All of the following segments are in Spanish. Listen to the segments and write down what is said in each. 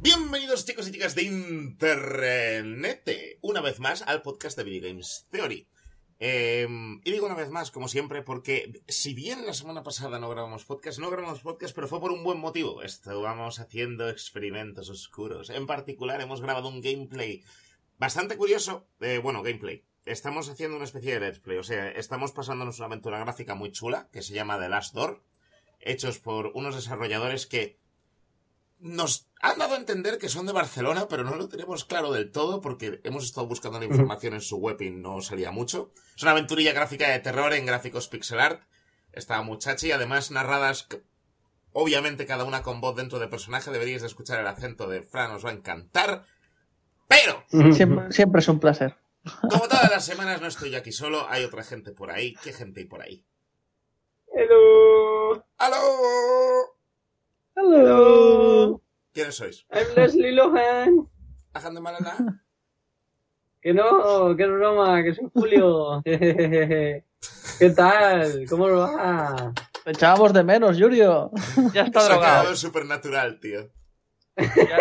Bienvenidos chicos y chicas de Internet, una vez más al podcast de Video Games Theory. Eh, y digo una vez más, como siempre, porque si bien la semana pasada no grabamos podcast, no grabamos podcast, pero fue por un buen motivo. Estábamos haciendo experimentos oscuros. En particular, hemos grabado un gameplay bastante curioso. Eh, bueno, gameplay. Estamos haciendo una especie de let's play, o sea, estamos pasándonos una aventura gráfica muy chula que se llama The Last Door, hechos por unos desarrolladores que nos han dado a entender que son de Barcelona, pero no lo tenemos claro del todo porque hemos estado buscando la información en su web y no salía mucho. Es una aventurilla gráfica de terror en gráficos pixel art. Está muchacha y además narradas, obviamente cada una con voz dentro de personaje. Deberíais de escuchar el acento de Fran, os va a encantar. Pero, Siempre, siempre es un placer. como todas las semanas no estoy aquí solo, hay otra gente por ahí. ¿Qué gente hay por ahí? Hello. ¡Aló! Hello. ¿Quiénes sois? I'm Leslie Lohan. ¿Ajan de Malala? Que no, que es broma, que soy Julio. ¿Qué tal? ¿Cómo lo va? Te echábamos de menos, Yurio. Ya está Se ha drogado. quedado supernatural, tío. Ya,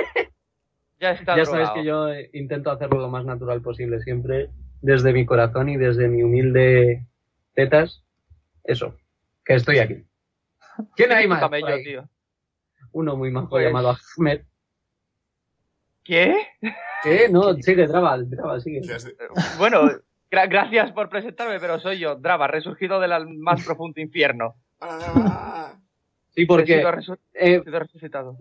ya está Ya drogado. sabes que yo intento hacerlo lo más natural posible siempre, desde mi corazón y desde mi humilde tetas. Eso, que estoy aquí. ¿Quién hay más? por camello, ahí? tío. Uno muy majo Pues- llamado Ahmed. ¿Qué? ¿Qué? No, sigue, traba, traba, sigue. ¿Qué has de- Bueno, gra- gracias por presentarme, pero soy yo, Drava, resurgido del más profundo infierno. Ah, Sí, He porque eh, he sido resucitado.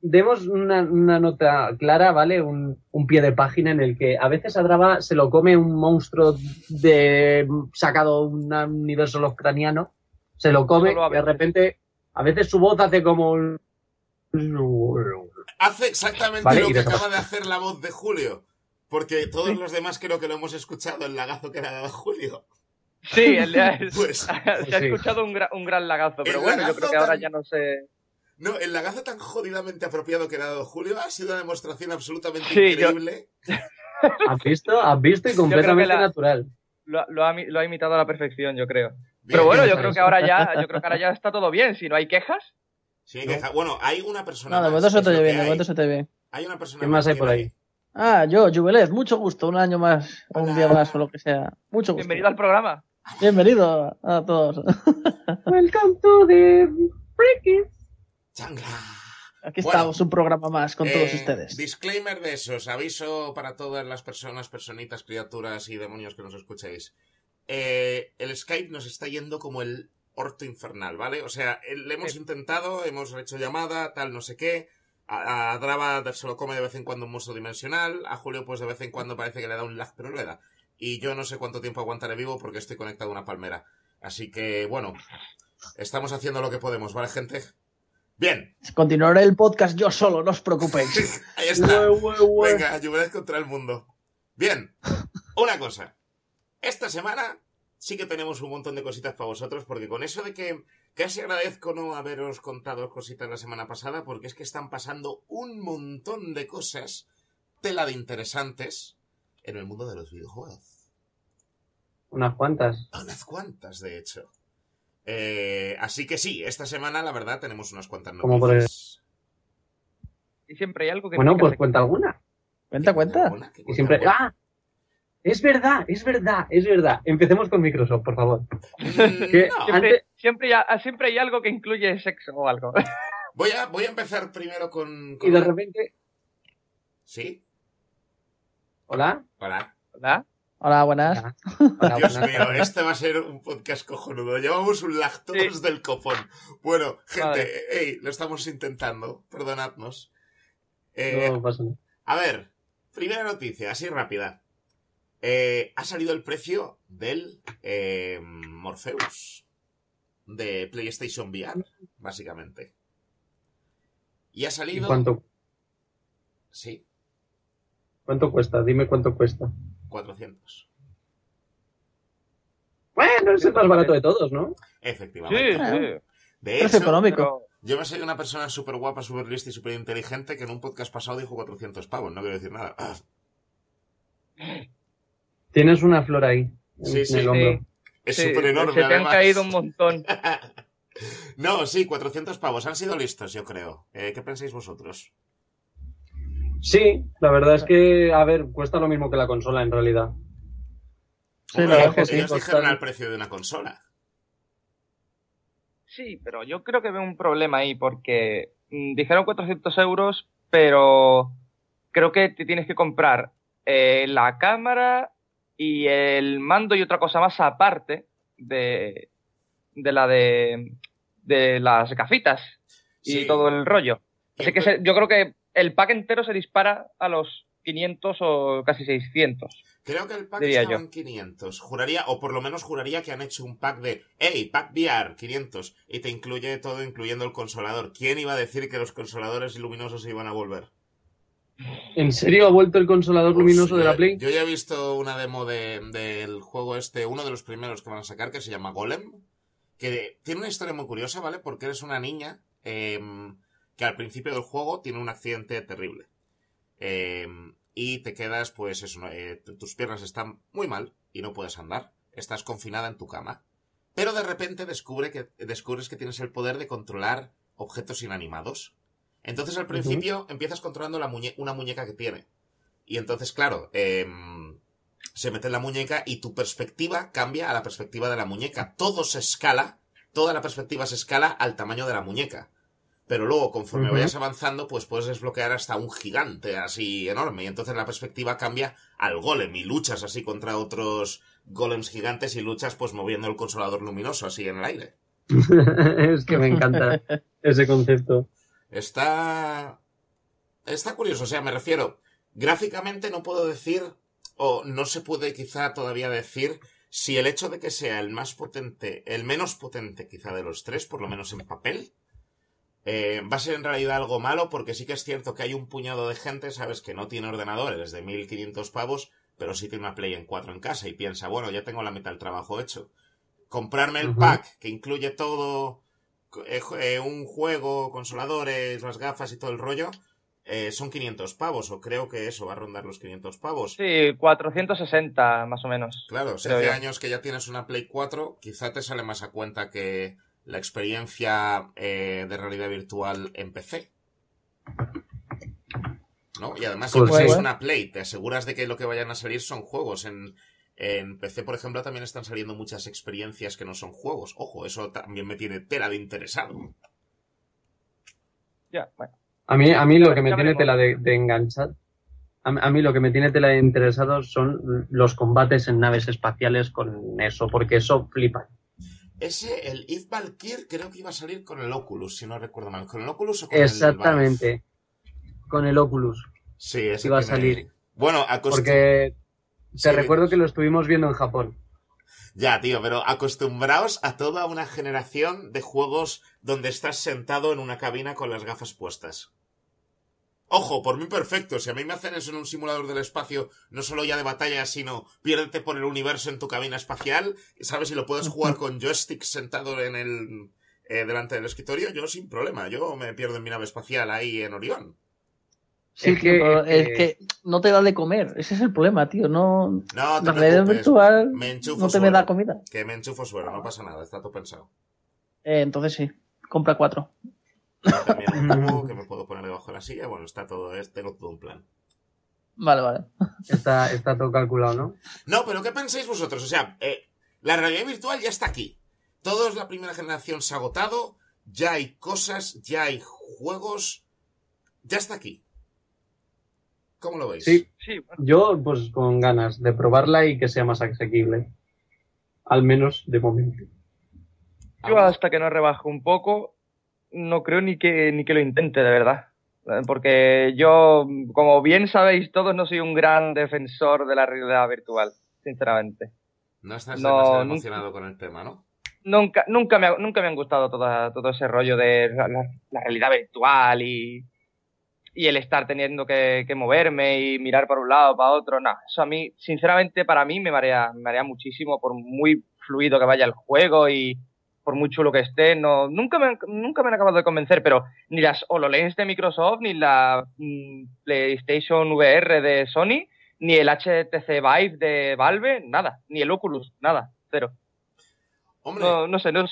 demos una, una nota clara, ¿vale? Un, un pie de página en el que a veces a Drava se lo come un monstruo de sacado un universo lovecraftiano, se lo come y de veces. repente a veces su voz hace como un... Hace exactamente Vale, lo que de- acaba de hacer la voz de Julio. Porque todos los demás creo que lo hemos escuchado, el lagazo que le ha dado Julio. Sí, el, Pues, se ha sí. escuchado un, gra- un gran lagazo, pero El bueno, yo creo que ahora tan- ya no sé. no, el lagazo tan jodidamente apropiado que le ha dado Julio ha sido una demostración absolutamente Sí, yo- increíble. ¿Has visto? ¿Has visto? Y completamente la- natural. Lo, lo ha, mi- lo ha imitado a la perfección, yo creo. Pero bueno, yo creo que ahora ya, yo creo que ahora ya está todo bien. Si no hay quejas, sí, que ja- bueno, hay una persona No, de momento se te bien, de hay. momento se te oye bien. Hay una persona ¿Qué más hay por ahí? Ah, yo, Jubilet, mucho gusto, un año más, o un día más, o lo que sea. Mucho gusto. bienvenido al programa. Bienvenido a todos. Welcome to the Freaky. Changla. Aquí Bueno, estamos, un programa más con todos Eh, ustedes. Disclaimer de esos, aviso para todas las personas, personitas, criaturas y demonios que nos escuchéis. Eh, el Skype nos está yendo como el orto infernal, ¿vale? O sea, le hemos Sí. intentado, hemos hecho llamada, tal, no sé qué. A, a Drava se lo come de vez en cuando un monstruo dimensional. A Julio, pues de vez en cuando parece que le da un lag, pero no le da. Y yo no sé cuánto tiempo aguantaré vivo porque estoy conectado a una palmera. Así que, bueno, estamos haciendo lo que podemos, ¿vale, gente? Bien, Continuaré el podcast yo solo, no os preocupéis. ahí está. Ue, ue, ue. Venga, Jubilee contra el mundo. Bien, una cosa. Esta semana sí que tenemos un montón de cositas para vosotros, porque con eso de que casi agradezco no haberos contado cositas la semana pasada, porque es que están pasando un montón de cosas, tela de interesantes, en el mundo de los videojuegos. Unas cuantas. Unas cuantas, de hecho. Eh, así que sí, esta semana la verdad tenemos unas cuantas Como por noticias. Y siempre hay algo que Bueno, pues cuenta alguna. Cuenta, cuenta. Alguna que Y cuenta siempre... alguna. ¡Ah! Es verdad, es verdad, es verdad. Empecemos con Microsoft, por favor. Mm. Siempre, Antes- siempre, hay, siempre hay algo que incluye sexo o algo. Voy a, voy a empezar primero con... con Y de repente... ¿Sí? ¿Hola? Hola. Hola, buenas. Hola. Hola, Dios buenas mío, este va a ser un podcast cojonudo. Llevamos un Sí. del copón. Bueno, gente, Vale. ey, lo estamos intentando. Perdonadnos. Eh, No pasa nada. A ver, primera noticia, así rápida. Eh, ha salido el precio del eh, Morpheus de PlayStation VR, básicamente. Y ha ¿Y salido... cuánto, Sí, cuánto cuesta? Dime cuánto cuesta. 400. Bueno, es el más barato de todos, ¿no? Efectivamente. sí. De Precio hecho, económico. Yo me soy una persona súper guapa, súper lista y súper inteligente que en un podcast pasado dijo 400 pavos. No quiero decir nada. Tienes una flor ahí. En, Sí, en sí. el hombro. es sí, súper enorme, se te han además. caído un montón. No, sí, 400 pavos. Han sido listos, yo creo. Eh, ¿Qué pensáis vosotros? Sí, la verdad es que, a ver, cuesta lo mismo que la consola en realidad. Sí, Hombre, la verdad ellos que sí, dijeron bastante. al precio de una consola. Sí, pero yo creo que veo un problema ahí porque mm, dijeron 400 euros, pero creo que te tienes que comprar eh, la cámara y el mando y otra cosa más aparte de, de la de, de las gafitas y Sí. todo el rollo. Así que se- yo creo que el pack entero se dispara a los 500 o casi 600. Creo que el pack estaba yo. en 500. Juraría, o por lo menos juraría que han hecho un pack de, hey, pack VR, 500. Y te incluye todo, incluyendo el consolador. ¿Quién iba a decir que los consoladores luminosos se iban a volver? ¿En serio ha vuelto el consolador luminoso de la Play? Yo ya he visto una demo de- del juego este, uno de los primeros que van a sacar, que se llama Golem. Que tiene una historia muy curiosa, ¿vale? Porque eres una niña em, que al principio del juego tiene un accidente terrible. Em, y te quedas, pues eso. Eh, tus piernas están muy mal y no puedes andar. Estás confinada en tu cama. Pero de repente descubre que, descubres que tienes el poder de controlar objetos inanimados. Entonces al principio empiezas controlando la muñe- una muñeca que tiene. Y entonces, claro, em, se mete en la muñeca y tu perspectiva cambia a la perspectiva de la muñeca. Todo se escala, toda la perspectiva se escala al tamaño de la muñeca. Pero luego, conforme vayas avanzando, pues puedes desbloquear hasta un gigante así enorme. Y entonces la perspectiva cambia al golem y luchas así contra otros golems gigantes y luchas pues moviendo el consolador luminoso así en el aire. es que me encanta ese concepto. Está. Está curioso, o sea, me refiero. Gráficamente no puedo decir, o no se puede quizá todavía decir, si el hecho de que sea el más potente, el menos potente quizá de los tres, por lo menos en papel, eh, va a ser en realidad algo malo, porque sí que es cierto que hay un puñado de gente, sabes, que no tiene ordenadores de 1500 pavos, pero sí tiene una Play en 4 en casa y piensa, bueno, ya tengo la mitad del trabajo hecho. Comprarme el pack que incluye todo, eh, un juego, consoladores, las gafas y todo el rollo, eh, son 500 pavos, o creo que eso va a rondar los 500 pavos. Sí, 460 más o menos. Claro, si hace yo. años que ya tienes una Play 4, quizá te sale más a cuenta que la experiencia eh, de realidad virtual en PC. ¿No? Y además, Pues si sí. es una Play, te aseguras de que lo que vayan a salir son juegos. En, en PC, por ejemplo, también están saliendo muchas experiencias que no son juegos. Ojo, eso también me tiene tela de interesado. Ya, bueno. A mí, a mí lo que me tiene tela de, de enganchar, a, mí- a mí lo que me tiene tela de interesado son los combates en naves espaciales con eso, porque eso flipa. Ese, el If Valkyr, creo que iba a salir con el Oculus, si no recuerdo mal. ¿Con el Oculus o con el Vive? Exactamente. Con el Oculus. Sí, ese Iba a salir. Bueno, acostum- Porque Sí, te recuerdo que lo estuvimos viendo en Japón. Ya, tío, pero acostumbraos a toda una generación de juegos donde estás sentado en una cabina con las gafas puestas. Ojo, por mí perfecto. Si a mí me hacen eso en un simulador del espacio, no solo ya de batalla, sino piérdete por el universo en tu cabina espacial, ¿sabes? Y lo puedes jugar con joystick sentado en el. eh, delante del escritorio, yo sin problema. Yo me pierdo en mi nave espacial ahí en Orión. Sí, Es tío, que- pero es es que no te da de comer. Ese es el problema, tío. No, No, te la realidad virtual Me enchufo no te me da comida. Que me enchufo suero, no pasa nada, está todo pensado. Eh, entonces sí, compra cuatro. También un tubo que me puedo poner debajo de la silla. Bueno, está todo, es- tengo todo un plan. Vale, vale. Está, está todo calculado, ¿no? No, pero ¿qué pensáis vosotros? O sea, eh, la realidad virtual ya está aquí. Todos la primera generación se ha agotado. Ya hay cosas, ya hay juegos. Ya está aquí. ¿Cómo lo veis? Sí. Sí, bueno, Yo, pues con ganas de probarla y que sea más asequible. Al menos de momento. yo hasta que no rebaje un poco, no creo ni que, ni que lo intente, de verdad. Eh, Porque yo, como bien sabéis todos, no soy un gran defensor de la realidad virtual, sinceramente. No estás No, demasiado nunca- emocionado con el tema, ¿no? Nunca, nunca, me, ha- nunca me han gustado toda- todo ese rollo de la realidad virtual y, y el estar teniendo que, que moverme y mirar para un lado, para otro. No, eso a mí, sinceramente, para mí me marea, me marea muchísimo por muy fluido que vaya el juego y por muy chulo que esté. No, nunca, me, han- nunca me han acabado de convencer, pero ni las HoloLens de Microsoft, ni la mm, PlayStation VR de Sony, ni el HTC Vive de Valve, nada. Ni el Oculus, nada. Cero. Hombre, No, no sé, no,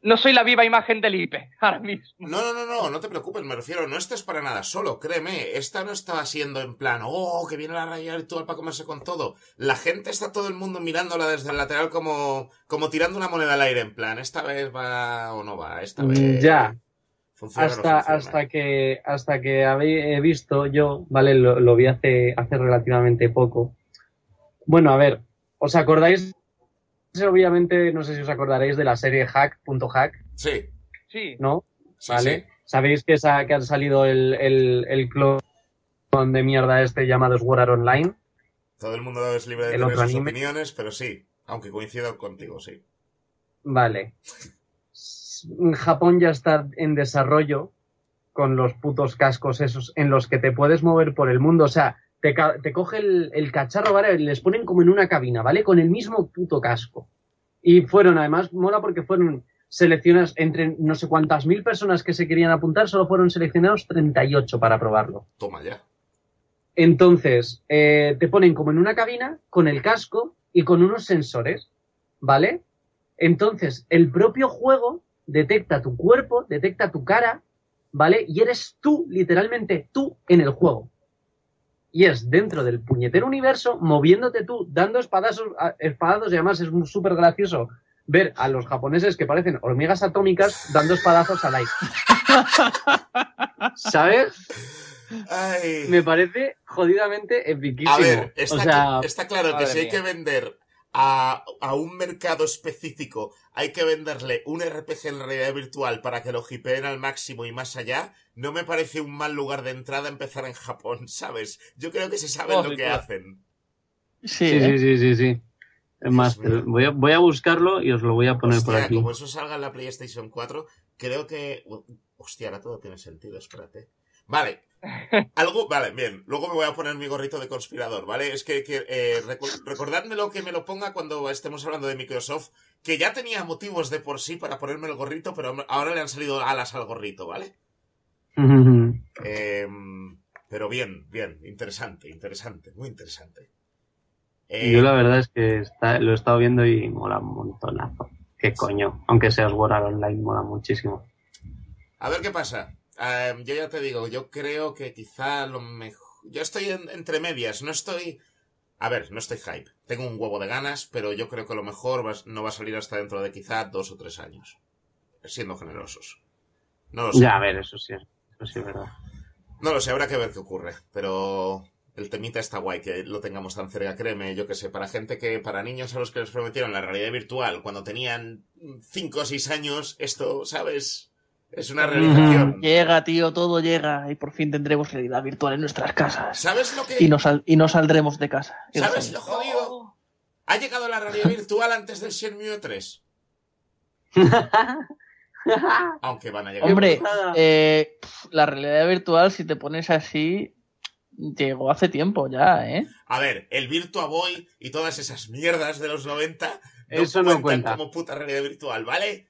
no soy la viva imagen del IP ahora mismo. No, no, no, no, no te preocupes, me refiero, no estés para nada solo, créeme, esta no estaba siendo en plan, oh, que viene la realidad virtual para comerse con todo. La gente está todo el mundo mirándola desde el lateral como, como tirando una moneda al aire, en plan, esta vez va o no va, esta Mm, vez. ya. Funciona no hasta, hasta que hasta que he visto yo, ¿vale? Lo, lo vi hace, hace relativamente poco. Bueno, a ver, ¿os acordáis? Obviamente, no sé si os acordaréis de la serie Hack.hack, Sí, Sí, ¿no? sí, ¿Vale? sí. Sabéis que, sa- que ha salido el, el, el clon de mierda este llamado Sword Art Online. Todo el mundo es libre de El tener otro sus anime. opiniones, pero sí, aunque coincido contigo, sí. Vale. Japón ya está en desarrollo con los putos cascos esos en los que te puedes mover por el mundo. O sea, te, coge el, el cacharro, ¿vale? Les ponen como en una cabina, ¿vale? Con el mismo puto casco. Y fueron, además, mola porque fueron seleccionadas entre no sé cuántas mil personas que se querían apuntar, solo fueron seleccionados 38 para probarlo. Toma ya. Entonces, eh, te ponen como en una cabina con el casco y con unos sensores, ¿vale? Entonces, el propio juego detecta tu cuerpo, detecta tu cara, ¿vale? Y eres tú, literalmente tú, en el juego. Y es dentro del puñetero universo, moviéndote tú, dando espadazos, espadazos, y además es súper gracioso ver a los japoneses que parecen hormigas atómicas dando espadazos al aire. ¿Sabes? Ay. Me parece jodidamente epiquísimo. A ver, está, o sea, cl- está claro que si hay mía. que vender a, a un mercado específico, hay que venderle un RPG en realidad virtual para que lo hipeen al máximo y más allá, no me parece un mal lugar de entrada empezar en Japón, ¿sabes? Yo creo que se saben lo que hacen. Sí, sí, ¿eh? sí, sí, sí, sí. Es más, voy a, voy a buscarlo y os lo voy a poner por Hostia, aquí. como eso salga en la PlayStation 4, creo que... Hostia, ahora todo tiene sentido, espérate. Vale. Algo, vale, bien. Luego me voy a poner mi gorrito de conspirador, ¿vale? Es que, que eh, recordádmelo que me lo ponga cuando estemos hablando de Microsoft, que ya tenía motivos de por sí para ponerme el gorrito, pero ahora le han salido alas al gorrito, ¿vale? Em, pero bien, bien, interesante, interesante, muy interesante. Eh, Yo la verdad es que está- lo he estado viendo y mola un montonazo. Qué coño. Aunque seas Art Online, mola muchísimo. A ver qué pasa. Em, yo ya te digo, yo creo que quizá lo mejor... Yo estoy en- entre medias, no estoy... A ver, no estoy hype. Tengo un huevo de ganas, pero yo creo que lo mejor va- no va a salir hasta dentro de quizá dos o tres años. Siendo generosos. No lo sé. Ya, a ver, eso sí, es- eso sí es verdad. No lo sé, habrá que ver qué ocurre. Pero el temita está guay que lo tengamos tan cerca, créeme, yo que sé, para gente que, para niños a los que les prometieron la realidad virtual cuando tenían 5 o 6 años, esto, ¿sabes? Es una realización. Llega, tío, todo llega y por fin tendremos realidad virtual en nuestras casas. ¿Sabes lo que... Y no, sal- y no saldremos de casa. ¿Sabes lo jodido? Ha llegado la realidad virtual antes del Shenmue 3. Aunque van a llegar. Hombre, eh, la realidad virtual, si te pones así, llegó hace tiempo ya, ¿eh? A ver, el Virtua Boy y todas esas mierdas de los 90 Eso no cuentan cuenta. como puta realidad virtual, ¿vale?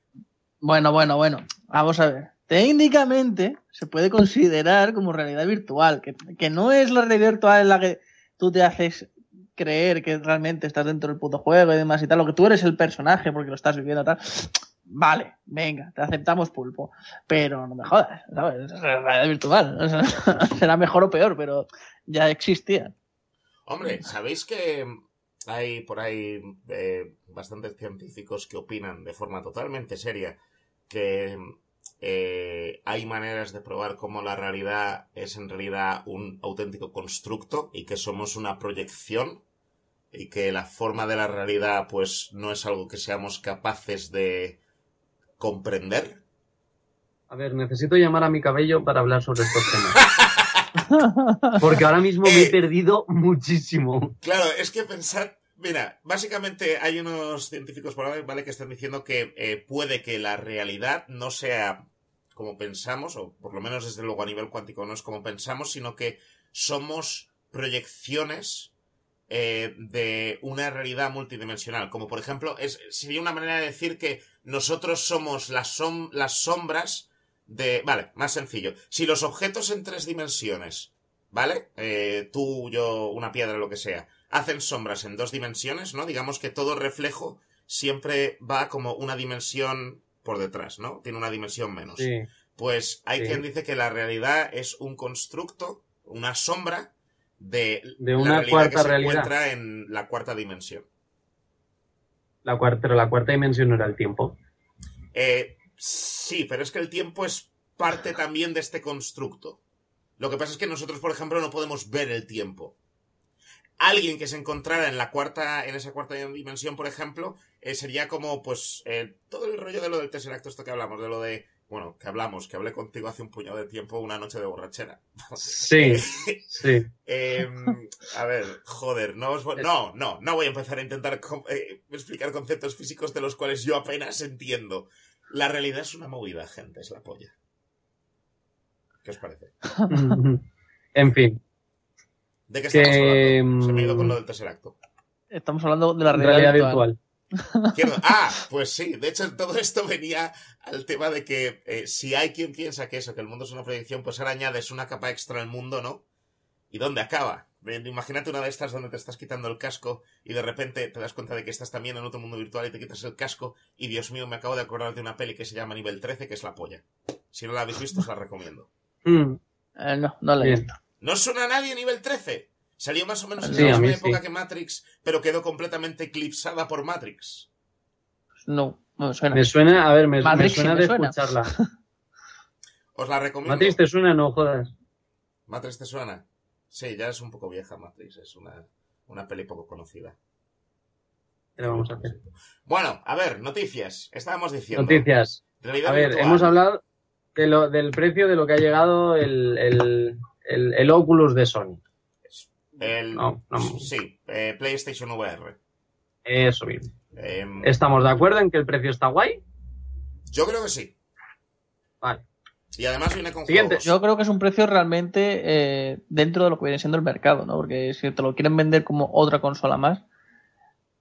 Bueno, bueno, bueno. Vamos a ver. Técnicamente se puede considerar como realidad virtual, que, que no es la realidad virtual en la que tú te haces creer que realmente estás dentro del puto juego y demás y tal, lo que tú eres el personaje porque lo estás viviendo tal. Vale, venga, te aceptamos pulpo, pero no me jodas, ¿sabes? Es realidad virtual. será mejor o peor, pero ya existía. Hombre, ¿sabéis que hay por ahí eh, bastantes científicos que opinan de forma totalmente seria que eh, hay maneras de probar cómo la realidad es en realidad un auténtico constructo y que somos una proyección y que la forma de la realidad pues no es algo que seamos capaces de comprender? A ver, necesito llamar a mi cabello para hablar sobre estos temas. Porque ahora mismo me he Eh. perdido muchísimo. Claro, es que pensad, mira, básicamente hay unos científicos por ahí, ¿vale? Que están diciendo que eh, puede que la realidad no sea como pensamos, o por lo menos desde luego a nivel cuántico no es como pensamos, sino que somos proyecciones eh, de una realidad multidimensional. Como por ejemplo, es, sería una manera de decir que nosotros somos las, som- las sombras de... Vale, más sencillo. Si los objetos en tres dimensiones, ¿vale? Eh, tú, yo, una piedra, lo que sea, hacen sombras en dos dimensiones, ¿no? Digamos que todo reflejo siempre va como una dimensión por detrás, ¿no? Tiene una dimensión menos. Sí. Pues hay Sí. quien dice que la realidad es un constructo, una sombra de, De la una realidad cuarta que se realidad. encuentra en la cuarta dimensión. La cuarta, pero la cuarta dimensión no era el tiempo. Eh, sí, pero es que el tiempo es parte también de este constructo. Lo que pasa es que nosotros, por ejemplo, no podemos ver el tiempo. Alguien que se encontrara en la cuarta, en esa cuarta dimensión, por ejemplo, eh, sería como, pues, eh, todo el rollo de lo del Tesseract, esto que hablamos, de lo de, bueno, que hablamos, que hablé contigo hace un puñado de tiempo, una noche de borrachera. Sí, sí. Em, a ver, joder, no os voy- No, no, no voy a empezar a intentar eh, explicar conceptos físicos de los cuales yo apenas entiendo. La realidad es una movida, gente, es la polla. ¿Qué os parece? en fin, ¿De qué estamos Que, hablando? Se me ha ido con mm, lo del tercer acto. Estamos hablando de la realidad, realidad virtual. Ah, pues sí. De hecho, todo esto venía al tema de que eh, si hay quien piensa que eso, que el mundo es una proyección, pues ahora añades una capa extra al mundo, ¿no? ¿Y dónde acaba? Imagínate una de estas donde te estás quitando el casco y de repente te das cuenta de que estás también en otro mundo virtual y te quitas el casco y Dios mío, me acabo de acordar de una peli que se llama Nivel 13, que es la polla. Si no la habéis visto, os la recomiendo. Mm, Eh, no, no la he visto. ¿No suena a nadie Nivel 13? Salió más o menos en Sí, la misma época sí. que Matrix, pero quedó completamente eclipsada por Matrix. No, no me suena. Me suena, a ver, me, me Matrix sí suena me de suena. escucharla. Os la recomiendo. Matrix te suena, no jodas. ¿Matrix te suena? Sí, ya es un poco vieja Matrix, es una, una peli poco conocida. ¿Qué le vamos a hacer? Bueno, a ver, noticias. Estábamos diciendo. Noticias. Realidad A ver, virtual. hemos hablado de lo, del precio de lo que ha llegado el, el, el, el Oculus de Sony. El, No, no. Sí, eh, PlayStation VR. Eso mismo. Em, ¿Estamos de acuerdo en que el precio está guay? Yo creo que sí. Vale. Y además viene con Siguiente. juegos. Yo creo que es un precio realmente eh, dentro de lo que viene siendo el mercado, ¿no? Porque si te lo quieren vender como otra consola más,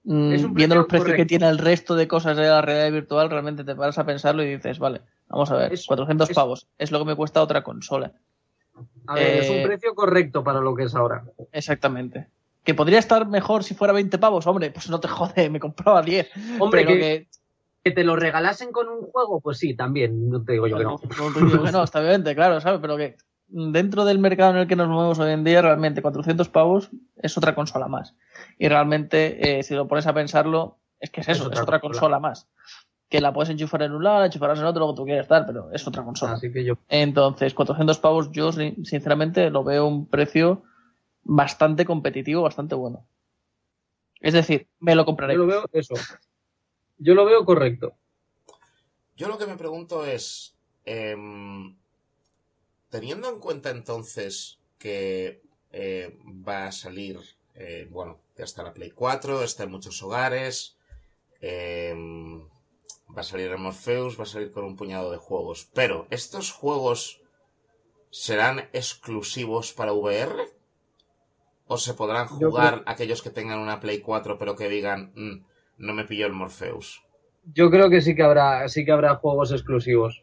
mm, viendo precio los precios que tiene el resto de cosas de la realidad virtual, realmente te paras a pensarlo y dices, vale, vamos a ver, Es- 400 es- pavos, es lo que me cuesta otra consola. A ver, es Eh, un precio correcto para lo que es ahora. Exactamente. Que podría estar mejor si fuera 20 pavos, hombre, pues no te jode, me compraba 10. Hombre, pero que, que, que te lo regalasen con un juego, pues sí, también. No te digo yo que no. No, te digo que no, está bien, claro, ¿sabes? Pero que dentro del mercado en el que nos movemos hoy en día, realmente 400 pavos es otra consola más. Y realmente, eh, si lo pones a pensarlo, es que es eso, es otra, consola. más. Que la puedes enchufar en un lado, la enchufarás en otro, lo que tú quieras dar, pero es otra consola. Así que yo. Entonces, 400 pavos, yo sin- sinceramente lo veo un precio bastante competitivo, bastante bueno. Es decir, me lo compraré. Yo lo veo eso. Yo lo veo correcto. Yo lo que me pregunto es, em, teniendo en cuenta entonces que eh, va a salir, eh, bueno, ya está la Play 4, está en muchos hogares, em, va a salir en Morpheus, va a salir con un puñado de juegos, pero ¿estos juegos serán exclusivos para VR? ¿O se podrán jugar creo- aquellos que tengan una Play 4 pero que digan, "Mm, no me pilló el Morpheus? Yo creo que sí que habrá, sí que habrá juegos exclusivos.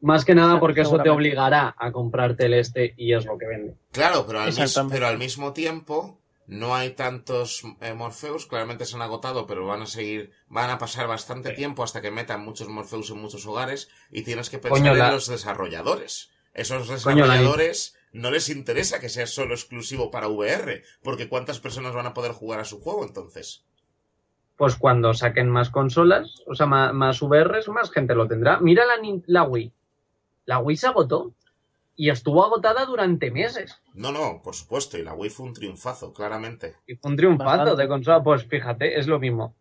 Más que nada porque eso te obligará a comprarte el este y es lo que vende. Claro, pero al, mis- Exactamente. pero al mismo tiempo no hay tantos eh, Morpheus, claramente se han agotado, pero van a seguir, van a pasar bastante Sí. tiempo hasta que metan muchos Morpheus en muchos hogares y tienes que pensar Coño, en la- los desarrolladores. Esos Coño, la- desarrolladores no les interesa que sea solo exclusivo para VR, porque ¿cuántas personas van a poder jugar a su juego entonces? Pues cuando saquen más consolas, o sea, más, más VRs, más gente lo tendrá. Mira la, la Wii. La Wii se agotó y estuvo agotada durante meses. No, no, por supuesto, y la Wii fue un triunfazo, claramente. Y fue un triunfazo de consola. Pues fíjate, es lo mismo.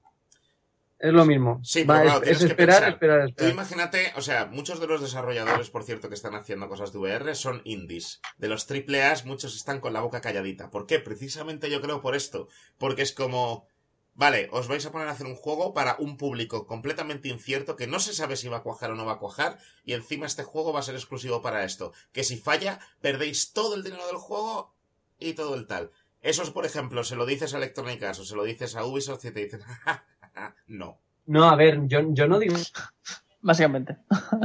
Es lo mismo. Sí, Va, pero claro, es, tienes es que esperar, pensar. esperar, Tú esperar. imagínate, o sea, muchos de los desarrolladores, por cierto, que están haciendo cosas de VR son indies. De los triple A's, muchos están con la boca calladita. ¿Por qué? Precisamente yo creo por esto. Porque es como, vale, os vais a poner a hacer un juego para un público completamente incierto que no se sabe si va a cuajar o no va a cuajar. Y encima este juego va a ser exclusivo para esto. Que si falla, perdéis todo el dinero del juego y todo el tal. Eso es, por ejemplo, se lo dices a Electronic Arts o se lo dices a Ubisoft y te dicen, no. No, a ver, yo, yo no digo Básicamente.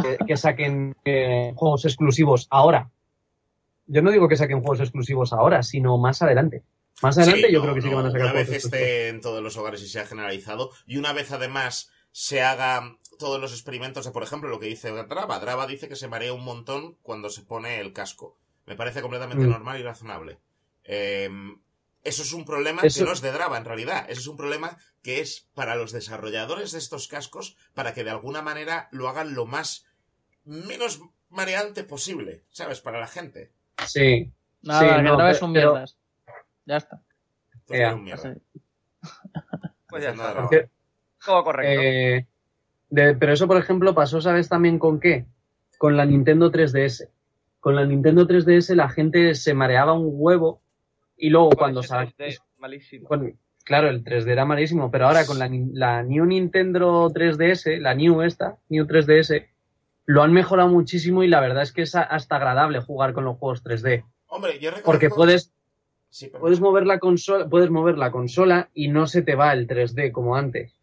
que, que saquen eh, juegos exclusivos ahora. Yo no digo que saquen juegos exclusivos ahora, sino más adelante. Más adelante Sí, yo no, creo que sí que van a sacar Una vez esté en todos los hogares y sea generalizado, y una vez además se haga todos los experimentos de, por ejemplo, lo que dice Drava. Drava dice que se marea un montón cuando se pone el casco. Me parece completamente Mm. normal y razonable. Eh, eso es un problema Eso- que no es de Drava, en realidad. Eso es un problema que es para los desarrolladores de estos cascos para que de alguna manera lo hagan lo más menos mareante posible, ¿sabes? Para la gente. Sí. Nada, Sí, que no, grabes pero- un pero- mierdas. Ya está. Entonces, un mierda. Pues ya está. Drava. Porque- Todo correcto. Eh, de- pero eso, por ejemplo, pasó, ¿sabes también con qué? Con la Nintendo 3DS. Con la Nintendo 3DS la gente se mareaba un huevo y luego cuando salió... 3D, malísimo. con- claro, el 3D era malísimo, pero ahora con la, New Nintendo 3DS, la New esta, New 3DS, lo han mejorado muchísimo y la verdad es que es hasta agradable jugar con los juegos 3D. Hombre, yo reconozco... Porque puedes, Sí, puedes mover la consola, puedes mover la consola y no se te va el 3D como antes.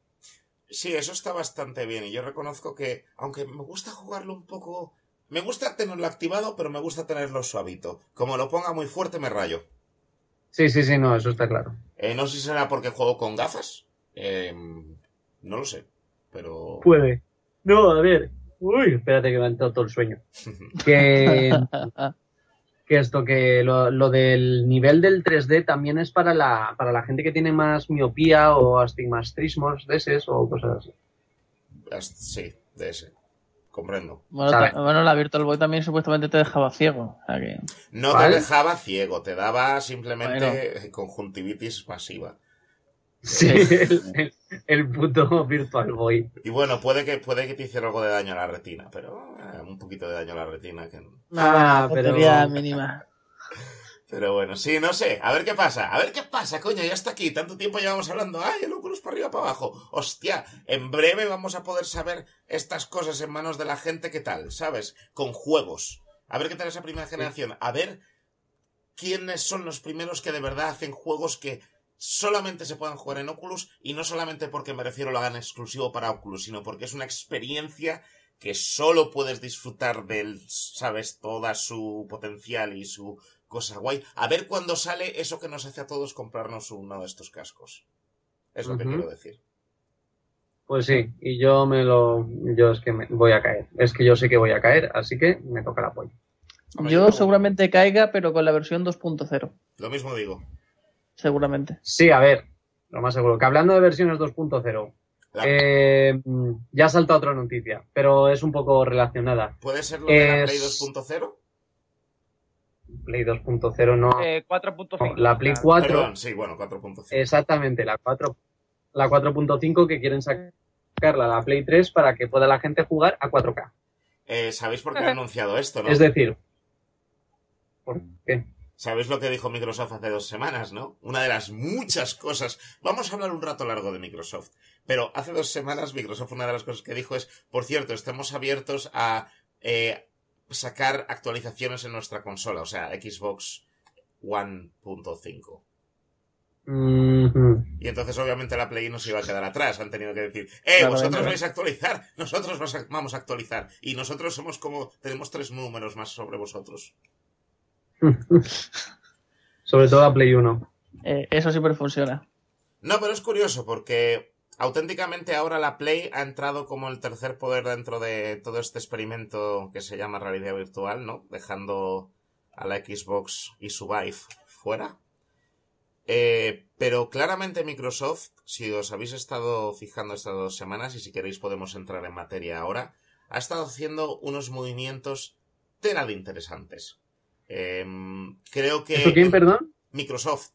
Sí, eso está bastante bien y yo reconozco que, aunque me gusta jugarlo un poco... Me gusta tenerlo activado, pero me gusta tenerlo suavito. Como lo ponga muy fuerte, me rayo. Sí, sí, sí, no, eso está claro. Eh, no sé si será porque juego con gafas. Eh, no lo sé. Pero... Puede. No, a ver. Uy, espérate que me ha entrado todo el sueño. Que, que esto, que lo, lo del nivel del 3D también es para la, para la gente que tiene más miopía o astigmatismos de esos o cosas así. Sí, de ese. Comprendo. Bueno, bueno, la Virtual Boy también supuestamente te dejaba ciego. O sea que... No te dejaba ciego, te daba simplemente conjuntivitis masiva. Sí, el, puto Virtual Boy. Y bueno, puede que, puede que te hiciera algo de daño a la retina, pero eh, un poquito de daño a la retina. Que... Ah, pero- tontería mínima. Pero bueno, sí, no sé. A ver qué pasa. A ver qué pasa, coño. Ya está aquí. Tanto tiempo llevamos hablando. Ay, el Oculus para arriba, para abajo. Hostia, en breve vamos a poder saber estas cosas en manos de la gente. ¿Qué tal? ¿Sabes? Con juegos. A ver qué tal esa primera generación. A ver quiénes son los primeros que de verdad hacen juegos que solamente se puedan jugar en Oculus y no solamente porque me refiero lo hagan exclusivo para Oculus, sino porque es una experiencia que solo puedes disfrutar del, sabes, toda su potencial y su cosa guay. A ver cuándo sale eso que nos hace a todos comprarnos uno de estos cascos. Es lo que quiero decir. Pues sí, y yo me lo. Yo es que me voy a caer. Es que yo sé que voy a caer, así que me toca el apoyo. Yo- seguramente caiga, pero con la versión 2.0. Lo mismo digo. Seguramente. Sí, a ver, lo más seguro. Que hablando de versiones 2.0, La- eh, ya salta otra noticia, pero es un poco relacionada. ¿Puede ser lo de la Play 2.0? Play 2.0 no. Eh, 4.5. la Play o sea, 4, Perdón, sí, bueno, 4.5. exactamente, la 4, la 4.5 que quieren sacarla a la Play 3 para que pueda la gente jugar a 4K. Eh, ¿Sabéis por qué ha anunciado esto, no? Es decir, ¿por qué? ¿Sabéis lo que dijo Microsoft hace dos semanas, no? Una de las muchas cosas. Vamos a hablar un rato largo de Microsoft. Pero hace dos semanas Microsoft una de las cosas que dijo es, por cierto, estamos abiertos a eh, sacar actualizaciones en nuestra consola, o sea, Xbox 1.5. Mhm. Y entonces obviamente la Play no se iba a quedar atrás. Han tenido que decir, eh, Claro, vosotros venga. vais a actualizar, nosotros vamos a actualizar. Y nosotros somos como, tenemos tres números más sobre vosotros. Sobre todo a Play 1. Eh, eso siempre funciona. No, pero es curioso porque auténticamente ahora la Play ha entrado como el tercer poder dentro de todo este experimento que se llama realidad virtual, ¿no? Dejando a la Xbox y su Vive fuera. Eh, pero claramente Microsoft, si os habéis estado fijando estas dos semanas y si queréis podemos entrar en materia ahora, ha estado haciendo unos movimientos tela de interesantes. Em, creo que... ¿Esto quién, perdón? Microsoft.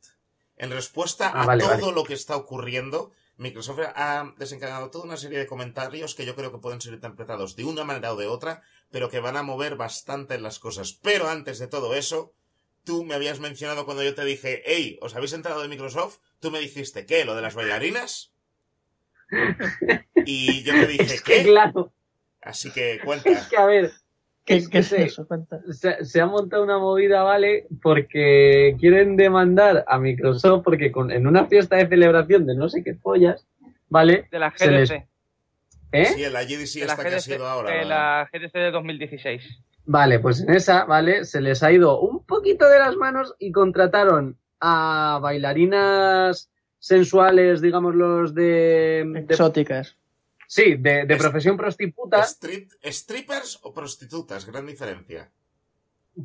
En respuesta Ah, a vale, todo vale. lo que está ocurriendo, Microsoft ha desencadenado toda una serie de comentarios que yo creo que pueden ser interpretados de una manera o de otra, pero que van a mover bastante las cosas. Pero antes de todo eso, tú me habías mencionado cuando yo te dije, hey, ¿os habéis enterado de Microsoft? Tú me dijiste, ¿qué? ¿Lo de las bailarinas? Y yo te dije, Es que ¿qué? claro, Así que es cuenta. que a ver, ¿Qué, es qué eso? Se, se ha montado una movida, ¿vale? Porque quieren demandar a Microsoft porque con, en una fiesta de celebración de no sé qué pollas, ¿vale? De la les- GDC. ¿Eh? Sí, la GDC de la que ha GDC, sido ahora. de la GDC de 2016. Vale, pues en esa, ¿vale? Se les ha ido un poquito de las manos y contrataron a bailarinas sensuales, digamos, los de... de- Exóticas. Sí, de, de profesión prostituta, Street- ¿Strippers o prostitutas? Gran diferencia.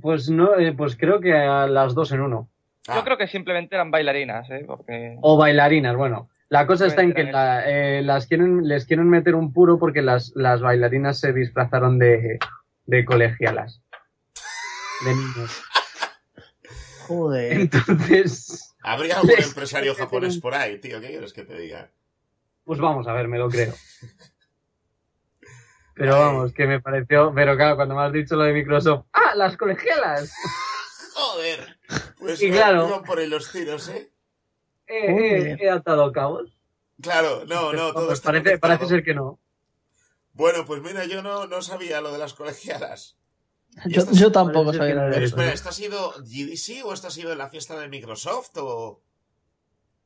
pues no, eh, pues creo que a las dos en uno. Ah, Yo creo que simplemente eran bailarinas, ¿eh? Porque... O bailarinas, bueno. La cosa está en que la- eh, las quieren, les quieren meter un puro porque las, las bailarinas se disfrazaron de, de colegialas. De niños. Joder. Entonces, Habría algún empresario japonés por ahí, tío. ¿Qué quieres que te diga? Pues vamos a ver, me lo creo. Pero vamos, que me pareció, pero claro, cuando me has dicho lo de Microsoft, ¡ah, las colegialas! Joder. Pues Y claro. por ahí los tiros, ¿eh? He, Joder. he- atado cabos. Claro, no, no, todo Pues está parece, parece ser que no. Bueno, pues mira, yo no, no sabía lo de las colegialas. Yo, tampoco sabía que nada de Pero eso. espera, ¿esto ha sido GDC o esto ha sido en la fiesta de Microsoft o...?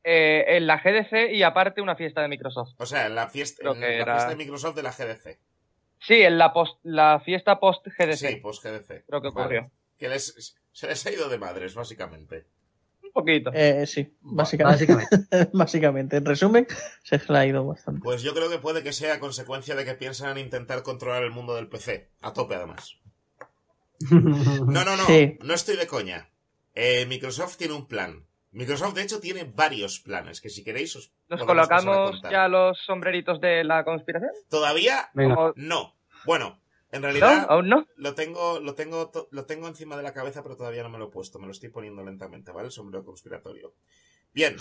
Eh, en la GDC y aparte una fiesta de Microsoft. O sea, en la fiesta, Creo en que la era- fiesta de Microsoft de la GDC. Sí, en la, post, la fiesta post-GDC. Sí, pues GDC. Creo que ocurrió. Vale. Que les, se les ha ido de madres, básicamente. Un poquito. Eh, sí, Vale. básicamente. Básicamente. básicamente. En resumen, se le ha ido bastante. Pues yo creo que puede que sea consecuencia de que piensan intentar controlar el mundo del PC. A tope, además. No, no, no. Sí. No estoy de coña. Eh, Microsoft tiene un plan. Microsoft, de hecho, tiene varios planes que si queréis os ¿Nos colocamos ya los sombreritos de la conspiración? Todavía Venga. No. Bueno, en ¿No? realidad ¿Aún no? lo tengo, lo tengo, lo tengo encima de la cabeza, pero todavía no me lo he puesto. Me lo estoy poniendo lentamente, ¿vale? El sombrero conspiratorio. Bien,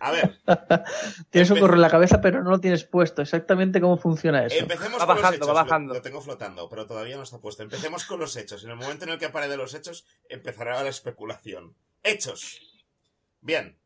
a ver, Tienes un gorro en la cabeza, pero no lo tienes puesto. Exactamente cómo funciona eso. empecemos Va con bajando, los va hechos. Lo- bajando. Lo, tengo flotando, pero todavía no está puesto. Empecemos con los hechos. En el momento en el que apare de los hechos, empezará la especulación. Hechos. Bien.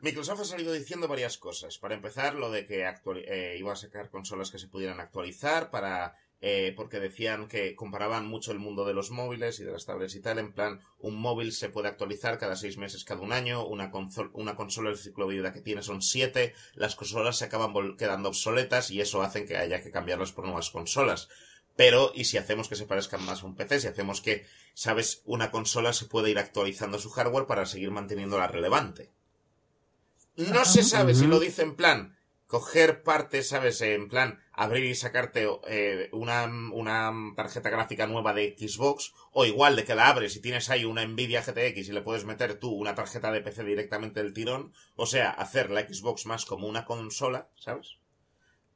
Microsoft ha salido diciendo varias cosas. Para empezar, lo de que eh, iba a sacar consolas que se pudieran actualizar para eh, porque decían que comparaban mucho el mundo de los móviles y de las tablets y tal. En plan, un móvil se puede actualizar cada seis meses, cada un año. Una, consol- una consola, el ciclo de vida que tiene son siete. Las consolas se acaban quedando obsoletas y eso hace que haya que cambiarlas por nuevas consolas. Pero, ¿y si hacemos que se parezcan más a un PC? Si hacemos que, sabes, una consola se puede ir actualizando su hardware para seguir manteniéndola relevante. No se sabe si lo dice en plan coger partes, ¿sabes? En plan abrir y sacarte eh, una, una tarjeta gráfica nueva de Xbox o igual de que la abres y tienes ahí una Nvidia GTX y le puedes meter tú una tarjeta de PC directamente del tirón. O sea, hacer la Xbox más como una consola, ¿sabes?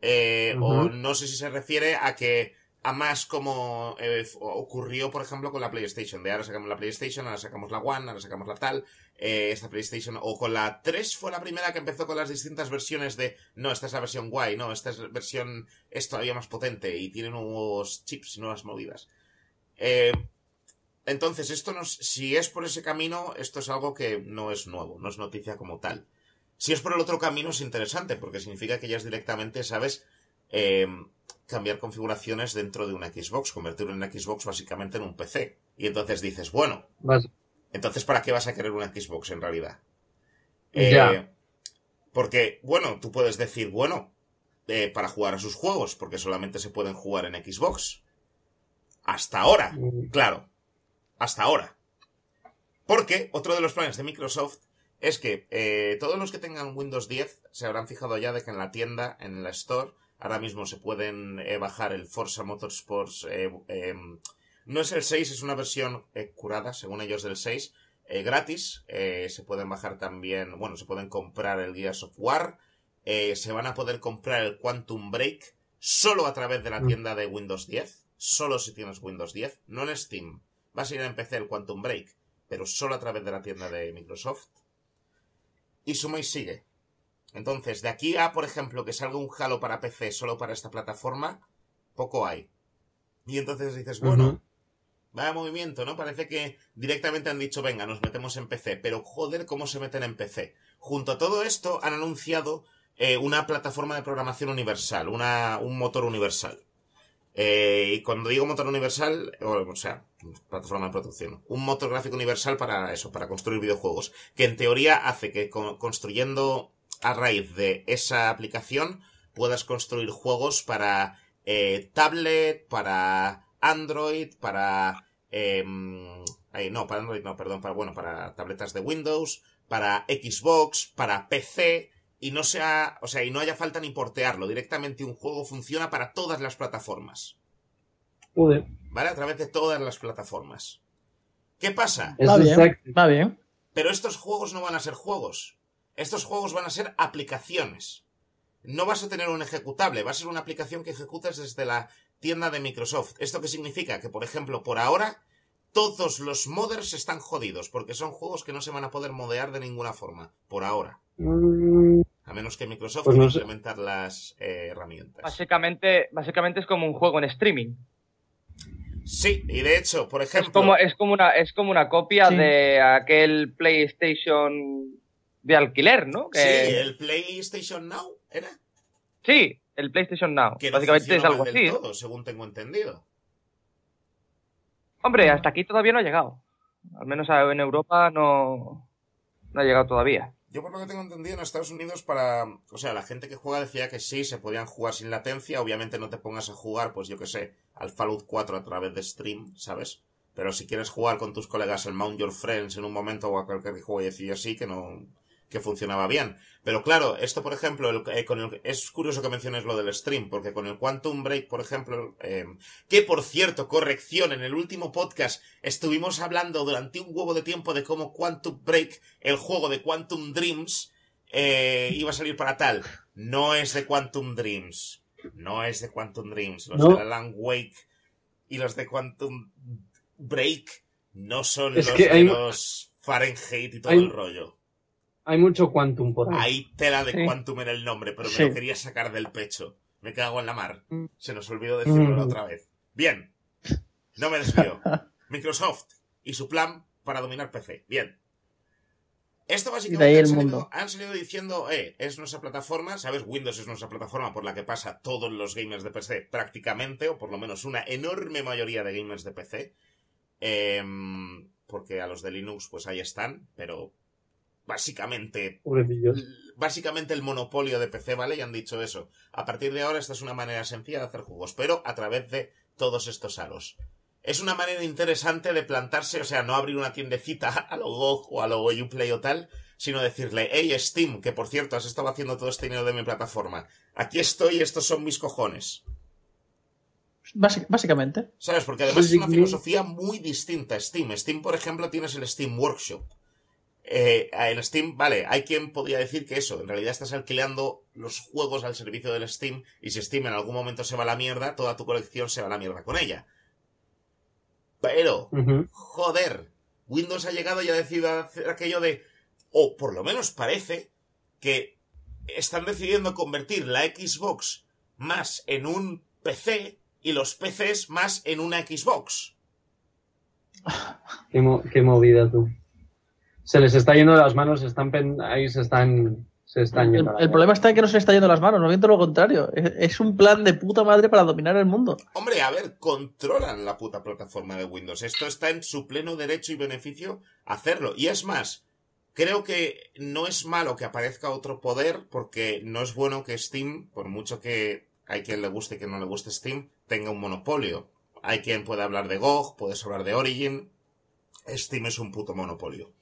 Eh, O no sé si se refiere a que a más como eh, ocurrió, por ejemplo, con la PlayStation. De ahora sacamos la PlayStation, ahora sacamos la One, ahora sacamos la tal. eh, esta PlayStation, o con la 3 fue la primera que empezó con las distintas versiones de, no, esta es la versión guay, no, esta es la versión, es todavía más potente y tiene nuevos chips y nuevas movidas. Eh, entonces, esto nos, si es por ese camino, esto es algo que no es nuevo, no es noticia como tal. Si es por el otro camino es interesante, porque significa que ya es directamente, ¿sabes? Eh, cambiar configuraciones dentro de una Xbox, convertir una Xbox básicamente en un PC. Y entonces dices, bueno, Vas- entonces ¿para qué vas a querer una Xbox en realidad? Ya. Porque, bueno, tú puedes decir, bueno, eh, para jugar a sus juegos, porque solamente se pueden jugar en Xbox. Hasta ahora. Claro, hasta ahora. Porque otro de los planes de Microsoft es que eh, todos los que tengan Windows 10 se habrán fijado ya de que en la tienda, en la Store, ahora mismo se pueden eh, bajar el Forza Motorsports. eh, eh, no es el 6, es una versión eh, curada, según ellos, del 6, eh, gratis. Se pueden bajar también, bueno, se pueden comprar el Gears of War. se van a poder comprar el Quantum Break solo a través de la Mm. tienda de Windows 10. Solo si tienes Windows 10, no en Steam. Vas a ir a PC el Quantum Break, pero solo a través de la tienda de Microsoft. Y suma y sigue. Entonces, de aquí a, por ejemplo, que salga un Halo para PC solo para esta plataforma, poco hay. Y entonces dices, bueno, Ujú. vaya movimiento, ¿no? Parece que directamente han dicho, venga, nos metemos en PC. Pero joder, ¿cómo se meten en PC? Junto a todo esto, han anunciado eh, una plataforma de programación universal, una, un motor universal. Eh, y cuando digo motor universal, o, sea, plataforma de producción, un motor gráfico universal para eso, para construir videojuegos, que en teoría hace que co- construyendo a raíz de esa aplicación puedas construir juegos para eh, tablet, para Android, para em, ay, no, para Android no, perdón, para bueno, para tabletas de Windows, para Xbox, para PC, y no sea, o sea, y no haya falta ni portearlo. Directamente un juego funciona para todas las plataformas. Joder. ¿Vale? A través de todas las plataformas. ¿Qué pasa? Eso Va es bien, va bien. Pero estos juegos no van a ser juegos. Estos juegos van a ser aplicaciones. No vas a tener un ejecutable, va a ser una aplicación que ejecutas desde la tienda de Microsoft. ¿Esto qué significa? Que, por ejemplo, por ahora, todos los modders están jodidos, porque son juegos que no se van a poder modear de ninguna forma. Por ahora. A menos que Microsoft Pues no implementar las eh, herramientas. Básicamente, básicamente es como un juego en streaming. Sí, y de hecho, por ejemplo. Es como, es como una, es como una copia Sí. de aquel PlayStation de alquiler, ¿no? Sí, el PlayStation Now era. sí, el PlayStation Now. Que no Básicamente es algo así. ¿eh? todo, según tengo entendido. Hombre, hasta aquí todavía no ha llegado. Al menos en Europa no, no ha llegado todavía. Yo por lo que tengo entendido en Estados Unidos para... O sea, la gente que juega decía que sí, se podían jugar sin latencia. Obviamente no te pongas a jugar, pues yo que sé, al Fallout 4 a través de stream, ¿sabes? Pero si quieres jugar con tus colegas el Mount Your Friends en un momento o a cualquier jueguecillo así, que no... que funcionaba bien. Pero claro, esto por ejemplo, el- eh, con el- es curioso que menciones lo del stream, porque con el Quantum Break, por ejemplo, eh, que por cierto, corrección, en el último podcast estuvimos hablando durante un huevo de tiempo de cómo Quantum Break, el juego de Quantum Dreams, eh, iba a salir para tal. No es de Quantum Dreams. No es de Quantum Dreams. Los No. de Alan Wake y los de Quantum Break no son Es los que de hay- los Fahrenheit y todo hay- el rollo. Hay mucho quantum por ahí. Hay tela de Sí. Quantum en el nombre, pero me Sí. lo quería sacar del pecho. Me cago en la mar. Mm. Se nos olvidó decirlo la Mm. otra vez. Bien. No me desvío. Microsoft y su plan para dominar PC. Bien. Esto básicamente el han, salido, mundo. han salido diciendo, eh, es nuestra plataforma, ¿sabes? Windows es nuestra plataforma por la que pasa todos los gamers de PC prácticamente, o por lo menos una enorme mayoría de gamers de PC. Em, porque a los de Linux pues ahí están, pero básicamente Pobrecillos. básicamente el monopolio de PC, ¿vale? Y han dicho eso. A partir de ahora esta es una manera sencilla de hacer juegos, pero a través de todos estos aros. Es una manera interesante de plantarse, o sea, no abrir una tiendecita a lo GOG o a lo Uplay o tal, sino decirle, hey Steam, que por cierto has estado haciendo todo este dinero de mi plataforma. Aquí estoy, estos son mis cojones. Básic- básicamente. ¿Sabes? Porque además es una filosofía muy distinta a Steam. Steam, por ejemplo, tienes el Steam Workshop. Eh, en Steam, vale, hay quien podría decir que eso, en realidad estás alquilando los juegos al servicio del Steam y si Steam en algún momento se va a la mierda, toda tu colección se va a la mierda con ella. Pero, joder, Windows ha llegado y ha decidido hacer aquello de, o por lo menos parece, que están decidiendo convertir la Xbox más en un PC y los PCs más en una Xbox. Qué, mo- qué movida tú. Se les está yendo de las manos, están pen- ahí se están, se están El, yendo. el problema está en que no se le está yendo las manos, no bien todo lo contrario. Es, es un plan de puta madre para dominar el mundo. Hombre, a ver, controlan la puta plataforma de Windows. Esto está en su pleno derecho y beneficio hacerlo. Y es más, creo que no es malo que aparezca otro poder, porque no es bueno que Steam, por mucho que hay quien le guste y quien no le guste Steam, tenga un monopolio. Hay quien puede hablar de GOG, puedes hablar de Origin. Steam es un puto monopolio.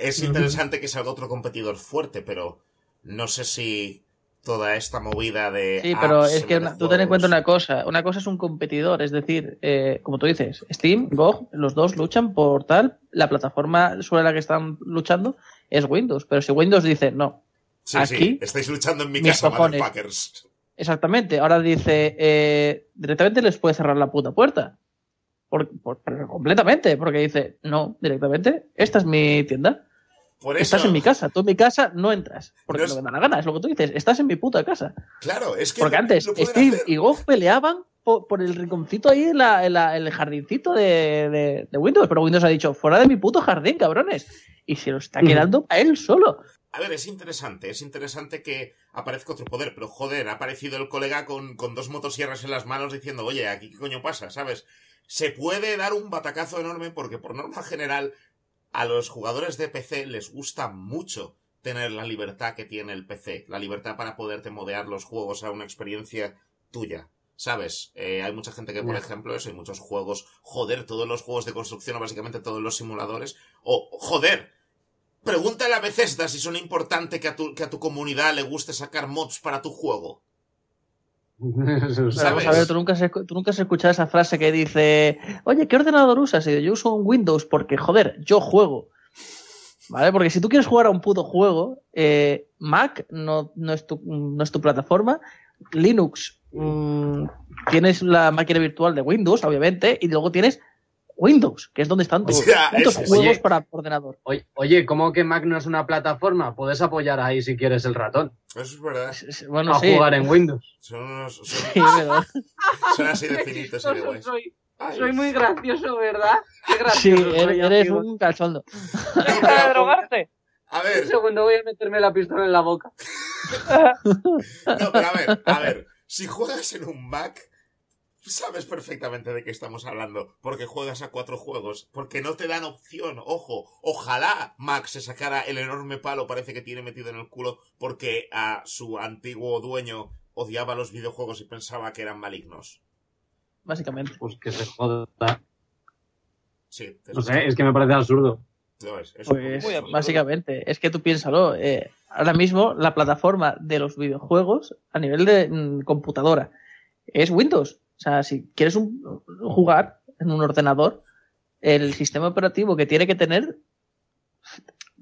Es interesante que salga otro competidor fuerte, pero no sé si toda esta movida de. Sí, pero apps es que tú ten en cuenta una cosa. Una cosa es un competidor, es decir, eh, como tú dices, Steam, GOG, los dos luchan por tal. La plataforma sobre la que están luchando es Windows. Pero si Windows dice no, Sí, sí, Aquí, estáis luchando en mi casa, motherfuckers. exactamente, ahora dice eh, directamente les puede cerrar la puta puerta. Por, por- pero completamente, porque dice no, directamente, esta es mi tienda. Por eso, Estás en mi casa, tú en mi casa no entras. Porque No es- no me da la gana, es lo que tú dices, estás en mi puta casa. claro, es que Porque lo- antes lo Steve hacer. y GOG peleaban por, por el rinconcito ahí en, la, en la- en el jardincito de, de- de Windows, pero Windows ha dicho, fuera de mi puto jardín, cabrones. Y se lo está quedando a él solo. A ver, es interesante, es interesante que aparezca otro poder, pero joder, ha aparecido el colega con, con dos motosierras en las manos diciendo, oye, aquí qué coño pasa, ¿sabes? Se puede dar un batacazo enorme porque por norma general a los jugadores de PC les gusta mucho tener la libertad que tiene el PC, la libertad para poderte modear los juegos a una experiencia tuya. ¿Sabes? Eh, hay mucha gente que, por ejemplo, eso, hay muchos juegos, joder, todos los juegos de construcción o básicamente todos los simuladores, o joder, Pregúntale a Bethesda si son importante que a, tu, que a tu comunidad le guste sacar mods para tu juego. A ver, ¿tú nunca, has, tú nunca has escuchado esa frase que dice, oye, ¿qué ordenador usas? Y yo, yo uso un Windows porque, joder, yo juego. ¿Vale? Porque si tú quieres jugar a un puto juego, eh, Mac no, no, es tu, no es tu plataforma, Linux mm, tienes la máquina virtual de Windows, obviamente, y luego tienes Windows, que es donde están putos es- juegos oye. para ordenador. Oye, oye, ¿cómo que Mac no es una plataforma? Puedes apoyar ahí si quieres el ratón. Eso es verdad. Es- es- Bueno, a sí. jugar en Windows. Son, unos, son, Sí, así de finitos y de guays. soy, muy gracioso, ¿verdad? Qué sí, gracioso. soy, eres, un calzondo. ¿Deja de drogarte? A Un ver, segundo, voy a meterme la pistola en la boca. no, pero a ver, a ver. Si juegas en un Mac, sabes perfectamente de qué estamos hablando. Porque juegas a cuatro juegos. Porque no te dan opción. Ojo, ojalá Mac se sacara el enorme palo, parece que tiene metido en el culo, porque a su antiguo dueño odiaba los videojuegos y pensaba que eran malignos. Básicamente. Pues que se joda. Sí, te No sé, es que me parece absurdo. Lo es, es Pues Muy absurdo. básicamente, es que tú piénsalo, eh, ahora mismo la plataforma de los videojuegos a nivel de mm, computadora es Windows. O sea, si quieres un- jugar en un ordenador, el sistema operativo que tiene que tener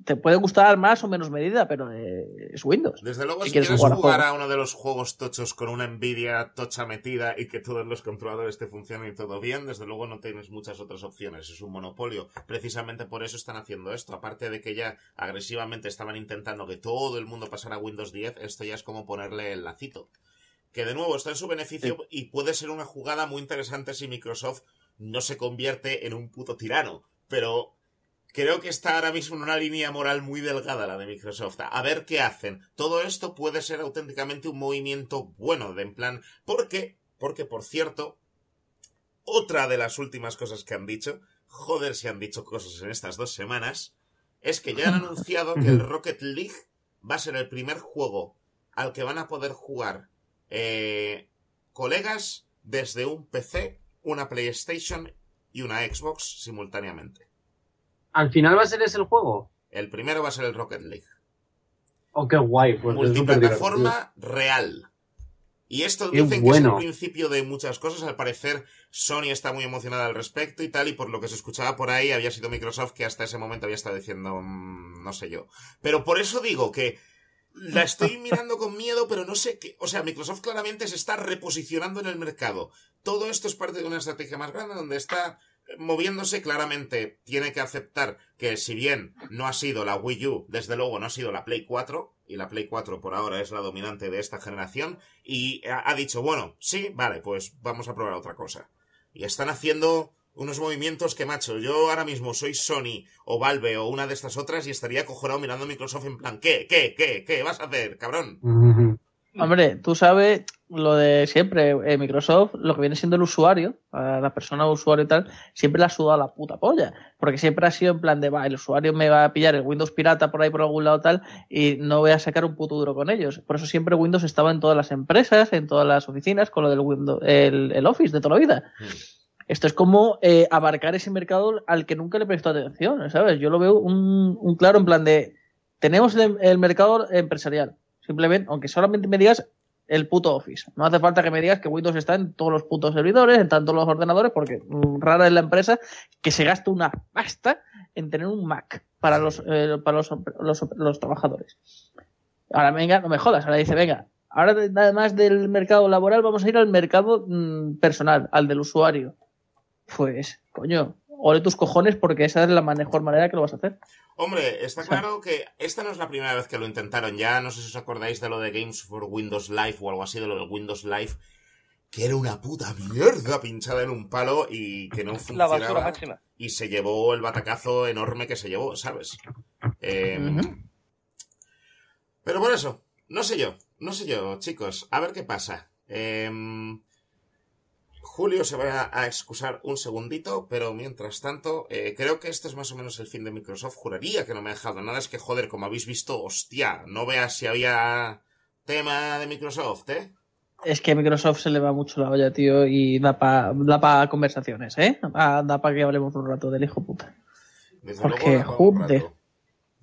te puede gustar más o menos medida, pero eh, es Windows. Desde luego, Si si, quieres quieres jugar a, uno de los juegos tochos con una Nvidia tocha metida y que todos los controladores te funcionen y todo bien, desde luego no tienes muchas otras opciones. Es un monopolio. Precisamente por eso están haciendo esto. Aparte de que ya agresivamente estaban intentando que todo el mundo pasara a Windows 10, esto ya es como ponerle el lacito. Que de nuevo está en su beneficio y puede ser una jugada muy interesante si Microsoft no se convierte en un puto tirano. Pero Creo que está ahora mismo en una línea moral muy delgada la de Microsoft. A ver qué hacen. Todo esto puede ser auténticamente un movimiento bueno, de en plan. Porque, porque por cierto, otra de las últimas cosas que han dicho, joder si han dicho cosas en estas dos semanas, es que ya han anunciado que el Rocket League va a ser el primer juego al que van a poder jugar eh, colegas desde un PC, una PlayStation y una Xbox simultáneamente. ¿Al final va a ser ese el juego? El primero va a ser el Rocket League. Oh, qué guay. Pues Multiplataforma real. Y esto Qué dicen que es el principio de muchas cosas. Al parecer, Sony está muy emocionada al respecto y tal. Y por lo que se escuchaba por ahí, había sido Microsoft que hasta ese momento había estado diciendo, mm, no sé yo. Pero por eso digo que la estoy mirando con miedo, pero no sé qué. O sea, Microsoft claramente se está reposicionando en el mercado. Todo esto es parte de una estrategia más grande donde está moviéndose claramente. Tiene que aceptar que si bien no ha sido la Wii U, desde luego no ha sido la Play 4, y la Play 4 por ahora es la dominante de esta generación, y ha ha dicho, bueno, sí, vale, pues vamos a probar otra cosa. Y están haciendo unos movimientos que, macho, yo ahora mismo soy Sony o Valve o una de estas otras y estaría cojonado mirando a Microsoft en plan, ¿qué, qué, qué, qué vas a hacer, cabrón? Hombre, tú sabes lo de siempre, eh, Microsoft, lo que viene siendo el usuario, la persona usuario y tal, siempre le ha sudado la puta polla. Porque siempre ha sido en plan de, va, el usuario me va a pillar el Windows pirata por ahí por algún lado tal, y no voy a sacar un puto duro con ellos. Por eso siempre Windows estaba en todas las empresas, en todas las oficinas, con lo del Windows, el, el Office de toda la vida. Esto es como eh, abarcar ese mercado al que nunca le prestó atención, ¿sabes? Yo lo veo un, un claro en plan de, tenemos el, el mercado empresarial. Simplemente, aunque solamente me digas el puto Office. No hace falta que me digas que Windows está en todos los putos servidores, en todos los ordenadores, porque mm, rara es la empresa que se gaste una pasta en tener un Mac para los, eh, para los, los, los trabajadores. Ahora venga, no me jodas, ahora dice, venga, ahora de- además del mercado laboral vamos a ir al mercado mm, personal, al del usuario. Pues, coño, ole tus cojones porque esa es la mejor manera que lo vas a hacer. Hombre, está claro que esta no es la primera vez que lo intentaron ya. No sé si os acordáis de lo de Games for Windows Live o algo así, de lo del Windows Live, que era una puta mierda pinchada en un palo y que no La funcionaba. basura máxima. y se llevó el batacazo enorme que se llevó, ¿sabes? Eh, Ujú. Pero por eso, no sé yo, no sé yo, chicos, a ver qué pasa. Eh, Julio se va a excusar un segundito, pero mientras tanto, eh, creo que este es más o menos el fin de Microsoft. Juraría que no me ha dejado nada, es que joder, como habéis visto, hostia, no veas si había tema de Microsoft, ¿eh? Es que a Microsoft se le va mucho la olla, tío, y da para da pa conversaciones, ¿eh? Da para que hablemos un rato del hijo puta. Desde Porque, luego, joder. rato.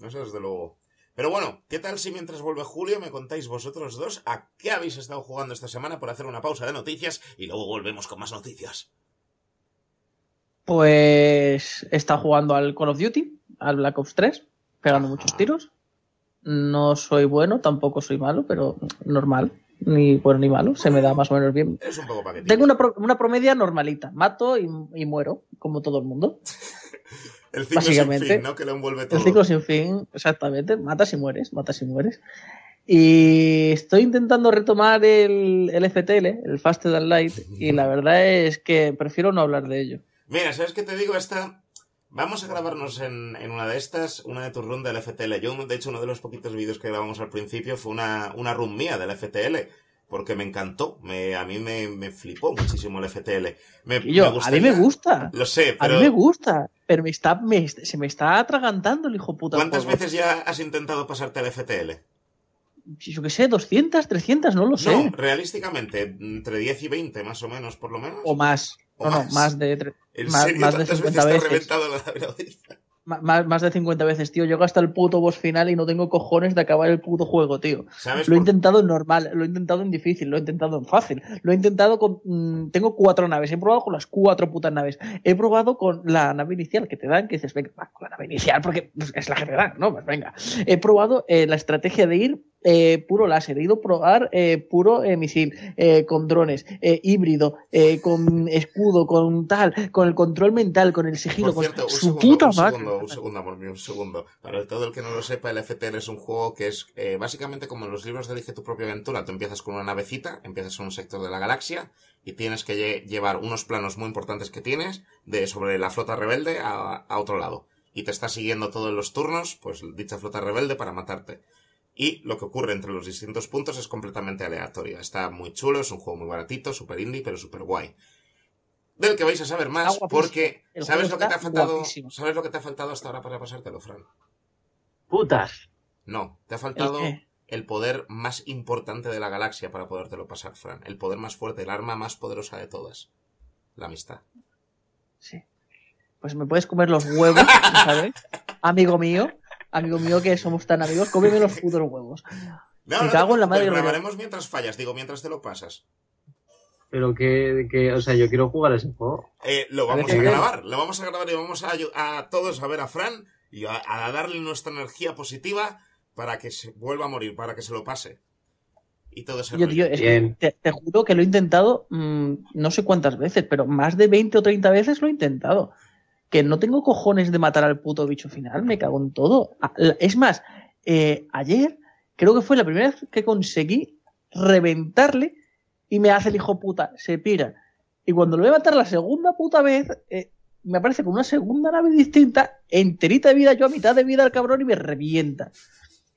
Eso desde luego. Pero bueno, ¿qué tal si mientras vuelve Julio me contáis vosotros dos a qué habéis estado jugando esta semana por hacer una pausa de noticias y luego volvemos con más noticias? Pues he estado jugando al Call of Duty, al Black Ops 3, pegando Ajá. muchos tiros. No soy bueno, tampoco soy malo, pero normal. Ni bueno ni malo, se me da más o menos bien. Es un poco paquetito. Tengo una, pro- una promedia normalita. Mato y, y muero, como todo el mundo. El ciclo sin básicamente, fin, ¿no? Que lo envuelve todo. El ciclo sin fin, exactamente. Matas y mueres, matas y mueres. Y estoy intentando retomar el, el FTL, el Faster Than Light, y la verdad es que prefiero no hablar de ello. Mira, ¿sabes qué te digo? Esta... Vamos a grabarnos en, en una de estas, una de tus run del FTL. Yo, de hecho, uno de los poquitos vídeos que grabamos al principio fue una, una run mía del FTL, porque me encantó. Me, a mí me, me flipó muchísimo el FTL. Me, yo, me a mí me gusta. Lo sé, A pero mí me gusta, pero me está, me- se me está atragantando el hijo puta. ¿cuántas juego. veces ya has intentado pasarte al FTL? Yo qué sé, 200, 300, no lo sé. No, realísticamente, entre 10 y 20 más o menos, por lo menos. O más. O no, más. no, más de, tre- ¿En más- de ¿Cuántas 50 veces te ha veces. reventado la? Más, más de 50 veces, tío. Llego hasta el puto boss final y no tengo cojones de acabar el puto juego, tío. ¿Sabes? Lo he por- intentado en normal, lo he intentado en difícil, lo he intentado en fácil, lo he intentado con... mm, tengo cuatro naves, he probado con las cuatro putas naves, he probado con la nave inicial que te dan, que dices, venga, va, con la nave inicial porque pues, es la que te dan, ¿no? Pues venga. He probado eh, la estrategia de ir eh, puro láser, he ido a probar eh, puro eh, misil, eh, con drones, eh, híbrido, eh, con escudo, con tal, con el control mental, con el sigilo, Por cierto, con un su segundo, puta un madre. segundo, un segundo, amor mío, un segundo. Para todo el que no lo sepa, el FTL es un juego que es eh, básicamente como en los libros de Elige tu propia aventura. Tú empiezas con una navecita, empiezas en un sector de la galaxia y tienes que lle- llevar unos planos muy importantes que tienes de sobre la flota rebelde a, a otro lado. Y te está siguiendo todos los turnos, pues dicha flota rebelde para matarte. Y lo que ocurre entre los distintos puntos es completamente aleatorio. Está muy chulo, es un juego muy baratito, super indie, pero super guay. Del que vais a saber más, porque El ¿sabes lo que te ha faltado? guapísimo. ¿Sabes lo que te ha faltado hasta ahora para pasártelo, Fran? Putas. No, te ha ¿El faltado qué? el poder más importante de la galaxia para podértelo pasar, Fran. El poder más fuerte, el arma más poderosa de todas. La amistad. Sí. Pues me puedes comer los huevos, ¿sabes? Amigo mío, amigo mío que somos tan amigos, cómeme los putos huevos. No, Me no cago te en la madre grabaremos mientras fallas, digo, mientras te lo pasas. Pero que, que, o sea, yo quiero jugar a ese juego. Eh, lo vamos a grabar, lo vamos a grabar y vamos a, a todos a ver a Fran y a, a darle nuestra energía positiva para que se vuelva a morir, para que se lo pase. Y todo ese Yo, tío, es que Bien. te, te juro que lo he intentado mm, no sé cuántas veces, pero más de 20 o 30 veces lo he intentado. Que no tengo cojones de matar al puto bicho final, me cago en todo. Ah, Es más, eh, ayer creo que fue la primera vez que conseguí reventarle y me hace el hijo puta, se pira. Y cuando lo voy a matar la segunda puta vez, eh, me aparece con una segunda nave distinta, enterita de vida, yo a mitad de vida al cabrón y me revienta.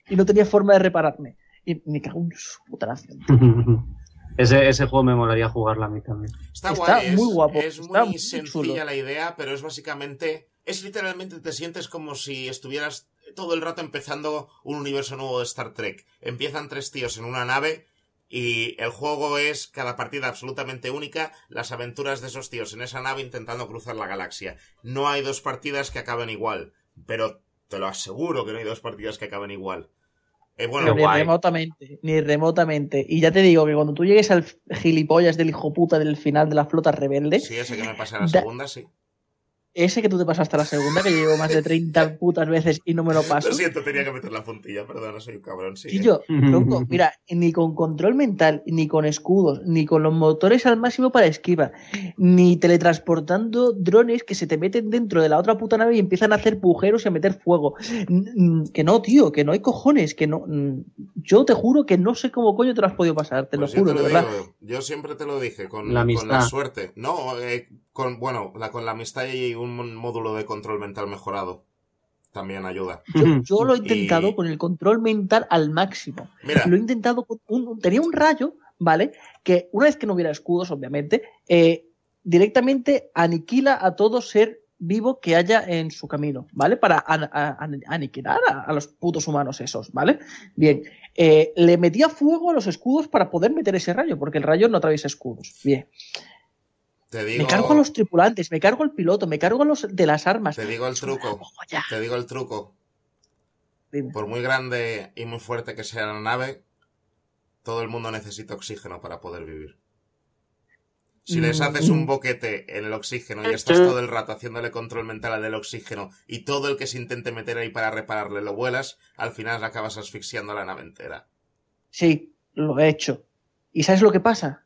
Y no tenía forma de repararme. Y me cago en su puta nación. ese, ese juego me molaría jugarlo a mí también. Está, Está guay, es, muy guapo, Es está muy muy sencilla chulo. la idea, pero es básicamente. Es literalmente te sientes como si estuvieras todo el rato empezando un universo nuevo de Star Trek. Empiezan tres tíos en una nave y el juego es cada partida absolutamente única, las aventuras de esos tíos en esa nave intentando cruzar la galaxia. No hay dos partidas que acaben igual, pero te lo aseguro que no hay dos partidas que acaben igual. Eh, bueno, ni guay. remotamente, ni remotamente. Y ya te digo que cuando tú llegues al gilipollas del hijo puta del final de la flota rebelde, sí, ese que me pasa en la Da- segunda, sí. Ese que tú te pasaste a la segunda, que llevo más de 30 putas veces y no me lo paso. Lo siento, tenía que meter la puntilla, perdona, soy un cabrón, sí. Y yo, tronco, mira, ni con control mental, ni con escudos, ni con los motores al máximo para esquiva, ni teletransportando drones que se te meten dentro de la otra puta nave y empiezan a hacer pujeros y a meter fuego. Que no, tío, que no hay cojones, que no. Yo te juro que no sé cómo coño te lo has podido pasar, te Pues lo juro, te de verdad. yo siempre te lo dije, con La con la, suerte. No, eh, con, bueno, la, con la amistad y un módulo de control mental mejorado. También ayuda. Yo, yo lo he intentado Y- con el control mental al máximo. Mira, Lo he intentado con un, tenía un rayo, ¿vale? Que una vez que no hubiera escudos, obviamente, eh, directamente aniquila a todo ser vivo que haya en su camino, ¿vale? Para an- a- an- aniquilar a, a los putos humanos esos, ¿vale? Bien, eh, le metía fuego a los escudos para poder meter ese rayo, porque el rayo no atraviesa escudos. Bien, te digo, me cargo a los tripulantes, me cargo al piloto, me cargo a los de las armas. te digo el truco. Te digo el truco. Dime. Por muy grande y muy fuerte que sea la nave, todo el mundo necesita oxígeno para poder vivir. Si les haces un boquete en el oxígeno y estás todo el rato haciéndole control mental al del oxígeno y todo el que se intente meter ahí para repararle lo vuelas, al final acabas asfixiando a la nave entera. Sí, lo he hecho. ¿Y sabes lo que pasa?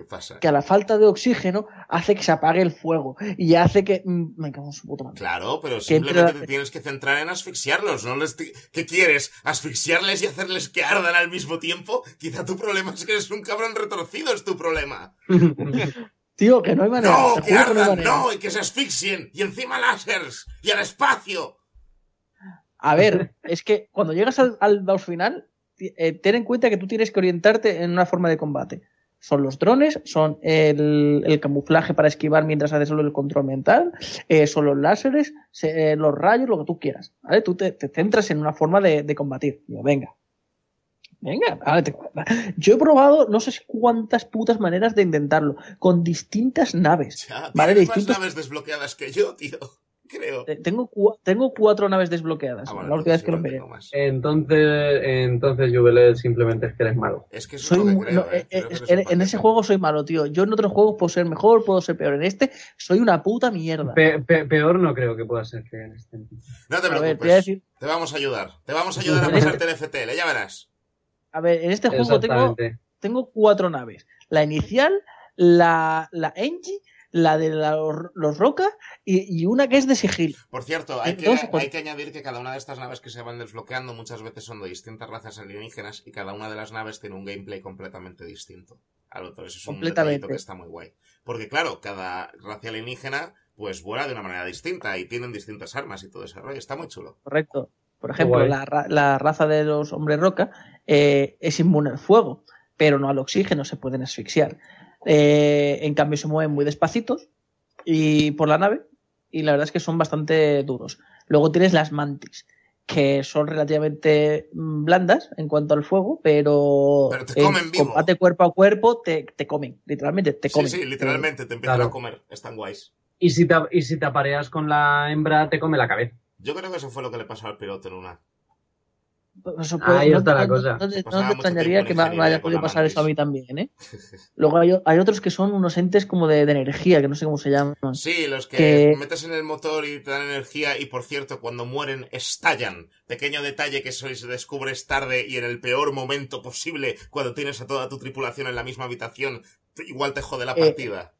¿Qué pasa? Que a la falta de oxígeno hace que se apague el fuego y hace que... mm, Me cago en su puta madre. Claro, pero simplemente te tienes que centrar en asfixiarlos, ¿no? Les ¿Qué quieres? ¿Asfixiarles y hacerles que ardan al mismo tiempo? Quizá tu problema es que eres un cabrón retorcido, es tu problema. Tío, que no hay manera. ¡No! ¡Que juro que no hay ardan! manera. ¡No! ¡Y que se asfixien! ¡Y encima láseres! ¡Y al espacio! A ver, es que cuando llegas al, al boss final, eh, ten en cuenta que tú tienes que orientarte en una forma de combate. Son los drones, son el, el camuflaje para esquivar mientras haces solo el control mental, eh, son los láseres, se- eh, los rayos, lo que tú quieras. ¿vale? Tú te, te centras en una forma de, de combatir. Digo, venga. Venga, vale, te- yo he probado no sé cuántas putas maneras de intentarlo, con distintas naves. Ya, Vale, tienes más distintos- naves desbloqueadas que yo, tío. Creo. Tengo, cua- tengo cuatro naves desbloqueadas. Ah, bueno, la última vez entonces que lo más. Entonces, entonces Jubilee simplemente es que eres malo. Es que eso Soy creo, no, ¿eh? eh, eh, que en, ese juego soy malo, tío. Yo en otros juegos puedo ser mejor, puedo ser peor. En este soy una puta mierda. Pe- pe- peor no creo que pueda ser que en este. No te A ver, te preocupes. voy a decir, Te vamos a ayudar. Te vamos a ayudar a pasarte el FTL, ya verás. a ver, en este juego tengo, tengo cuatro naves. La inicial, la, la Engie, la de la- los Roca y, y una que es de sigil. Por cierto, hay que, pues- hay que añadir que cada una de estas naves que se van desbloqueando muchas veces son de distintas razas alienígenas y cada una de las naves tiene un gameplay completamente distinto al otro. Eso es un detallito que está muy guay. Porque claro, cada raza alienígena pues vuela de una manera distinta y tienen distintas armas y todo ese rollo. Está muy chulo. Correcto. Por ejemplo, la, ra- la raza de los hombres roca eh, es inmune al fuego, pero no al oxígeno, se pueden asfixiar. Eh, en cambio, se mueven muy despacitos y por la nave, y la verdad es que son bastante duros. Luego tienes las mantis, que son relativamente mm, blandas en cuanto al fuego, pero, Pero te en comen vivo. combate cuerpo a cuerpo te, te comen, literalmente te comen. Sí, sí, literalmente te empiezan Claro. a comer. Están guays. Y si, te, y si te apareas con la hembra, te come la cabeza. Yo creo que eso fue lo que le pasó al piloto en una. Eso puede- Ahí no- está la no- cosa. No, te- Se no pasaba te mucho extrañaría que me, haya con podido la pasar eso a mí también, ¿eh? Luego hay, otros que son unos entes como de, de energía, que no sé cómo se llaman. Sí, los que, Que- metes en el motor y te dan energía y por cierto, cuando mueren estallan. Pequeño detalle que sois descubres tarde y en el peor momento posible, cuando tienes a toda tu tripulación en la misma habitación, igual te jode la Eh, partida.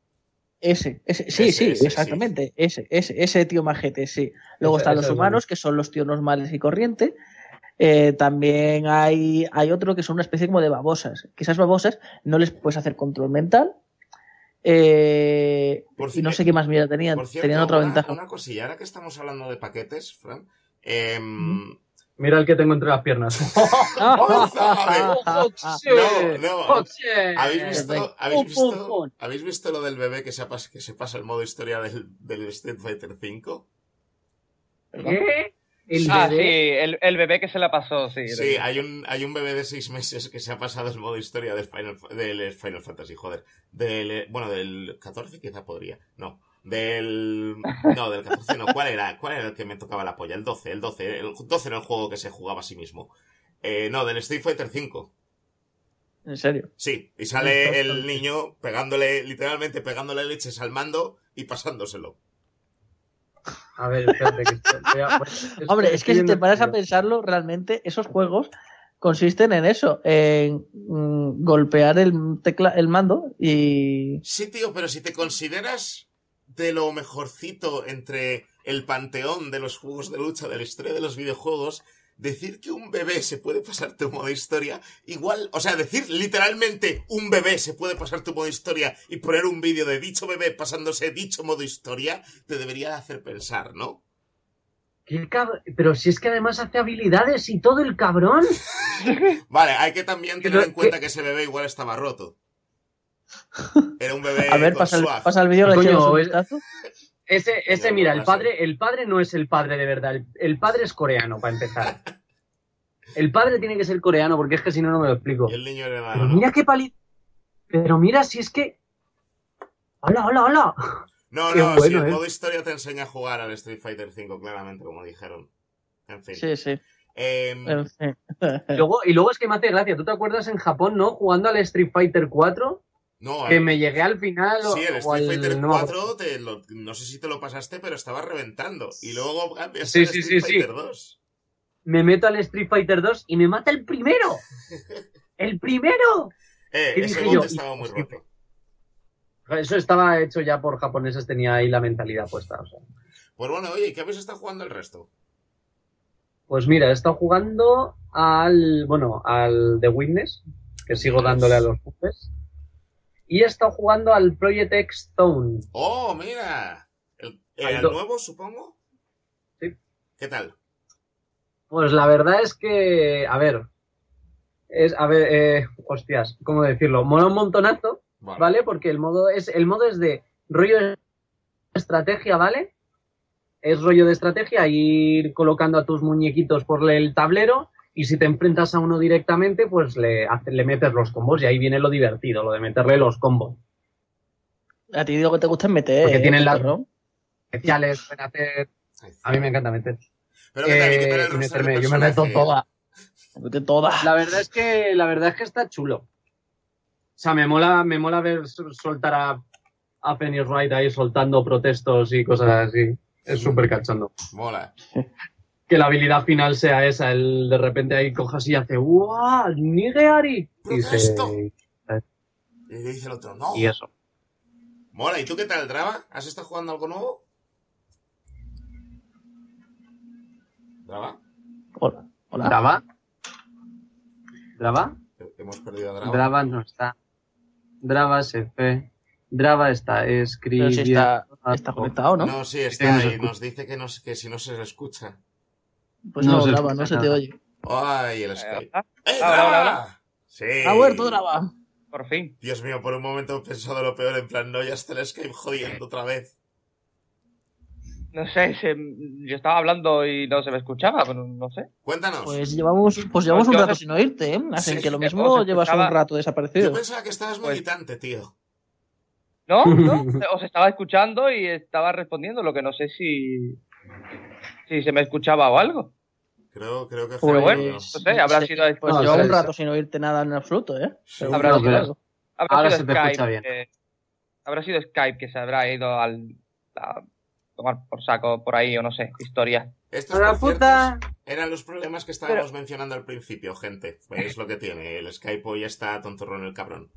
Ese, ese, sí, Ese, sí, ese, exactamente. Ese, ese, ese tío majete, sí. Luego Ese- están ese los es humanos, que son los tíos normales y corrientes. Eh, también hay, hay otro que son una especie como de babosas. Que esas babosas no les puedes hacer control mental. Eh, Por y no sé qué más mira tenían. Por cierto, tenían otra una, ventaja. una cosilla, ahora que estamos hablando de paquetes, Fran, em, Mira el que tengo entre las piernas. No, no. Joder. ¿Habéis visto, ¿habéis, Pum, pum, visto, pum. ¿Habéis visto lo del bebé que se, pas- que se pasa el modo historia del, del Street Fighter V? ¿Qué? El Ah, sí, el, el bebé que se la pasó, sí. Sí, hay un, hay un bebé de seis meses que se ha pasado el modo historia del Final, del Final Fantasy, joder. Del, bueno, del 14 quizá podría. No. Del... No, del 14 no. ¿Cuál era? ¿Cuál era el que me tocaba la polla? El 12, el 12. El 12 era el juego que se jugaba a sí mismo. Eh, no, del Street Fighter 5. En serio. Sí, y sale el niño pegándole, literalmente pegándole leches al mando y pasándoselo. A ver, espérate que esto- voy a- voy- estoy- Hombre, es que si te paras a pensarlo, realmente esos juegos consisten en eso, en mm, golpear el, tecla, el mando y... Sí, tío, pero si te consideras de lo mejorcito entre el panteón de los juegos de lucha de la historia de los videojuegos, decir que un bebé se puede pasar tu modo historia, igual, o sea, decir literalmente un bebé se puede pasar tu modo historia y poner un vídeo de dicho bebé pasándose dicho modo historia, te debería hacer pensar, ¿no? ¿Qué cab- Pero si es que además hace habilidades y todo el cabrón. Vale, hay que también tener Pero en cuenta que ese bebé igual estaba roto. Era un bebé A ver, con pasa el, pasa el vídeo, le Coño, Ese, ese Mira, el padre, el padre no es el padre de verdad. El, el padre es coreano, para empezar. El padre tiene que ser coreano, porque es que si no, no me lo explico. Y el niño era Pero mira qué pali... Pero mira, si es que... ¡Hola, hola, hola! No, Qué no, bueno, si el ¿eh? modo historia te enseña a jugar al Street Fighter V, claramente, como dijeron. En fin. Sí, sí. En fin. Y luego, y luego es que me hace gracia. ¿Tú te acuerdas en Japón, no? Jugando al Street Fighter 4, no, que al- me llegué al final. o- Sí, el Street al- Fighter no, 4, te lo- no sé si te lo pasaste, pero estaba reventando. Y luego cambiaste Sí, al sí, Street sí. Fighter 2. Me meto al Street Fighter 2 y me mata el primero. ¡El primero! Eh, ¿Qué ese dije bote yo? estaba muy roto. Eso estaba hecho ya por japoneses, tenía ahí la mentalidad puesta. o sea. Pues bueno, oye, ¿y qué habéis estado jugando el resto? Pues mira, he estado jugando al, bueno, al The Witness, que sigo dándole a los puzzles. Y he estado jugando al Project X Stone. ¡Oh, mira! ¿El, nuevo, supongo? Sí. ¿Qué tal? Pues la verdad es que, a ver, es, a ver, eh, hostias, ¿cómo decirlo? Mola un montonazo, ¿vale? Porque el modo es, el modo es de rollo de estrategia, ¿vale? Es rollo de estrategia, ir colocando a tus muñequitos por el tablero y si te enfrentas a uno directamente, pues le, hace- le metes los combos y ahí viene lo divertido, lo de meterle los combos. A ti lo que te gusta meter. Porque ¿eh, tienen la- perro? Especiales, pueden hacer... A mí me encanta meter. Pero ¿qué tal? ¿Y qué tal eh, el meterme, yo me meto toda. Mete todas. La verdad es que la verdad es que está chulo. O sea, me mola, me mola ver sol- soltar a, a Phoenix Wright ahí soltando protestos y cosas así. Es súper cachondo. Mola. Que la habilidad final sea esa, el de repente ahí cojas y hace ¡Wow! ¡Nigeari! Y, se, ¡Protesto! Y dice el otro, no. y eso. Mola, ¿y tú qué tal, Drava? ¿Has estado jugando algo nuevo? ¿Drava? Hola. Hola. ¿Drava? ¿Drava? Hemos perdido a Drava. Drava no está. Drava se fue. Drava está escribiendo. si está, está conectado, ¿no? No, sí, está escucha. Nos dice que, no, que si no se le escucha. Pues No no, se graba, no se te oye. ¡Ay, el Skype! Ah, ¡Eh, hola, hola. Sí. Ha vuelto graba. Por fin. Dios mío, por un momento he pensado lo peor, en plan, no, ya está el Skype jodiendo otra vez. No sé, se- yo estaba hablando y no se me escuchaba, pero no sé. Cuéntanos. Pues llevamos, pues llevamos un yo rato sin oírte, ¿eh? Así Sí, que lo mismo llevas escuchaba- un rato Yo desaparecido. pensaba que estabas Pues- militante, tío. ¿No? ¿No? Os estaba escuchando y estaba respondiendo, lo que no sé si, si se me escuchaba o algo. Creo, creo que fue. Pero bueno, no sé, habrá sí, sido- Pues No, un rato sin oírte nada en absoluto, ¿eh? Sí. Seguro Habrá que sido- algo. Habrá Ahora sido se te Skype. escucha bien. eh, habrá sido Skype que se habrá ido al, a tomar por saco por ahí o no sé, historia. Estos ¡A la puta! eran los problemas que estábamos mencionando al principio, gente. Es lo que tiene. El Skype hoy está tontorrón el cabrón.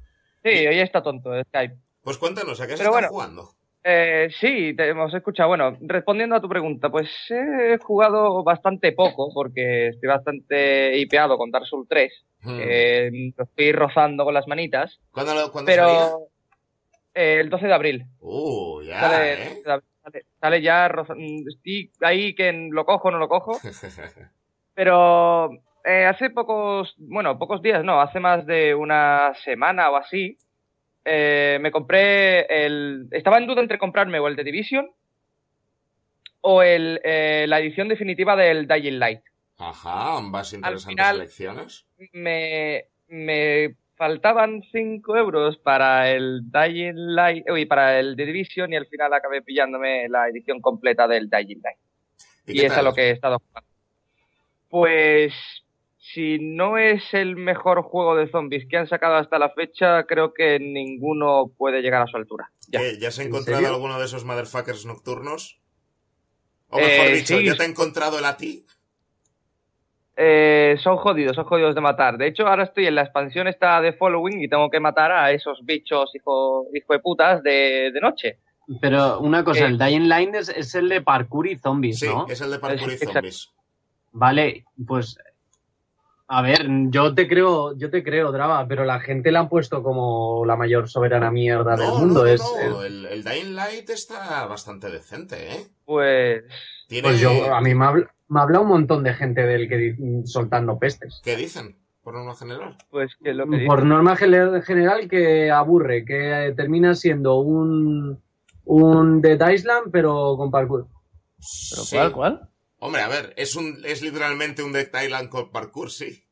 Sí, hoy está tonto Skype. Pues cuéntanos, ¿a qué se Pero están bueno. jugando? Eh, sí, te hemos escuchado. Bueno, respondiendo a tu pregunta, pues he jugado bastante poco porque estoy bastante hipeado con Dark Souls 3. Hmm. Eh, lo estoy rozando con las manitas, ¿Cuándo, lo- cuándo pero eh, el 12 de abril. Uh, ya, Sale, ¿eh? sale- sale ya, roza- estoy ahí que lo cojo, no lo cojo, pero eh, hace pocos, bueno, pocos días, no, hace más de una semana o así, eh, me compré el, estaba en duda entre comprarme o el de Division o el, eh, la edición definitiva del Dying Light. Ajá, ambas interesantes final- elecciones. me, me faltaban 5 euros para el Dying Light, uy, para el The Division y al final acabé pillándome la edición completa del Dying Light. Y, qué es a lo que he estado jugando. Pues si no es el mejor juego de zombies que han sacado hasta la fecha, creo que ninguno puede llegar a su altura. Ya. ¿Qué, ¿Ya has ¿En encontrado alguno de esos motherfuckers nocturnos? O mejor Eh, dicho, sí. ¿ya te ha encontrado el a ti? Eh, son jodidos, son jodidos de matar. De hecho, ahora estoy en la expansión esta de Following y tengo que matar a esos bichos hijo, hijo de putas de, de noche. Pero una cosa, Eh. el Dying Line es, es el de parkour y zombies, Sí, ¿no? es el de parkour y exacto. zombies. Vale, pues a ver, yo te creo, yo te creo, Drava, pero la gente la han puesto como la mayor soberana mierda del mundo. no, no, es, no, es- El, el Dying Light está bastante decente, ¿eh? Pues Tiene... pues yo, a mí me habla, me habla un montón de gente del que soltando pestes. ¿Qué dicen? Por norma general. Pues que lo que Por norma gene- general que aburre, que termina siendo un un Dead Island pero con parkour. ¿Pero Sí. cuál, cuál? Hombre, a ver, es un es literalmente un Dead Island con parkour, sí.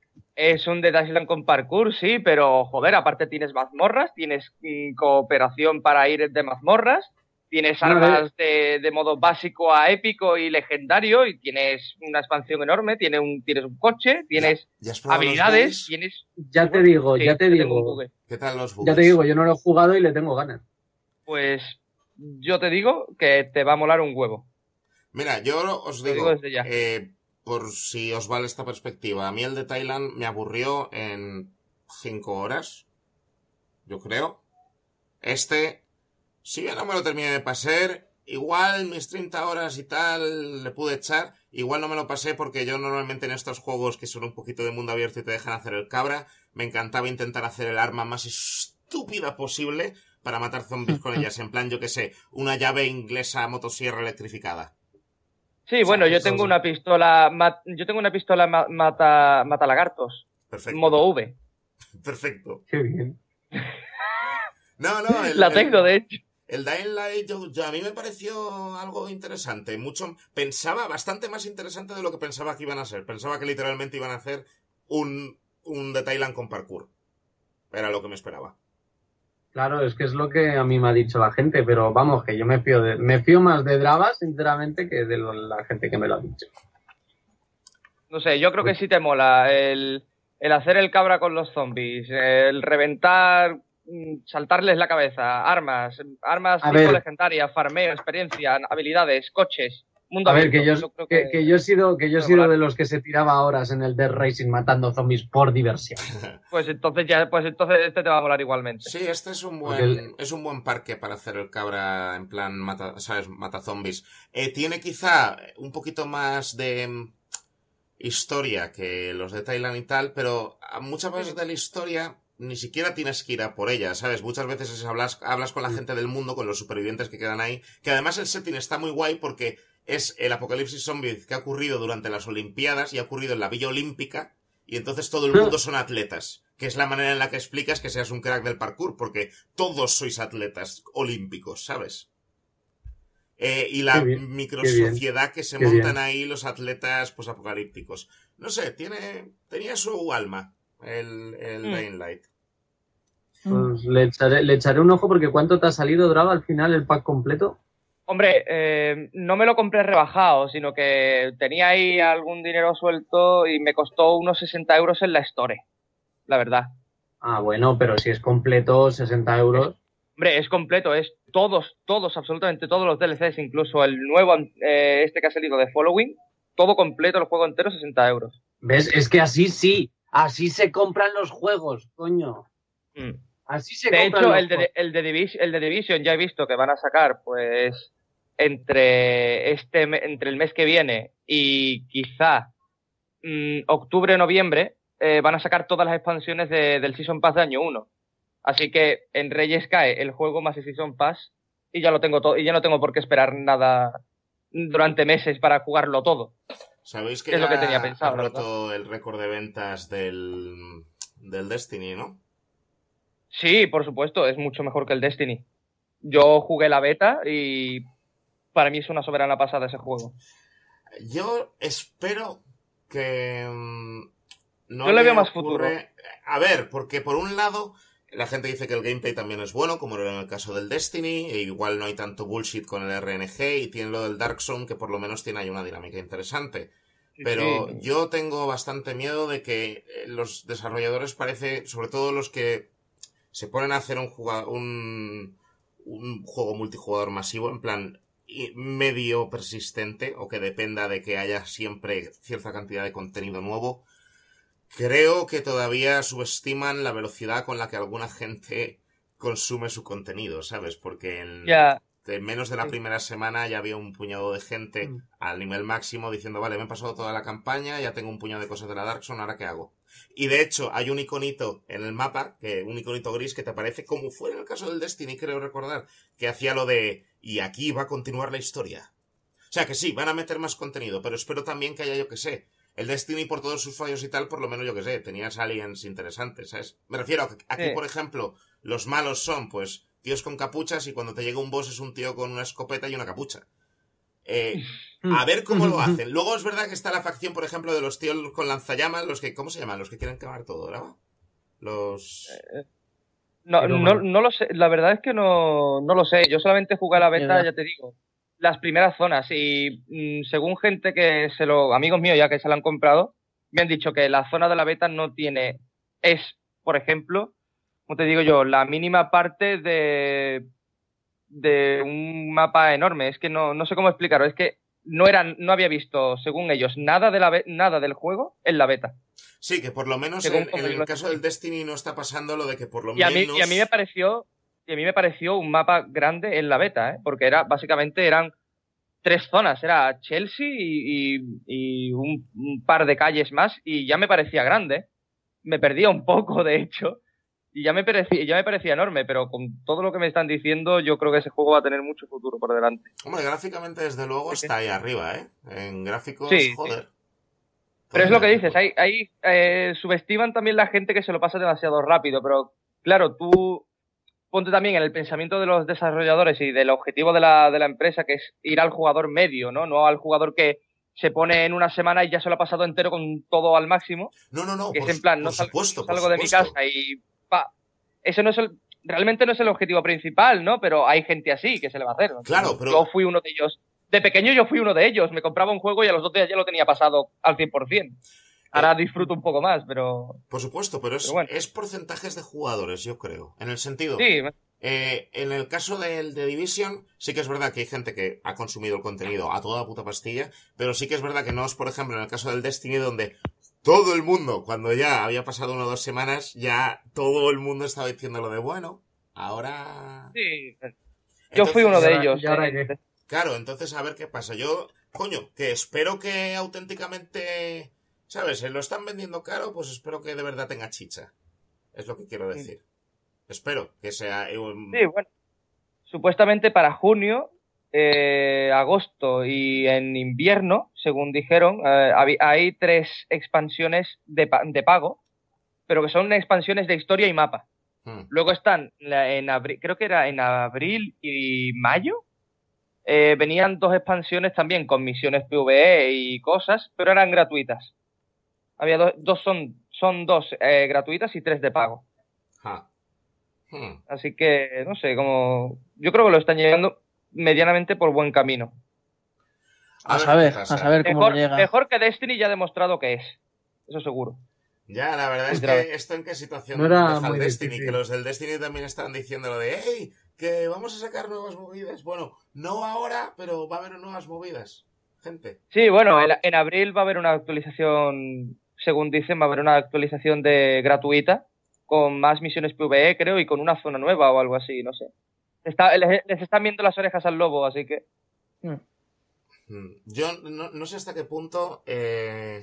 Es un Dead Island con parkour, sí, pero joder, aparte tienes mazmorras, tienes mm, cooperación para ir de mazmorras, Tienes armas de, de modo básico a épico y legendario y tienes una expansión enorme, tienes un, tienes un coche, tienes ¿Ya has probado los habilidades, tienes... Ya te digo, Sí, ya te digo. ¿Qué tal los bugs? Ya te digo, yo no lo he jugado y le tengo ganas. Pues yo te digo que te va a molar un huevo. Mira, yo os Lo digo, digo desde ya. eh, por si os vale esta perspectiva, a mí el de Thailand me aburrió en 5 horas, yo creo. Este, si bien no me lo terminé de pasar, igual mis 30 horas y tal le pude echar, igual no me lo pasé porque yo normalmente en estos juegos que son un poquito de mundo abierto y te dejan hacer el cabra, me encantaba intentar hacer el arma más estúpida posible para matar zombies con ellas, en plan, yo que sé, una llave inglesa motosierra electrificada. Sí, bueno, yo tengo una pistola, yo tengo una pistola ma- mata, mata lagartos, Perfecto. modo V. Perfecto. Qué bien. No, no, el, La el- tengo, de hecho. El Dying Light, yo, yo- a mí me pareció algo interesante. Mucho, pensaba bastante más interesante de lo que pensaba que iban a ser. Pensaba que literalmente iban a hacer un, un de Thailand con parkour. Era lo que me esperaba. Claro, es que es lo que a mí me ha dicho la gente, pero vamos, que yo me fío, de, me fío más de Drava, sinceramente, que de la gente que me lo ha dicho. No sé, yo creo que sí te mola el, el hacer el cabra con los zombies, el reventar, mm, saltarles la cabeza, armas, armas tipo legendarias, farmeo, experiencia, habilidades, coches, mundo A ver, abierto. que yo, creo que, que yo he sido, que yo he sido de los que se tiraba horas en el Death Racing matando zombies por diversión. Pues entonces ya, pues entonces este te va a molar igualmente. Sí, este es un buen, el- es un buen parque para hacer el cabra en plan mata, ¿sabes? mata zombies. Eh, tiene quizá un poquito más de mm, historia que los de Thailand y tal, pero a muchas veces de la historia ni siquiera tienes que ir a por ella, ¿sabes? Muchas veces es hablas, hablas con la gente del mundo, con los supervivientes que quedan ahí, que además el setting está muy guay porque es el apocalipsis zombie que ha ocurrido durante las Olimpiadas y ha ocurrido en la Villa Olímpica, y entonces todo el mundo son atletas, que es la manera en la que explicas que seas un crack del parkour, porque todos sois atletas olímpicos, ¿sabes? Eh, y la bien, microsociedad que se qué montan bien. ahí los atletas pues apocalípticos. No sé, tiene, tenía su alma el, el Mm. Dying Light. Pues le echaré, le echaré un ojo porque ¿cuánto te ha salido, Drava, al final el pack completo? Hombre, eh, no me lo compré rebajado, sino que tenía ahí algún dinero suelto y me costó unos 60 euros en la Store, la verdad. Ah, bueno, pero si es completo, 60 euros. Hombre, es completo, es todos, todos, absolutamente todos los DLCs, incluso el nuevo, eh, este que ha salido de Following, todo completo, el juego entero, 60 euros. ¿Ves? Es que así sí, así se compran los juegos, coño. Mm. Así se De compran hecho, los el de, el, de Divis- el de Division ya he visto que van a sacar, pues, entre, este, entre el mes que viene y quizá mm, octubre noviembre, eh, van a sacar todas las expansiones de- del Season Pass de año 1. Así que en Reyes cae el juego más el Season Pass y ya lo tengo todo, y ya no tengo por qué esperar nada durante meses para jugarlo todo. ¿Sabéis que Es lo que tenía pensado, ha el récord de ventas del, del Destiny, ¿no? Sí, por supuesto, es mucho mejor que el Destiny. Yo jugué la beta y para mí es una soberana pasada ese juego. Yo espero que mm, no Yo le veo más ocurre- A ver, porque por un lado la gente dice que el gameplay también es bueno, como era en el caso del Destiny, e igual no hay tanto bullshit con el RNG y tiene lo del Dark Zone que por lo menos tiene ahí una dinámica interesante. Pero Sí. yo tengo bastante miedo de que eh, los desarrolladores parece, sobre todo los que se ponen a hacer un, juga- un, un juego multijugador masivo, en plan medio persistente, o que dependa de que haya siempre cierta cantidad de contenido nuevo, creo que todavía subestiman la velocidad con la que alguna gente consume su contenido, ¿sabes? Porque en, menos de la primera semana ya había un puñado de gente Mm. al nivel máximo diciendo, vale, me he pasado toda la campaña, ya tengo un puñado de cosas de la Dark Zone, ¿ahora qué hago? Y de hecho, hay un iconito en el mapa, que un iconito gris que te aparece, como fue en el caso del Destiny, creo recordar, que hacía lo de, y aquí va a continuar la historia. O sea que sí, van a meter más contenido, pero espero también que haya, yo que sé, el Destiny por todos sus fallos y tal, por lo menos yo que sé, tenías aliens interesantes, ¿sabes? Me refiero a que aquí, por ejemplo, los malos son, pues, tíos con capuchas y cuando te llega un boss es un tío con una escopeta y una capucha. Eh, a ver cómo lo hacen. Luego es verdad que está la facción, por ejemplo, de los tíos con lanzallamas, los que, ¿cómo se llaman? Los que quieren quemar todo, ¿verdad? Los... No, Pero no, bueno. no lo sé, la verdad es que no, no lo sé. Yo solamente jugué a la beta, ya te digo, las primeras zonas y mm, según gente que se lo, amigos míos ya que se la han comprado, me han dicho que la zona de la beta no tiene, es, por ejemplo, como te digo yo, la mínima parte de, de un mapa enorme. Es que no, no sé cómo explicarlo, es que no eran, no había visto, según ellos, nada de la nada del juego en la beta. Sí, que por lo menos en, el caso del Destiny no está pasando lo de que por lo Y a, mí, menos... y a mí me pareció y a mí me pareció un mapa grande en la beta, ¿eh? porque era básicamente eran tres zonas, era Chelsea y, y- y un, un par de calles más y ya me parecía grande. Me perdía un poco, de hecho, y ya me parecía, ya me parecía enorme, pero con todo lo que me están diciendo, yo creo que ese juego va a tener mucho futuro por delante. Hombre, gráficamente desde luego está ahí arriba, ¿eh? En gráficos, Sí, sí. joder. Pero es lo que dices, ahí, ahí eh, subestiman también la gente que se lo pasa demasiado rápido, pero claro, tú ponte también en el pensamiento de los desarrolladores y del objetivo de la, de la empresa, que es ir al jugador medio, ¿no? No al jugador que se pone en una semana y ya se lo ha pasado entero con todo al máximo, No, no, no, que por, es en plan, no por supuesto, por salgo de mi casa y pa. Eso no es el, realmente no es el objetivo principal, ¿no? Pero hay gente así que se le va a hacer. ¿no? Claro, pero- Yo fui uno de ellos. De pequeño yo fui uno de ellos. Me compraba un juego y a los dos días ya lo tenía pasado al 100%. Ahora disfruto un poco más, pero... Por supuesto, pero es, Pero bueno. es porcentajes de jugadores, yo creo. En el sentido... Sí, Eh, en el caso del de Division, sí que es verdad que hay gente que ha consumido el contenido a toda puta pastilla, pero sí que es verdad que no es, por ejemplo, en el caso del Destiny, donde todo el mundo, cuando ya había pasado una o dos semanas, ya todo el mundo estaba diciendo lo de bueno, ahora. sí. Yo fui uno de ¿y ahora- ellos. y ahora eh. qué? Claro, entonces a ver qué pasa. Yo, coño, que espero que auténticamente, ¿sabes? Se lo están vendiendo caro, pues espero que de verdad tenga chicha. Es lo que quiero decir. Espero que sea eh. Sí, bueno. Supuestamente para junio, eh, agosto y en invierno, según dijeron, eh, hay tres expansiones de, de pago, pero que son expansiones de historia y mapa. Hmm. Luego están en abril, creo que era en abril y mayo. eh, venían dos expansiones también con misiones PvE y cosas, pero eran gratuitas. Había dos, dos son, son dos eh, gratuitas y tres de pago. Hmm. Así que, no sé, como. Yo creo que lo están llegando medianamente por buen camino. A, saber, a saber cómo Mejor, llega. mejor que Destiny ya ha demostrado que es. Eso seguro. Ya, la verdad es que esto en qué situación No era deja el muy Destiny, difícil. que los del Destiny también están diciendo lo de, hey, que vamos a sacar nuevas movidas. Bueno, no ahora, pero va a haber nuevas movidas. Gente. Sí, bueno, en, en abril va a haber una actualización, según dicen, va a haber una actualización de gratuita con más misiones PvE, creo, y con una zona nueva o algo así, no sé. Está, les, les están viendo las orejas al lobo, así que. Mm. Mm, Yo no, no sé hasta qué punto eh,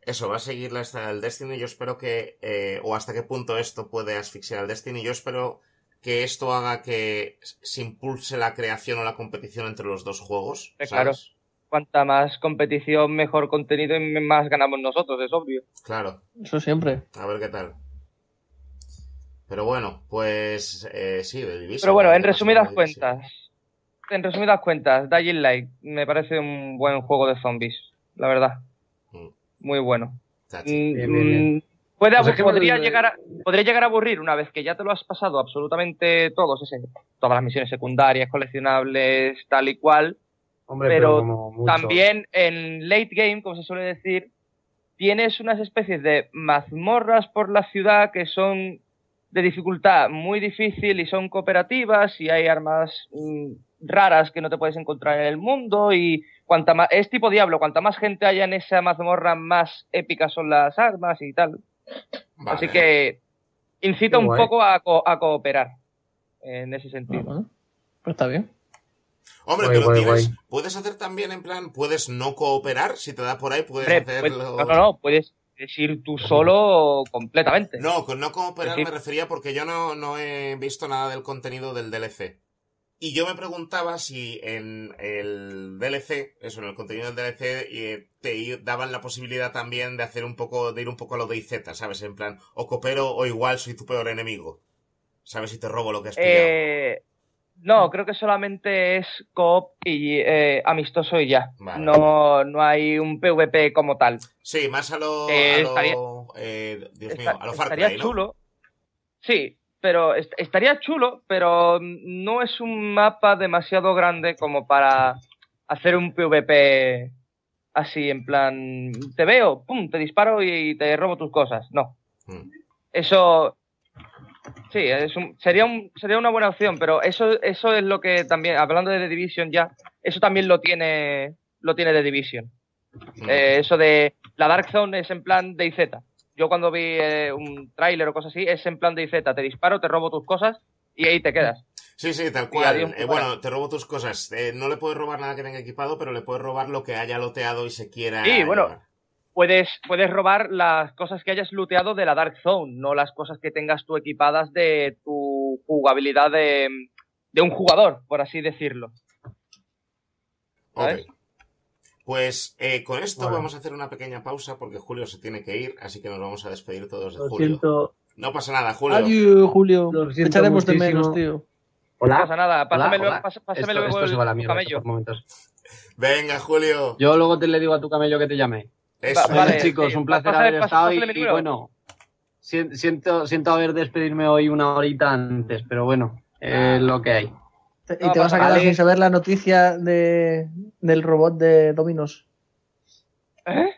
eso va a seguir la esta del Destiny. Yo espero que, eh, o hasta qué punto esto puede asfixiar al Destiny. Yo espero que esto haga que se impulse la creación o la competición entre los dos juegos. Eh, ¿sabes? Cuanta más competición, mejor contenido y más ganamos nosotros, es obvio. Claro. Eso siempre. A ver qué tal. Pero bueno, pues eh, sí. Pero bueno, en ¿qué pasa con resumidas cuentas, en resumidas cuentas, Dying Light me parece un buen juego de zombies, la verdad. Mm. Muy bueno. Mm, Bien, bien, puede Pues es podría, llegar a, podría llegar a aburrir una vez que ya te lo has pasado absolutamente todos, ese, todas las misiones secundarias, coleccionables, tal y cual. Hombre, pero pero. También en late game, como se suele decir, tienes unas especies de mazmorras por la ciudad que son de dificultad muy difícil y son cooperativas y hay armas mm, raras que no te puedes encontrar en el mundo y cuanta más es tipo diablo, cuanta más gente haya en esa mazmorra más épicas son las armas y tal. Vale. Así que incita Qué un guay. poco a, co- a cooperar en ese sentido. Pues está bien. Hombre, Guay, pero guay, tienes, guay. puedes hacer también en plan, puedes no cooperar, si te da por ahí, puedes Hombre, pues, hacerlo. no, no, no, puedes, puedes ir tú solo completamente. No, con no cooperar me refería porque yo no, no he visto nada del contenido del DLC. Y yo me preguntaba si en el DLC, eso, en el contenido del DLC, eh, te daban la posibilidad también de hacer un poco, de ir un poco a lo de IZ, ¿sabes? En plan, o coopero o igual soy tu peor enemigo. ¿Sabes? Si te robo lo que has pillado. Eh, no, creo que solamente es coop y eh, amistoso y ya. Vale. No, no hay un PvP como tal. Sí, más a lo. eh, a lo estaría- eh, Dios Está- mío, a lo Far estaría Cry, ¿no? chulo. Sí, pero est- estaría chulo, pero no es un mapa demasiado grande como para hacer un PvP así, en plan, te veo, pum, te disparo y te robo tus cosas. No. Mm. Eso. Sí, es un- sería, un, sería una buena opción, pero eso, eso es lo que también, hablando de The Division ya, eso también lo tiene, lo tiene The Division. Mm. Eh, eso de la Dark Zone es en plan de IZ. Yo cuando vi eh, un tráiler o cosas así, es en plan de IZ. Te disparo, te robo tus cosas y ahí te quedas. Sí, sí, tal cual. adiós, Eh, bueno, te robo tus cosas. Eh, no le puedes robar nada que tenga equipado, pero le puedes robar lo que haya loteado y se quiera. Sí, bueno. llevar. Puedes, puedes robar las cosas que hayas looteado de la Dark Zone, no las cosas que tengas tú equipadas de tu jugabilidad de, de un jugador, por así decirlo. Ok. ¿sabes? Pues eh, con esto Bueno. vamos a hacer una pequeña pausa porque Julio se tiene que ir, así que nos vamos a despedir todos de Lo Julio. siento. No pasa nada, Julio. Adiós, Julio. Lo Te echaremos de menos, tío. No Hola. pasa nada, pásame Hola, luego, hola. pas- pásame Esto, luego esto el se va a la tu mierda camello. por momentos. Venga, Julio. Yo luego te le digo a tu camello que te llame. Eso. Bueno, vale, chicos, un placer pásale- haber pásale- estado y, bueno, sien- siento, siento haber despedirme hoy una horita antes, pero bueno, es lo que hay. Te- No, y te vas a quedar vale. sin saber la noticia de, del robot de Dominos. ¿Eh?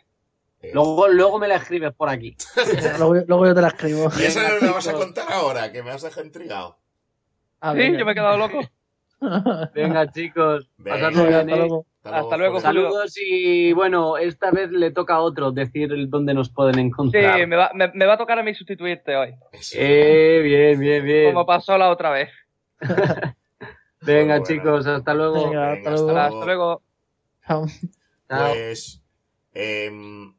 Eh, Luego, luego me la escribes por aquí. luego, luego yo te la escribo. Y esa no la vas a contar ahora, que me has dejado intrigado. Ah, Sí, venga. yo me he quedado loco. Venga, chicos, Venga. pasadlo bien, hasta luego. Luego. Saludos y bueno, esta vez le toca a otro decir dónde nos pueden Sí, encontrar. me va, me, me va a tocar a mí sustituirte hoy. Eh, bien, bien, bien. como pasó la otra vez. Venga, chicos, hasta luego. Venga, Venga, hasta luego. hasta Hasta luego. Chao. Pues. em,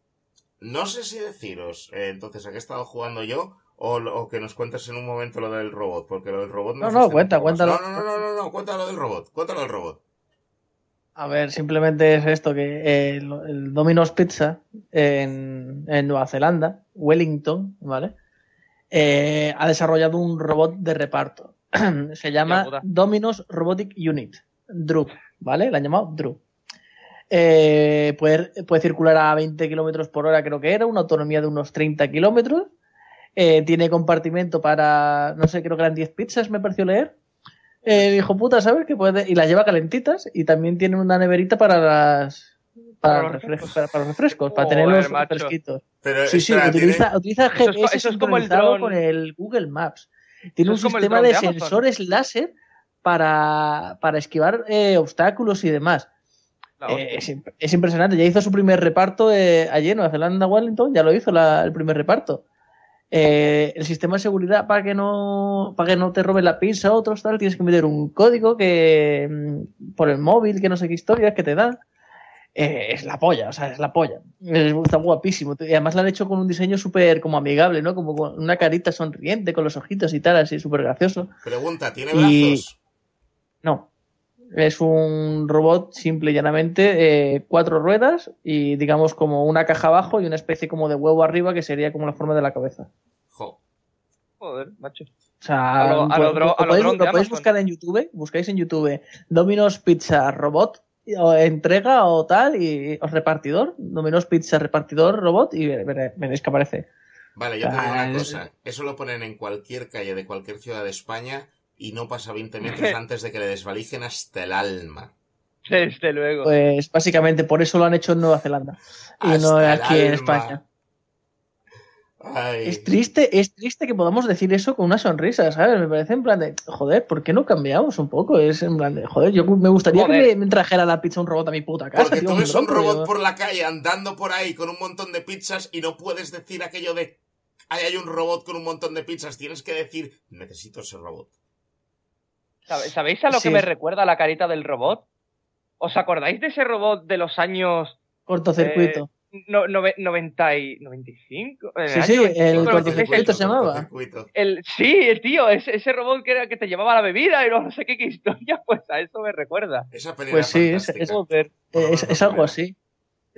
no sé si deciros, eh, entonces, a qué he estado jugando yo, o, que nos cuentes en un momento lo del robot, porque lo del robot No, no, gusta cuenta, cuéntalo. No, no, no, no, no, no, cuéntalo del robot, cuéntalo del robot. A ver, simplemente es esto, que eh, el, el Domino's Pizza en, en Nueva Zelanda, Wellington, ¿vale? Eh, ha desarrollado un robot de reparto. Se llama. Domino's Robotic Unit, DRU, ¿vale? La han llamado DRU. Eh, puede, puede circular a 20 kilómetros por hora, creo que era, una autonomía de unos 30 kilómetros. Eh, tiene compartimento para, no sé, creo que eran 10 pizzas, me pareció leer. El hijo puta, ¿sabes? Que puede, y las lleva calentitas y también tiene una neverita para las para, Para los refrescos, para, para los refrescos, para Joder, tenerlos fresquitos. Pero, Sí, sí, espera, utiliza, tiene- utiliza Eso es co- GPS eso es como el dron. con el Google Maps. Tiene Eso un sistema de, sensores láser para, para esquivar eh, obstáculos y demás. Eh, es, imp- es impresionante. Ya hizo su primer reparto eh, ayer en Nueva Zelanda, Wellington, ya lo hizo la- el primer reparto. Eh, el sistema de seguridad para que no para que no te roben la pizza o otros tal, tienes que meter un código que mm, por el móvil, que no sé qué historias que te da. Eh, es la polla, o sea, es la polla. Es- está guapísimo. Y además lo han hecho con un diseño súper como amigable, ¿no? Como con una carita sonriente, con los ojitos y tal, así súper gracioso. Pregunta, ¿tiene Y- brazos? No. Es un robot simple y llanamente, eh, cuatro ruedas y digamos como una caja abajo y una especie como de huevo arriba que sería como la forma de la cabeza. Jo. Joder, macho. O sea, A lo- a pues, lo dro- lo a lo podéis, dron de lo podéis Amazon. buscar en YouTube, buscáis en YouTube Domino's Pizza Robot o entrega o tal y os repartidor, Domino's Pizza repartidor robot y veréis que aparece. Vale, yo te digo Ah, una es- cosa. Eso lo ponen en cualquier calle de cualquier ciudad de España y no pasa 20 metros antes de que le desvalijen hasta el alma. Desde luego. Pues básicamente por eso lo han hecho en Nueva Zelanda y no Hasta aquí en. España. Ay. Es triste, es triste que podamos decir eso con una sonrisa, ¿sabes? Me parece en plan de, joder, ¿por qué no cambiamos un poco? Es en plan de, joder, yo me gustaría Joder. que me, trajera la pizza un robot a mi puta casa. Porque tío, tú ves un robot yo- por la calle andando por ahí con un montón de pizzas y no puedes decir aquello de ahí hay un robot con un montón de pizzas. Tienes que decir, necesito ese robot. ¿Sabe- ¿Sabéis a lo Sí. que me recuerda la carita del robot? ¿Os acordáis de ese robot de los años Cortocircuito. no, nove- 90 y 95? En el Sí, año sí, 95, el 96, cortocircuito se llamaba. El- sí, el tío, ese, ese robot que era que te llevaba la bebida y no sé qué, qué historia, pues a eso me recuerda. Esa pelea Pues sí, es-. Eh, es, es algo así.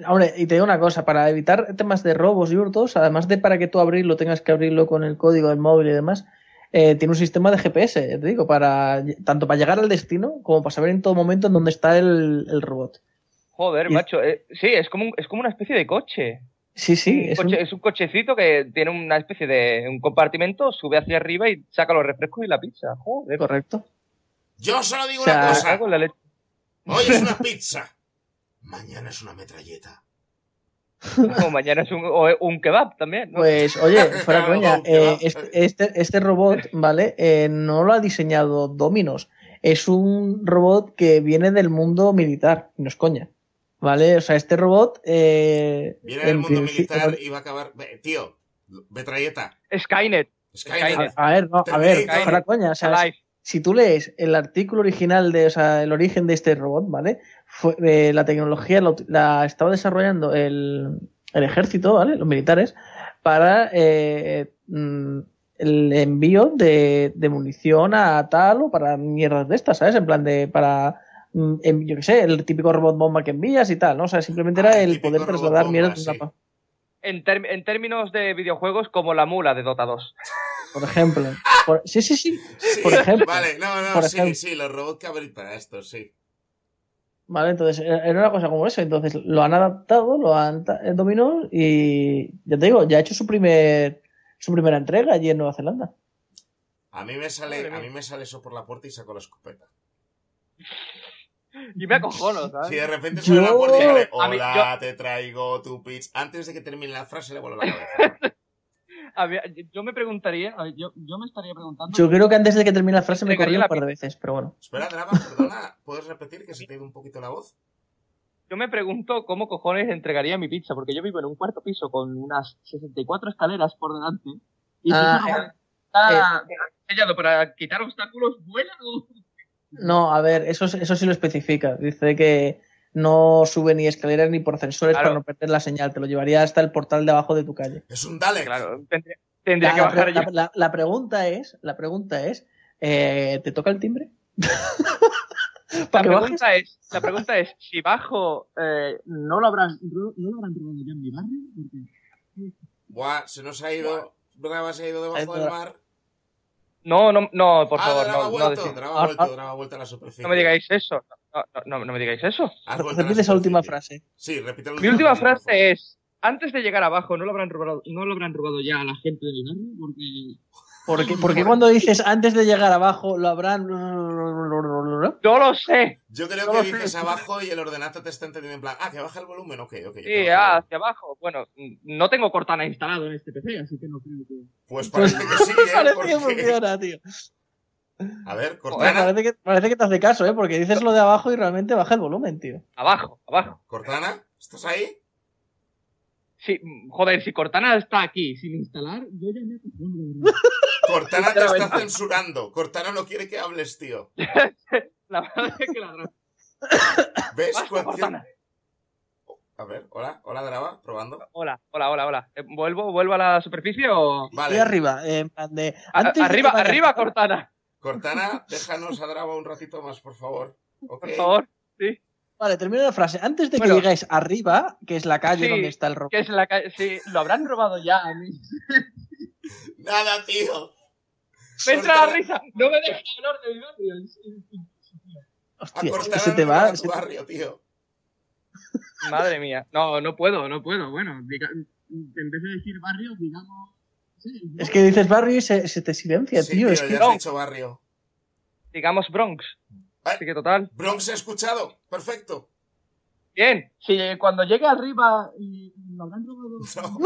Hombre, y te digo una cosa, para evitar temas de robos y hurtos, además de para que tú abrirlo tengas que abrirlo con el código del móvil y demás, eh, tiene un sistema de GPS, ya te digo, para tanto para llegar al destino como para saber en todo momento en dónde está el, el robot. Joder, Y- macho. eh, sí, es como, un- es como una especie de coche. Sí, sí. un Es un- coche- es un cochecito que tiene una especie de un compartimento, sube hacia arriba y saca los refrescos y la pizza. Joder, Correcto. Yo solo digo O sea, una cosa. Hoy es una pizza. Mañana es una metralleta. Como mañana es un, o un kebab también. ¿no? Pues, oye, fuera coña, eh, este, este, robot, ¿vale? Eh, no lo ha diseñado Dominos. Es un robot que viene del mundo militar, no es coña. ¿Vale? O sea, este robot. Eh, Viene del mundo militar y va a acabar. Tío, metralleta. Skynet, Skynet. Skynet. A ver, no, a ver, Terminator. fuera coña. O sea, si tú lees el artículo original de, o sea, el origen de este robot, ¿vale? Fue, eh, la tecnología la, estaba desarrollando el, el ejército, ¿vale? Los militares, para eh, mm, el envío de, de munición a tal o para mierdas de estas, ¿sabes? En plan de, para, mm, yo qué sé, el típico robot bomba que envías y tal, ¿no? O sea, simplemente Ah, era el poder trasladar mierdas de sí. una pa- En, términos de videojuegos, como la mula de Dota 2. por ejemplo. Por- sí, sí, sí. Sí, Por ejemplo. Vale, no, no, sí, ejemplo. sí, los robots cabrita, esto, sí. Vale, entonces era una cosa como eso. Entonces lo han adaptado, lo han dominó y ya te digo, ya ha hecho su primer su primera entrega allí en Nueva Zelanda. A mí me sale, a mí me sale eso por la puerta y saco la escopeta. Y me acojono, ¿sabes? Si de repente Yo- sale la puerta y sale, mí- hola, te traigo tu pitch. Antes de que termine la frase le vuelvo la cabeza. Yo me preguntaría, a ver, yo, yo me estaría preguntando. Yo creo que antes de que termine la frase me corrí un par de veces, pero bueno. Espera, Drama, perdona, ¿puedes repetir que se te ha ido un poquito la voz? Yo me pregunto cómo cojones entregaría mi pizza, porque yo vivo en un cuarto piso con unas 64 escaleras por delante. Y si Ah, eh, está diseñado para quitar obstáculos, ¿vuela? No, a ver, eso, eso sí lo especifica. Dice que no sube ni escaleras ni por ascensores Claro. para no perder la señal. Te lo llevaría hasta el portal de abajo de tu calle. Es un Dalek. Claro, tendría, tendría La, que bajar la- yo. la- la pregunta es, la pregunta es, eh, ¿te toca el timbre? La pregunta, es, la pregunta es, si bajo, eh, ¿no lo habrán, no lo habrán robado ya en mi barrio? Porque- Buah, se nos ha ido. Drama se ha ido debajo del mar. No, no, no, por ah, favor, Drama no, no, vuelto, decid- Drama ha vuelto. Drama ha vuelto a la superficie. no me digáis eso. No, no, no, no me digáis eso. Repite esa última frase. Sí, repite la Mi última por favor. frase es, antes de llegar abajo, ¿no lo habrán robado, no lo habrán robado ya a la gente del barrio? Porque ¿Por qué, por qué cuando dices antes de llegar abajo lo habrán... no lo sé. Yo creo No que dices sé. abajo y el ordenador te está entendiendo en plan, ah, que baja el volumen, ok, ok. Sí, ah, hacia abajo. Bueno, no tengo Cortana instalado en este PC, así que no creo que... Pues parece que sí, ¿eh? Parece que Porque- funciona, tío. A ver, Joder, Cortana, parece, que, parece que te hace caso, ¿eh? Porque dices lo de abajo y realmente baja el volumen, tío. Abajo, abajo. Cortana, ¿estás ahí? Sí, joder, si Cortana está aquí sin instalar, yo ya me. Cortana te está censurando. Cortana no quiere que hables, tío. La verdad es que la. ¿Ves? Basta, Cortana. A ver, hola, hola, Drama, probando. Hola, hola, hola, hola. Eh, ¿Vuelvo, ¿Vuelvo a la superficie o...? Estoy Vale, arriba, eh, en plan de... A- antes de arriba, vayas- arriba, Cortana, Cortana, déjanos a Drama un ratito más, por favor. Por favor. Vale, termino la frase. Antes de Bueno. que llegáis arriba, que es la calle Sí, donde está el robot. Que es la calle... Sí, lo habrán robado ya a mí. Nada, tío. Me entra la risa. No me dejes hablar de mi barrio. Hostia, es que se te va va... a tu se barrio, tío. Madre mía. No, no puedo, no puedo. Bueno, diga- en vez de decir barrio, digamos... sí, Es que dices barrio y se, se te silencia, Sí, tío. tío, Es que... ya no. has dicho barrio. Digamos Bronx. Así que total. Bronx he escuchado. Perfecto. Bien. Si cuando llegue arriba y lo habrán robado... No.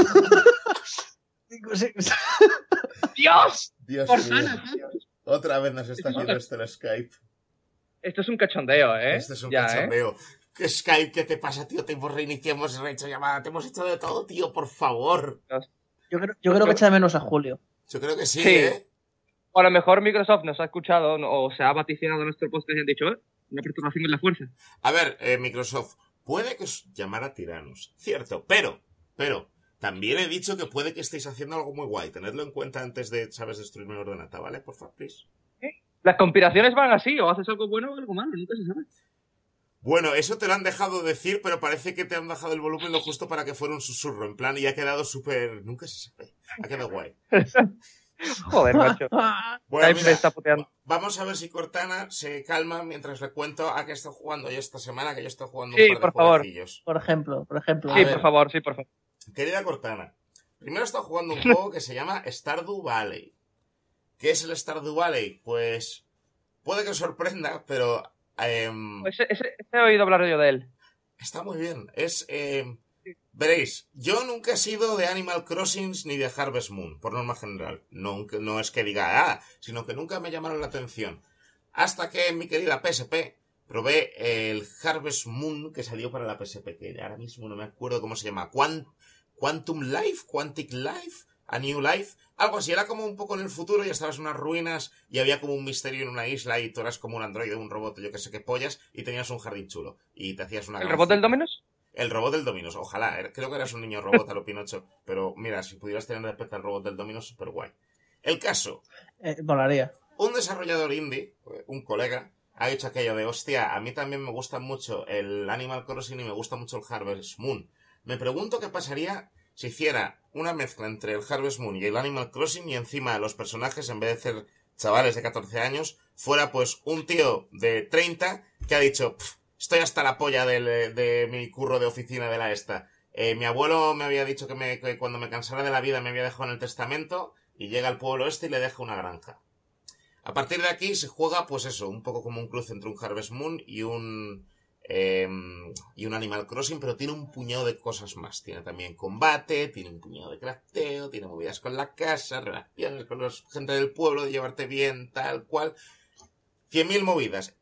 ¡Dios! Dios Cortana, mío. tío. Otra vez nos está Es haciendo esto el Skype. Esto es un cachondeo, ¿eh? Este es un Ya, ¿eh? cachondeo. ¿Qué Skype? ¿Qué te pasa, tío? Te hemos reiniciado, hemos rehecho llamada, te hemos hecho de todo, tío, por favor. Yo creo, yo creo que echa de menos a Julio. Yo creo que sí, Sí. ¿eh? O a lo mejor Microsoft nos ha escuchado o se ha vaticinado nuestro podcast y han dicho, ¿eh? Una perturbación en la fuerza. A ver, eh, Microsoft, puede que os llamara tiranos, cierto, pero, pero, también he dicho que puede que estéis haciendo algo muy guay. Tenedlo en cuenta antes de, sabes, destruirme la ordenata, ¿vale? Por favor, please. Las conspiraciones van así, o haces algo bueno o algo malo, nunca se sabe. Bueno, eso te lo han dejado decir, pero parece que te han bajado el volumen lo justo para que fuera un susurro, en plan, y ha quedado súper... Nunca se sabe. Ha quedado guay. Joder, macho. Bueno, Skype me mira, está puteando. vamos a ver si Cortana se calma mientras le cuento a qué está jugando yo esta semana, que yo estoy jugando Sí, un par de por favor. Por ejemplo, por ejemplo. A Sí, ver. por favor, sí, por favor. querida Cortana, primero he estado jugando un juego que se llama Stardew Valley. ¿Qué es el Stardew Valley? Pues puede que os sorprenda, pero Ese, ese- ese he oído hablar yo de él. está muy bien. Es, em, veréis, yo nunca he sido de Animal Crossings ni de Harvest Moon, por norma general. Nunca, no es que diga, ah, sino que nunca me llamaron la atención. Hasta que mi querida PSP probé el Harvest Moon que salió para la PSP, que ahora mismo no me acuerdo cómo se llama. Quan- Quantum Life, Quantic Life, A New Life, algo así. Era como un poco en el futuro y estabas en unas ruinas y había como un misterio en una isla y tú eras como un androide, un robot, yo que sé qué pollas, y tenías un jardín chulo. Y te hacías una ¿El robot del. Dominus? El robot del Dominos, ojalá. era- Creo que eras un niño robot a lo Pinocho. Pero mira, si pudieras tener repente al robot del Dominos, súper guay. El caso, Eh, molaría. un desarrollador indie, un colega, ha hecho aquello de, hostia, a mí también me gusta mucho el Animal Crossing y me gusta mucho el Harvest Moon. Me pregunto qué pasaría si hiciera una mezcla entre el Harvest Moon y el Animal Crossing y encima los personajes, en vez de ser chavales de 14 años, fuera pues un tío de 30 que ha dicho, "Pf, estoy hasta la polla de mi curro de oficina de la esta. Eh, mi abuelo me había dicho que, me- que cuando me cansara de la vida me había dejado en el testamento y llega al pueblo este y le deja una granja. A partir de aquí se juega, pues eso, un poco como un cruce entre un Harvest Moon y un. eh, y un Animal Crossing, pero tiene un puñado de cosas más. Tiene también combate, tiene un puñado de crafteo, tiene movidas con la casa, relaciones con la gente del pueblo, de llevarte bien, tal cual. Cien mil movidas.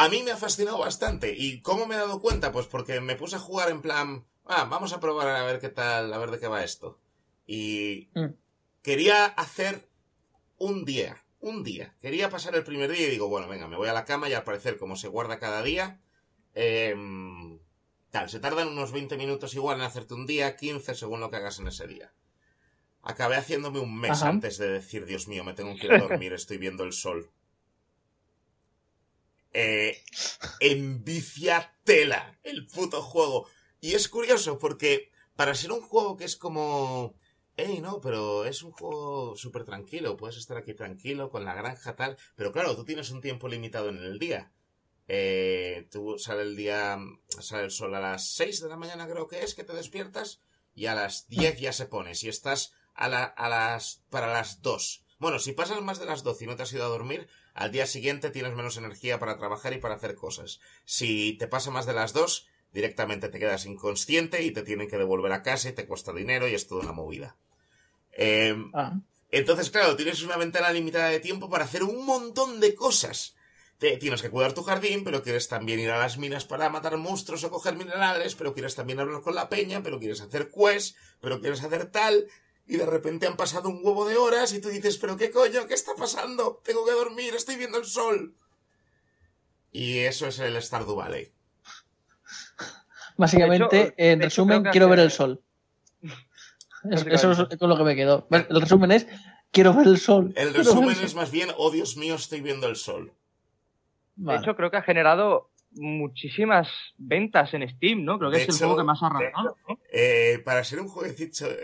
A mí me ha fascinado bastante. ¿Y cómo me he dado cuenta? Pues porque me puse a jugar en plan. Ah, vamos a probar a ver qué tal, a ver de qué va esto. Y Mm. quería hacer un día, un día. Quería pasar el primer día y digo, bueno, venga, me voy a la cama y al parecer, como se guarda cada día, em, tal, se tardan unos 20 minutos igual en hacerte un día, 15 según lo que hagas en ese día. Acabé haciéndome un mes Ajá. antes de decir, Dios mío, me tengo que ir a dormir, estoy viendo el sol. Eh, tela el puto juego. Y es curioso porque para ser un juego que es como... Ey, no, pero es un juego súper tranquilo, puedes estar aquí tranquilo con la granja tal, pero claro, tú tienes un tiempo limitado en el día. Eh, tú sale el día, sale el sol a las 6 de la mañana creo que es, que te despiertas, y a las 10 ya se pone, si estás a, la, a las, para las 2. Bueno, si pasas más de las 12 y no te has ido a dormir, al día siguiente tienes menos energía para trabajar y para hacer cosas. Si te pasa más de las 2, directamente te quedas inconsciente y te tienen que devolver a casa y te cuesta dinero y es toda una movida. Eh, Ah. entonces, claro, tienes una ventana limitada de tiempo para hacer un montón de cosas. Te- tienes que cuidar tu jardín, pero quieres también ir a las minas para matar monstruos o coger minerales, pero quieres también hablar con la peña, pero quieres hacer quests, pero quieres hacer tal, y de repente han pasado un huevo de horas y tú dices, pero qué coño, ¿qué está pasando? Tengo que dormir, estoy viendo el sol. Y eso es el Stardew Valley. Básicamente, De hecho, en resumen, quiero ver el sol. Es- eso Básicamente. es con lo que me quedó. El resumen es, quiero ver el sol. El resumen es más bien, oh Dios mío, estoy viendo el sol. Vale. De hecho, creo que ha generado muchísimas ventas en Steam, ¿no? Creo que De es el juego que más ha arrasado. ¿no? Eh, para ser un juego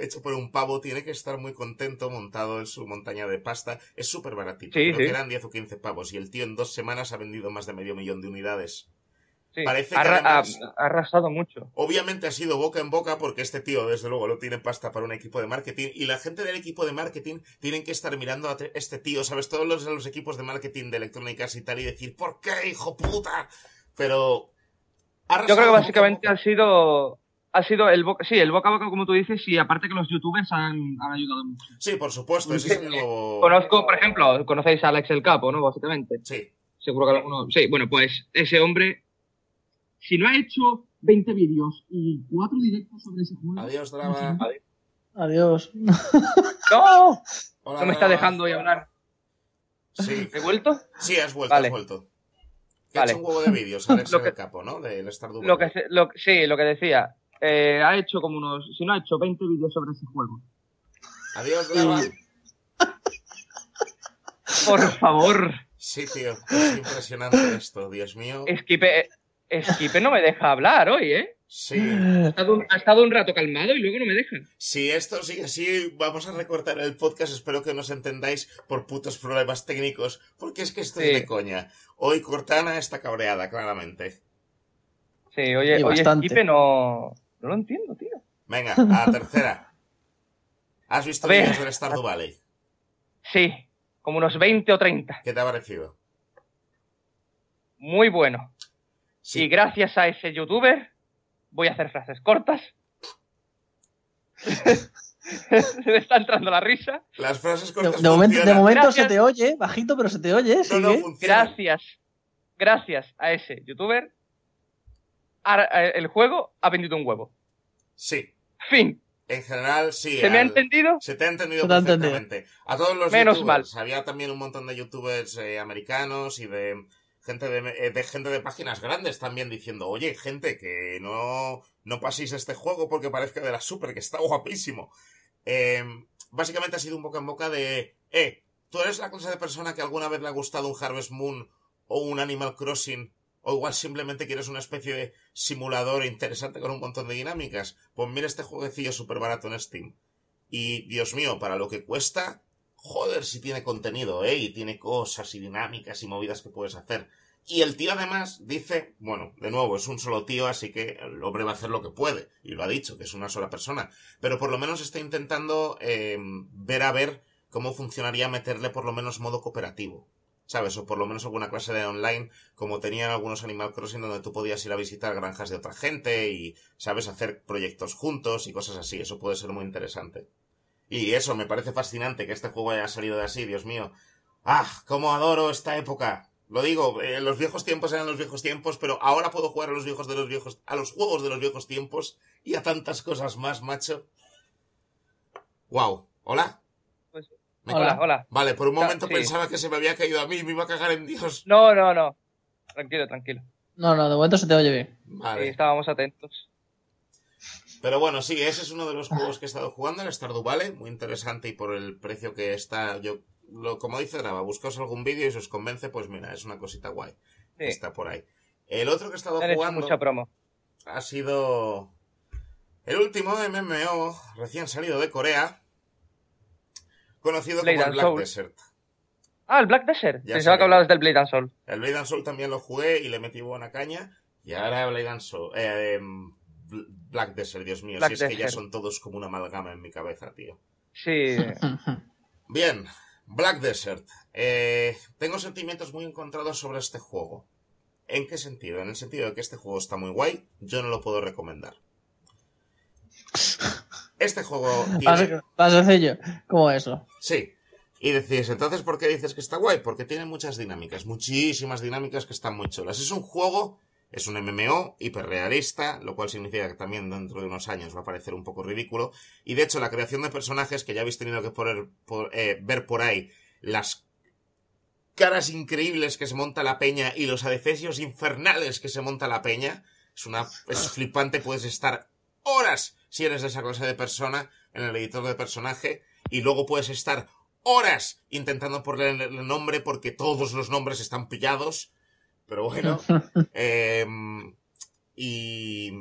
hecho, por un pavo, tiene que estar muy contento montado en su montaña de pasta. Es súper baratito. Sí, Creo sí. que eran 10 o 15 pavos. Y el tío en dos semanas ha vendido más de medio millón de unidades. Sí, Parece ha, que ha- ha arrasado mucho. Obviamente ha sido boca en boca porque este tío, desde luego, no tiene pasta para un equipo de marketing. Y la gente del equipo de marketing tienen que estar mirando a te- este tío, ¿sabes? Todos los, los equipos de marketing de electrónicas y tal, y decir, ¿por qué, hijo puta? Pero. ha Yo creo que básicamente ha sido. Ha sido el boca, sí, el boca a boca, como tú dices, y aparte que los youtubers han, han ayudado mucho. Sí, por supuesto, es. Conozco, por ejemplo, conocéis a Alex el Capo, ¿no? Básicamente. Sí. Seguro que alguno. Sí, bueno, pues ese hombre, si no ha hecho 20 vídeos y 4 directos sobre ese juego. Adiós, Drama. Adiós. ¡No! Hola, No me está dejando hoy hablar. Sí, ¿He vuelto? sí, has vuelto, Vale. has vuelto. Que Vale. ha hecho un huevo de vídeos, Alex Lo el capo, ¿no? Del Stardew Lo que, sí, lo que decía. Eh, ha hecho como unos. Si no ha hecho 20 vídeos sobre ese juego. Adiós, Drama. Por favor. Sí, tío, es impresionante esto, Dios mío. Esquipe, Esquipe no me deja hablar hoy, ¿eh? Sí, Ha estado, un, ha estado un rato calmado y luego no me deja. si esto sigue así, vamos a recortar el podcast. Espero que nos entendáis por putos problemas técnicos, porque es que esto Sí. es de coña. Hoy Cortana está cabreada, claramente. Sí, oye, Y oye bastante. Esquipe no. No lo entiendo, tío. Venga, a la tercera. ¿Has visto vídeos del Stardew Valley? Sí, como unos 20 o 30. ¿Qué te ha parecido? Muy bueno. Sí. Y gracias a ese youtuber voy a hacer frases cortas. Se me está entrando la risa. Las frases cortas de momento, de se te oye, bajito, pero se te oye, No, sigue. no, funciona. Gracias, gracias a ese youtuber, eh, el juego ha vendido un huevo. Sí, Fin. en general sí. ¿Se me ha entendido? Se te ha entendido Se perfectamente. A todos los Menos youtubers. Había también un montón de youtubers eh, americanos y de gente de, eh, de gente de páginas grandes también diciendo, oye, gente, que no, no paséis este juego porque parezca de la Super, que está guapísimo. Eh, básicamente ha sido un boca en boca de, eh, tú eres la clase de persona que alguna vez le ha gustado un Harvest Moon o un Animal Crossing o igual simplemente quieres una especie de simulador interesante con un montón de dinámicas. Pues mira este jueguecillo súper barato en Steam. Y, Dios mío, para lo que cuesta, joder, si tiene contenido, ¿eh? Y tiene cosas y dinámicas y movidas que puedes hacer. Y el tío además dice, bueno, de nuevo, es un solo tío, así que el hombre va a hacer lo que puede. Y lo ha dicho, que es una sola persona. Pero por lo menos está intentando eh, ver a ver cómo funcionaría meterle por lo menos modo cooperativo. ¿Sabes? O por lo menos alguna clase de online, como tenían algunos Animal Crossing, donde tú podías ir a visitar granjas de otra gente y, ¿sabes? Hacer proyectos juntos y cosas así. Eso puede ser muy interesante. Y eso, me parece fascinante que este juego haya salido de así, Dios mío. ¡Ah! ¡Cómo adoro esta época! Lo digo, eh, los viejos tiempos eran los viejos tiempos, pero ahora puedo jugar a los viejos de los viejos, a los juegos de los viejos tiempos y a tantas cosas más, macho. Wow. ¿Hola? Pues- ¿Me- Hola, hola. Vale, por un momento sí. pensaba que se me había caído a mí y me iba a cagar en Dios. No, no, no. Tranquilo, tranquilo. No, no, de momento se te oye bien. Sí, Vale. estábamos atentos. Pero bueno, sí, ese es uno de los juegos que he estado jugando, el Stardew Valley, muy interesante y por el precio que está, yo, lo, como dice Grava, buscaos algún vídeo y si os convence, pues mira, es una cosita guay. Sí, Está por ahí. El otro que he estado hecho jugando mucha promo. ha sido el último MMO recién salido de Corea, conocido Blade como el Black Soul. Desert. Ah, el Black Desert. Ya Pensaba que hablabas del Blade and Soul. El Blade and Soul también lo jugué y le metí buena caña. Y ahora Blade and Soul. eh, Bl- Black Desert, Dios mío. Black si es que ya son todos como una amalgama en mi cabeza, tío. Sí. Bien, Black Desert. Eh, tengo sentimientos muy encontrados sobre este juego. ¿En qué sentido? En el sentido de que este juego está muy guay, yo no lo puedo recomendar. Este juego tiene... Más sencillo, como eso. Sí. Y decís, entonces, ¿por qué dices que está guay? Porque tiene muchas dinámicas, muchísimas dinámicas que están muy chulas. Es un juego, es un MMO hiperrealista, lo cual significa que también dentro de unos años va a parecer un poco ridículo. Y de hecho, la creación de personajes, que ya habéis tenido que poner- por- eh, ver por ahí, las caras increíbles que se monta la peña y los adefesios infernales que se monta la peña, es una es flipante, puedes estar horas si eres de esa clase de persona en el editor de personaje y luego puedes estar horas intentando poner el nombre porque todos los nombres están pillados. Pero bueno. em, y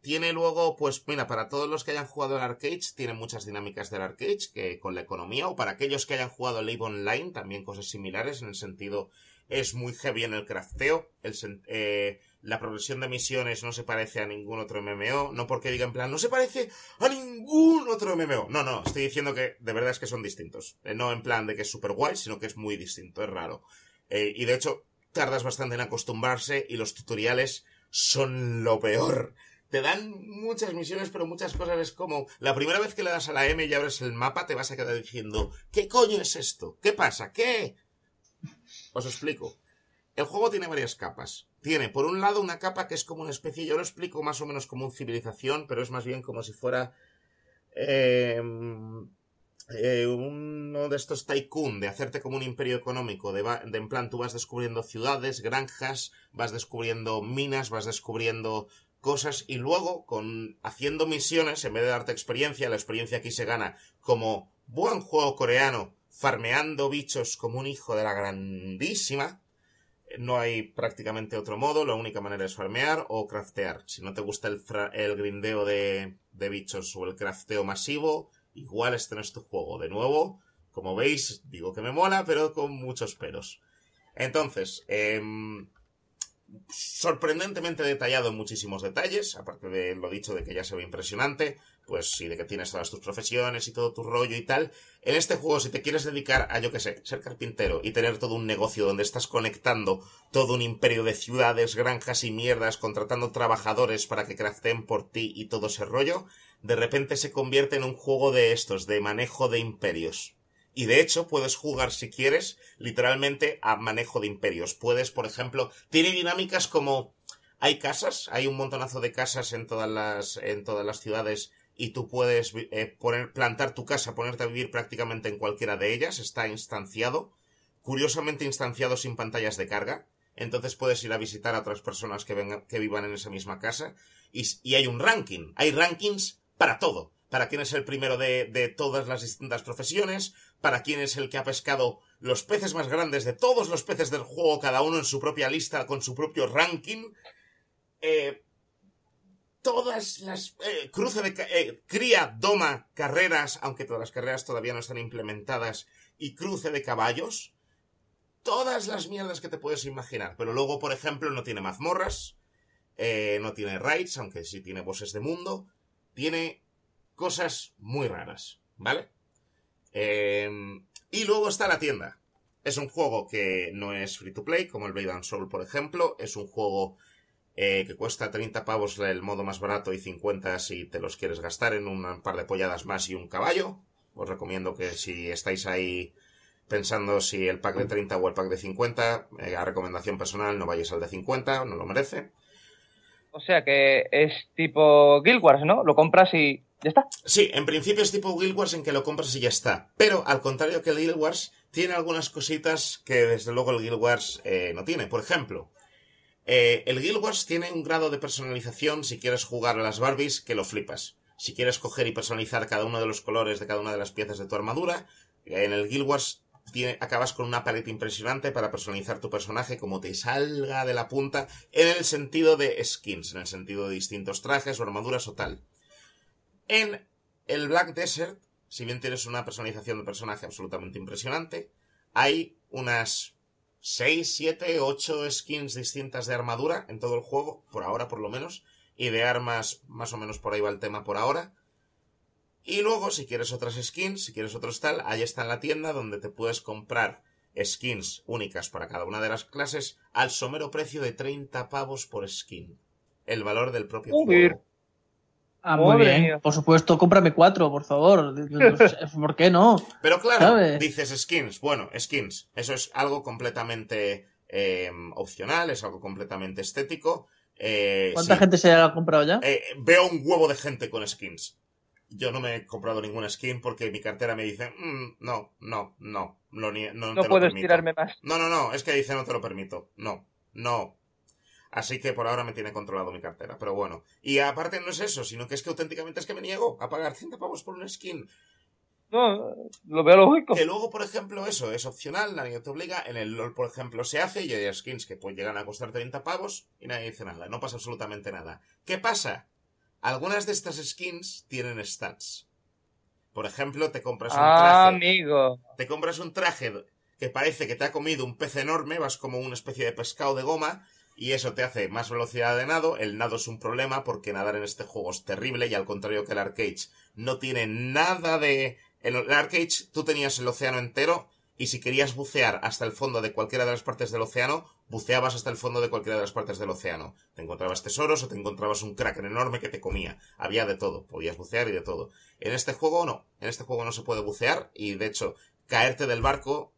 tiene luego, pues mira, para todos los que hayan jugado el arcade, tiene muchas dinámicas del arcade que con la economía, o para aquellos que hayan jugado Live Online, también cosas similares, en el sentido, es muy heavy en el crafteo, el eh, la progresión de misiones no se parece a ningún otro MMO, no porque diga en plan, no se parece a ningún otro MMO. No, no, estoy diciendo que de verdad es que son distintos. Eh, no en plan de que es super guay, sino que es muy distinto, es raro. Eh, y de hecho, tardas bastante en acostumbrarse y los tutoriales son lo peor. Te dan muchas misiones, pero muchas cosas es como la primera vez que le das a la M y abres el mapa, te vas a quedar diciendo, ¿qué coño es esto? ¿Qué pasa? ¿Qué? Os explico. El juego tiene varias capas. Tiene, por un lado, una capa que es como una especie, yo lo explico más o menos como un civilización, pero es más bien como si fuera eh, eh, uno de estos tycoon, de hacerte como un imperio económico, de, en plan, tú vas descubriendo ciudades, granjas, vas descubriendo minas, vas descubriendo cosas y luego, con haciendo misiones, en vez de darte experiencia, la experiencia aquí se gana como buen juego coreano, farmeando bichos como un hijo de la grandísima. No hay prácticamente otro modo, la única manera es farmear o craftear. Si no te gusta el, el grindeo de, de bichos o el crafteo masivo, igual este no es tu juego. De nuevo, como veis, digo que me mola, pero con muchos peros. Entonces, em, sorprendentemente detallado en muchísimos detalles, aparte de lo dicho de que ya se ve impresionante, pues sí, de que tienes todas tus profesiones y todo tu rollo y tal. En este juego, si te quieres dedicar a, yo qué sé, ser carpintero y tener todo un negocio donde estás conectando todo un imperio de ciudades, granjas y mierdas, contratando trabajadores para que craften por ti y todo ese rollo, de repente se convierte en un juego de estos, de manejo de imperios. Y de hecho, puedes jugar si quieres, literalmente a manejo de imperios. Puedes, por ejemplo, tiene dinámicas como hay casas, hay un montonazo de casas en todas las, en todas las ciudades y tú puedes eh, poner, plantar tu casa, ponerte a vivir prácticamente en cualquiera de ellas, está instanciado, curiosamente instanciado sin pantallas de carga, entonces puedes ir a visitar a otras personas que, vengan, que vivan en esa misma casa y, y, hay un ranking, hay rankings para todo, para quién es el primero de, de todas las distintas profesiones, para quién es el que ha pescado los peces más grandes de todos los peces del juego, cada uno en su propia lista con su propio ranking. Eh, todas las eh, cruce de eh, cría, doma, carreras, aunque todas las carreras todavía no están implementadas, y cruce de caballos. Todas las mierdas que te puedes imaginar. Pero luego, por ejemplo, no tiene mazmorras, eh, no tiene raids, aunque sí tiene bosses de mundo. Tiene cosas muy raras, ¿vale? Em, y luego está la tienda. Es un juego que no es free to play, como el Blade and Soul, por ejemplo. Es un juego eh, que cuesta 30 pavos el modo más barato y 50 si te los quieres gastar en un par de polladas más y un caballo. Os recomiendo que si estáis ahí pensando si el pack de 30 o el pack de 50, eh, a recomendación personal no vayáis al de 50, no lo merece. O sea que es tipo Guild Wars, ¿no? Lo compras y ya está. Sí, en principio es tipo Guild Wars en que lo compras y ya está. Pero al contrario que el Guild Wars, tiene algunas cositas que desde luego el Guild Wars eh, no tiene. Por ejemplo, eh, el Guild Wars tiene un grado de personalización si quieres jugar a las Barbies que lo flipas. Si quieres coger y personalizar cada uno de los colores de cada una de las piezas de tu armadura, en el Guild Wars acabas con una paleta impresionante para personalizar tu personaje como te salga de la punta en el sentido de skins, en el sentido de distintos trajes o armaduras o tal. En el Black Desert, si bien tienes una personalización de personaje absolutamente impresionante, hay unas 6, 7, 8 skins distintas de armadura en todo el juego, por ahora por lo menos, y de armas más o menos por ahí va el tema por ahora. Y luego, si quieres otras skins, si quieres otros tal, ahí está en la tienda donde te puedes comprar skins únicas para cada una de las clases al somero precio de 30 pavos por skin. El valor del propio juego. Ah, muy bien. Por supuesto, cómprame cuatro, por favor. ¿Por qué no? Pero claro, ¿Sabes? dices skins. Bueno, skins. Eso es algo completamente eh, opcional, es algo completamente estético. Eh, ¿Cuánta sí. gente se ha comprado ya? Eh, veo un huevo de gente con skins. Yo no me he comprado ninguna skin porque mi cartera me dice, "Mm, no, no, no, nie- no, No te lo puedo permito". estirarme más. No, no, no, es que dice no te lo permito. No, no. Así que por ahora me tiene controlado mi cartera, pero bueno. Y aparte no es eso, sino que es que auténticamente es que me niego a pagar 100 pavos por una skin. No, lo veo lógico. Que luego, por ejemplo, eso es opcional, nadie te obliga. En el LOL, por ejemplo, se hace y hay skins que pues, llegan a costar 30 pavos y nadie dice nada. No pasa absolutamente nada. ¿Qué pasa? Algunas de estas skins tienen stats. Por ejemplo, te compras un Ah, traje. amigo. Te compras un traje que parece que te ha comido un pez enorme, vas como una especie de pescado de goma, y eso te hace más velocidad de nado. El nado es un problema porque nadar en este juego es terrible y al contrario que el Arcade no tiene nada de... En el Arcade tú tenías el océano entero y si querías bucear hasta el fondo de cualquiera de las partes del océano, buceabas hasta el fondo de cualquiera de las partes del océano. Te encontrabas tesoros o te encontrabas un kraken enorme que te comía. Había de todo, podías bucear y de todo. En este juego no, en este juego no se puede bucear y de hecho caerte del barco,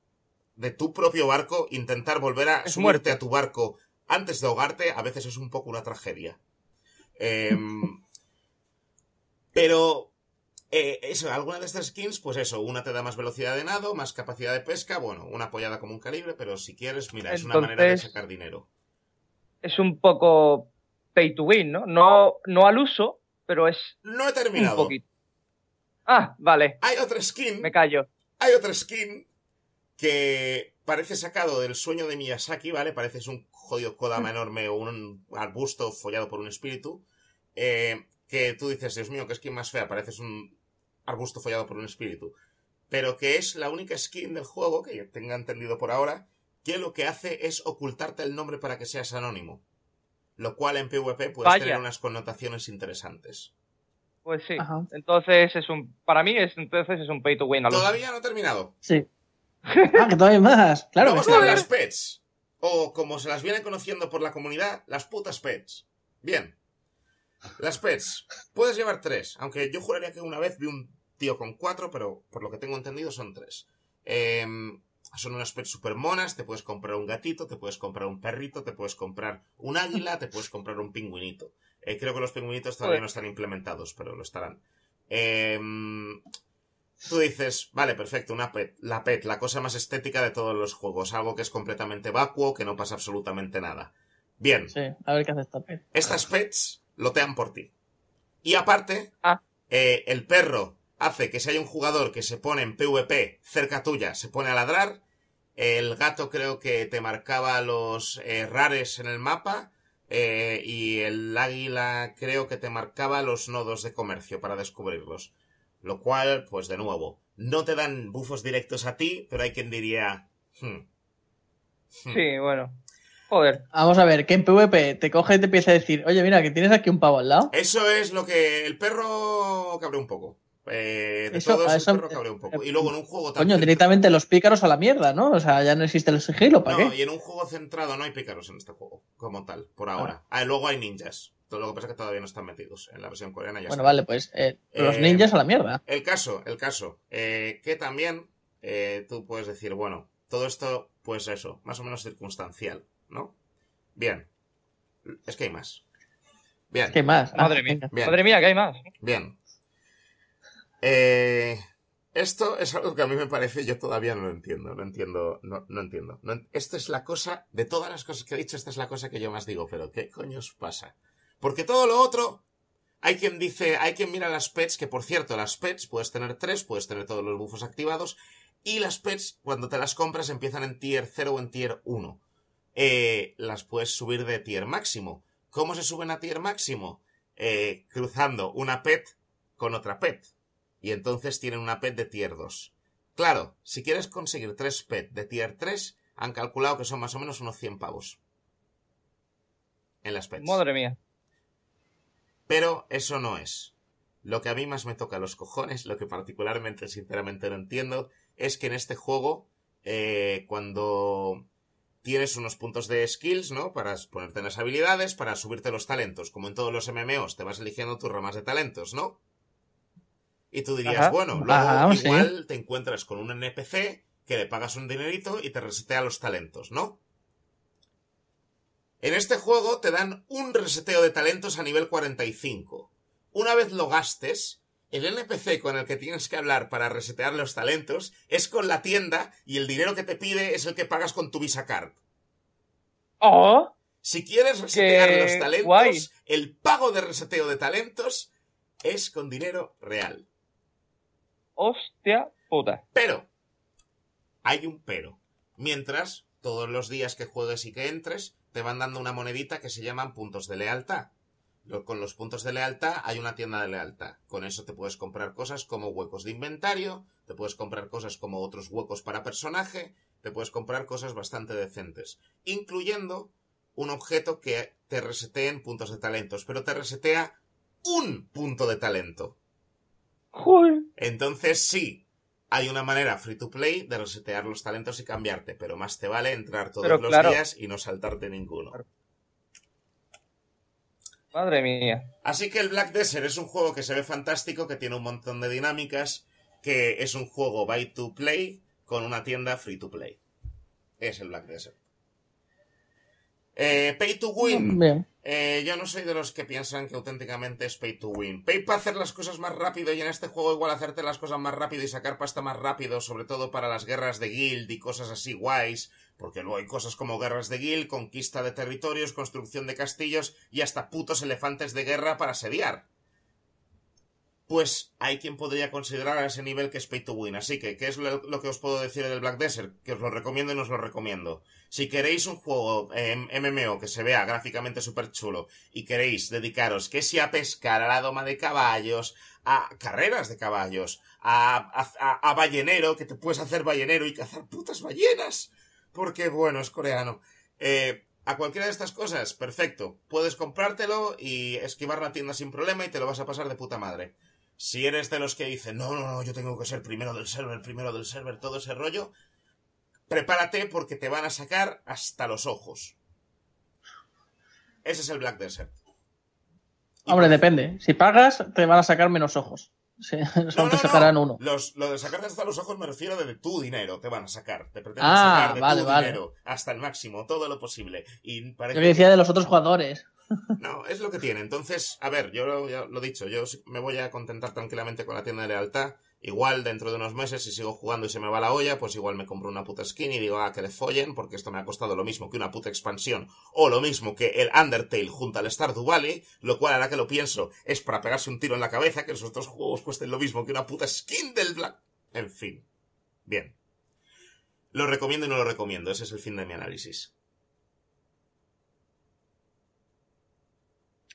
de tu propio barco, intentar volver a Es subirte muerte. a tu barco antes de ahogarte, a veces es un poco una tragedia. Em, pero eh, eso, alguna de estas skins, pues eso, una te da más velocidad de nado, más capacidad de pesca, bueno, una apoyada como un calibre, pero si quieres, mira, es una manera de sacar dinero. Es un poco pay to win, ¿no? No, no al uso, pero es No he un terminado. poquito. Ah, vale. Hay otra skin, Me callo. hay otra skin que parece sacado del sueño de Miyazaki, ¿vale? Parece un jodido Kodama enorme o un arbusto follado por un espíritu. eh, que tú dices, Dios mío, qué skin más fea, pareces un arbusto follado por un espíritu. Pero que es la única skin del juego, que yo tenga entendido por ahora, que lo que hace es ocultarte el nombre para que seas anónimo. lo cual en PvP puede Vaya. tener unas connotaciones interesantes. Pues sí. Ajá. Entonces es un. Para mí es entonces es un pay to win. a lo- Todavía no he terminado. Sí. Ah, que todavía hay más. Claro. Vamos a las pets. O como se las viene conociendo por la comunidad, las putas pets. Bien. Las pets. Puedes llevar tres, aunque yo juraría que una vez vi un tío con cuatro, pero por lo que tengo entendido son tres. Em, son unas pets super monas, te puedes comprar un gatito, te puedes comprar un perrito, te puedes comprar un águila, te puedes comprar un pingüinito. Eh, creo que los pingüinitos todavía no están implementados, pero lo estarán. Em, Tú dices, vale, perfecto, una pet, la pet, la cosa más estética de todos los juegos, algo que es completamente vacuo, que no pasa absolutamente nada. Bien, Sí, a ver qué hace esta pez. estas pets lotean por ti. Y aparte, Ah. eh, el perro hace que si hay un jugador que se pone en PvP cerca tuya, se pone a ladrar. El gato creo que te marcaba los eh, rares en el mapa. eh, y el águila creo que te marcaba los nodos de comercio para descubrirlos. Lo cual, pues de nuevo, no te dan bufos directos a ti, pero hay quien diría... hmm, hmm, Sí, bueno. Joder. Vamos a ver, que en PvP te coge y te empieza a decir, oye, mira, que tienes aquí un pavo al lado. Eso es lo que el perro cabrea un poco. Eh, de Eso- todos, a el eso- perro cabrea un poco. Y luego en un juego tan Coño, directamente los pícaros a la mierda, ¿no? O sea, ya no existe el sigilo, ¿para No, qué? y en un juego centrado no hay pícaros en este juego, como tal, por ahora. Ah, y luego hay ninjas. Todo lo que pasa es que todavía no están metidos. En la versión coreana ya Bueno, vale, pues eh, los Eh, ninjas a la mierda. El caso, el caso. eh, que también eh, tú puedes decir, bueno, todo esto, pues eso, más o menos circunstancial, ¿no? Bien. Es que hay más. Bien. ¿Qué más? Ah, Madre mía. Bien. Madre mía, que hay más. Bien. Eh, esto es algo que a mí me parece, yo todavía no lo entiendo, no entiendo, no, no entiendo. No esta es la cosa, de todas las cosas que he dicho, esta es la cosa que yo más digo, pero ¿qué coño os pasa? Porque todo lo otro, hay quien dice, hay quien mira las pets, que por cierto, las pets puedes tener tres, puedes tener todos los bufos activados, y las pets, cuando te las compras, empiezan en tier 0 o en tier 1. Eh, las puedes subir de tier máximo. ¿Cómo se suben a tier máximo? Eh, cruzando una pet con otra pet. Y entonces tienen una pet de tier 2. Claro, si quieres conseguir tres pet de tier 3, han calculado que son más o menos unos 100 pavos. En las pets. Madre mía. Pero eso no es. Lo que a mí más me toca los cojones, lo que particularmente sinceramente no entiendo, es que en este juego, eh, cuando tienes unos puntos de skills, ¿no? Para ponerte en las habilidades, para subirte los talentos. Como en todos los MMOs, te vas eligiendo tus ramas de talentos, ¿no? Y tú dirías, Ajá. bueno, luego Ajá, sí. igual te encuentras con un NPC que le pagas un dinerito y te resetea los talentos, ¿no? En este juego te dan un reseteo de talentos a nivel 45. Una vez lo gastes, el NPC con el que tienes que hablar para resetear los talentos es con la tienda y el dinero que te pide es el que pagas con tu Visa Card. ¡Oh! Si quieres resetear ¡Qué los talentos, guay! el pago de reseteo de talentos es con dinero real. ¡Hostia puta! Pero, hay un pero. Mientras, todos los días que juegues y que entres, te van dando una monedita que se llaman puntos de lealtad. Con los puntos de lealtad hay una tienda de lealtad. Con eso te puedes comprar cosas como huecos de inventario, te puedes comprar cosas como otros huecos para personaje, te puedes comprar cosas bastante decentes, incluyendo un objeto que te resetee en puntos de talentos, pero te resetea un punto de talento. ¡Joder! Entonces sí, hay una manera free to play de resetear los talentos y cambiarte, pero más te vale entrar todos Pero los claro. días y no saltarte ninguno. Madre mía. Así que el Black Desert es un juego que se ve fantástico, que tiene un montón de dinámicas, que es un juego buy to play con una tienda free to play. Es el Black Desert. Eh, pay to win. Bien. Eh, yo no soy de los que piensan que auténticamente es pay to win. Pay para hacer las cosas más rápido y en este juego igual hacerte las cosas más rápido y sacar pasta más rápido, sobre todo para las guerras de guild y cosas así guays, porque luego hay cosas como guerras de guild, conquista de territorios, construcción de castillos y hasta putos elefantes de guerra para asediar. Pues hay quien podría considerar a ese nivel que es pay to win. Así que, ¿qué es lo, que os puedo decir del Black Desert? Que os lo recomiendo y no os lo recomiendo. Si queréis un juego MMO que se vea gráficamente súper chulo y queréis dedicaros que si a pescar, a la doma de caballos, a carreras de caballos, a, a, a- a ballenero, que te puedes hacer ballenero y cazar putas ballenas, porque bueno, es coreano. Eh, a cualquiera de estas cosas, perfecto. Puedes comprártelo y esquivar la tienda sin problema y te lo vas a pasar de puta madre. Si eres de los que dicen, no, no, no, yo tengo que ser primero del server, primero del server, todo ese rollo, prepárate porque te van a sacar hasta los ojos. Ese es el Black Desert. Hombre, por- depende. Si pagas, te van a sacar menos ojos. Sí, No, solo no, te no. sacarán uno. Los, lo de sacarte hasta los ojos me refiero de, de tu dinero, te van a sacar. Te pretenden Ah, sacar de vale, tu vale. dinero hasta el máximo, todo lo posible. Y parece Yo que decía de los otros jugadores. No, es lo que tiene. Entonces, a ver, yo ya lo he dicho, yo me voy a contentar tranquilamente con la tienda de lealtad. Igual dentro de unos meses, si sigo jugando y se me va la olla, pues igual me compro una puta skin y digo, ah, que le follen, porque esto me ha costado lo mismo que una puta expansión, o lo mismo que el Undertale junto al Stardew Valley, lo cual, ahora que lo pienso, es para pegarse un tiro en la cabeza, que los otros juegos cuesten lo mismo que una puta skin del Black. En fin. Bien. Lo recomiendo y no lo recomiendo, ese es el fin de mi análisis.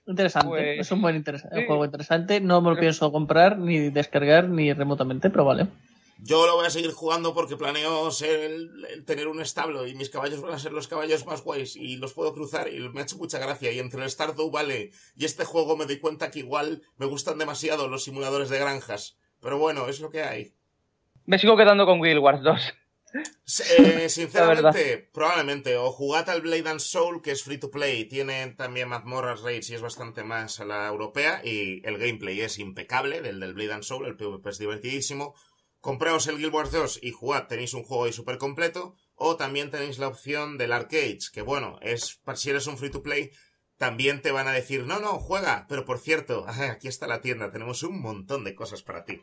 Interesante. Pues, es un buen sí. juego interesante. No me lo pienso comprar ni descargar ni remotamente, pero vale. Yo lo voy a seguir jugando porque planeo ser el, el tener un establo y mis caballos van a ser los caballos más guays y los puedo cruzar y me ha hecho mucha gracia. Y entre el Stardew Valley y este juego me doy cuenta que igual me gustan demasiado los simuladores de granjas. Pero bueno, es lo que hay. Me sigo quedando con Guild Wars 2. Eh, sinceramente, probablemente. O jugad al Blade and Soul, que es free to play. Tiene también mazmorras raids y es bastante más a la europea. Y el gameplay es impecable del del Blade and Soul. El PvP es divertidísimo. Compraos el Guild Wars 2 y jugad. Tenéis un juego ahí súper completo. O también tenéis la opción del Arcades, que bueno, es si eres un free to play. También te van a decir, no, no, juega. Pero por cierto, aquí está la tienda. Tenemos un montón de cosas para ti.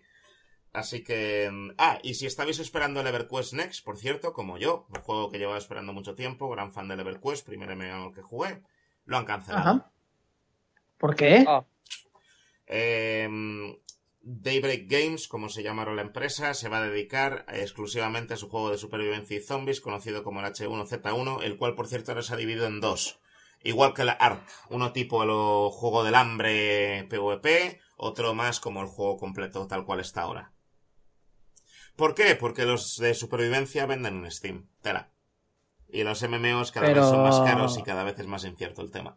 Así que... mm, Ah, y si estabais esperando el EverQuest Next, por cierto, como yo, un juego que llevaba esperando mucho tiempo, gran fan del EverQuest, primer MMO que jugué, lo han cancelado. Ajá. ¿Por qué? Ah, Eh, Daybreak Games, como se llama ahora la empresa, se va a dedicar exclusivamente a su juego de supervivencia y zombies, conocido como el H1Z1, el cual, por cierto, ahora se ha dividido en dos. Igual que la ARK, uno tipo el juego del hambre PvP, otro más como el juego completo tal cual está ahora. ¿Por qué? Porque los de supervivencia venden en Steam, tela. Y los MMOs cada Pero- vez son más caros y cada vez es más incierto el tema.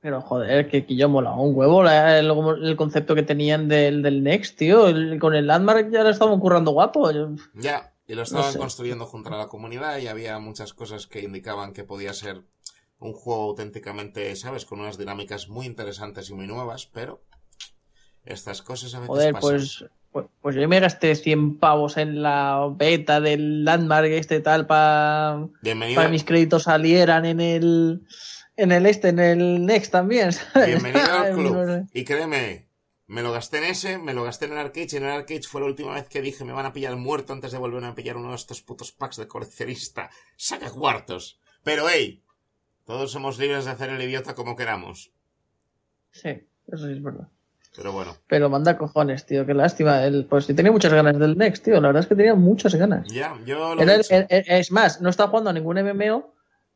Pero joder, que, que yo mola un huevo la- el, el concepto que tenían del, del Next, tío. El- con el Landmark ya lo estaban currando guapo. Yo- Ya, y lo estaban sé. construyendo junto a la comunidad y había muchas cosas que indicaban que podía ser un juego auténticamente, ¿sabes? Con unas dinámicas muy interesantes y muy nuevas, pero estas cosas a veces Joder, pasan. pues, pues, pues yo me gasté 100 pavos en la beta del Landmark este tal para para mis créditos salieran en el en el este, en el Next también. ¿sabes? bienvenido al club. Y créeme, me lo gasté en ese, me lo gasté en el arcade y en el arcade fue la última vez que dije me van a pillar muerto antes de volver a pillar uno de estos putos packs de coleccionista. Saca cuartos. Pero hey, todos somos libres de hacer el idiota como queramos. Sí, eso sí es verdad. Pero bueno, Pero manda cojones, tío, qué lástima. El, pues sí tenía muchas ganas del Next, tío. La verdad es que tenía muchas ganas. ya, yo lo Era he el- hecho. el- el- es más, no estaba jugando a ningún MMO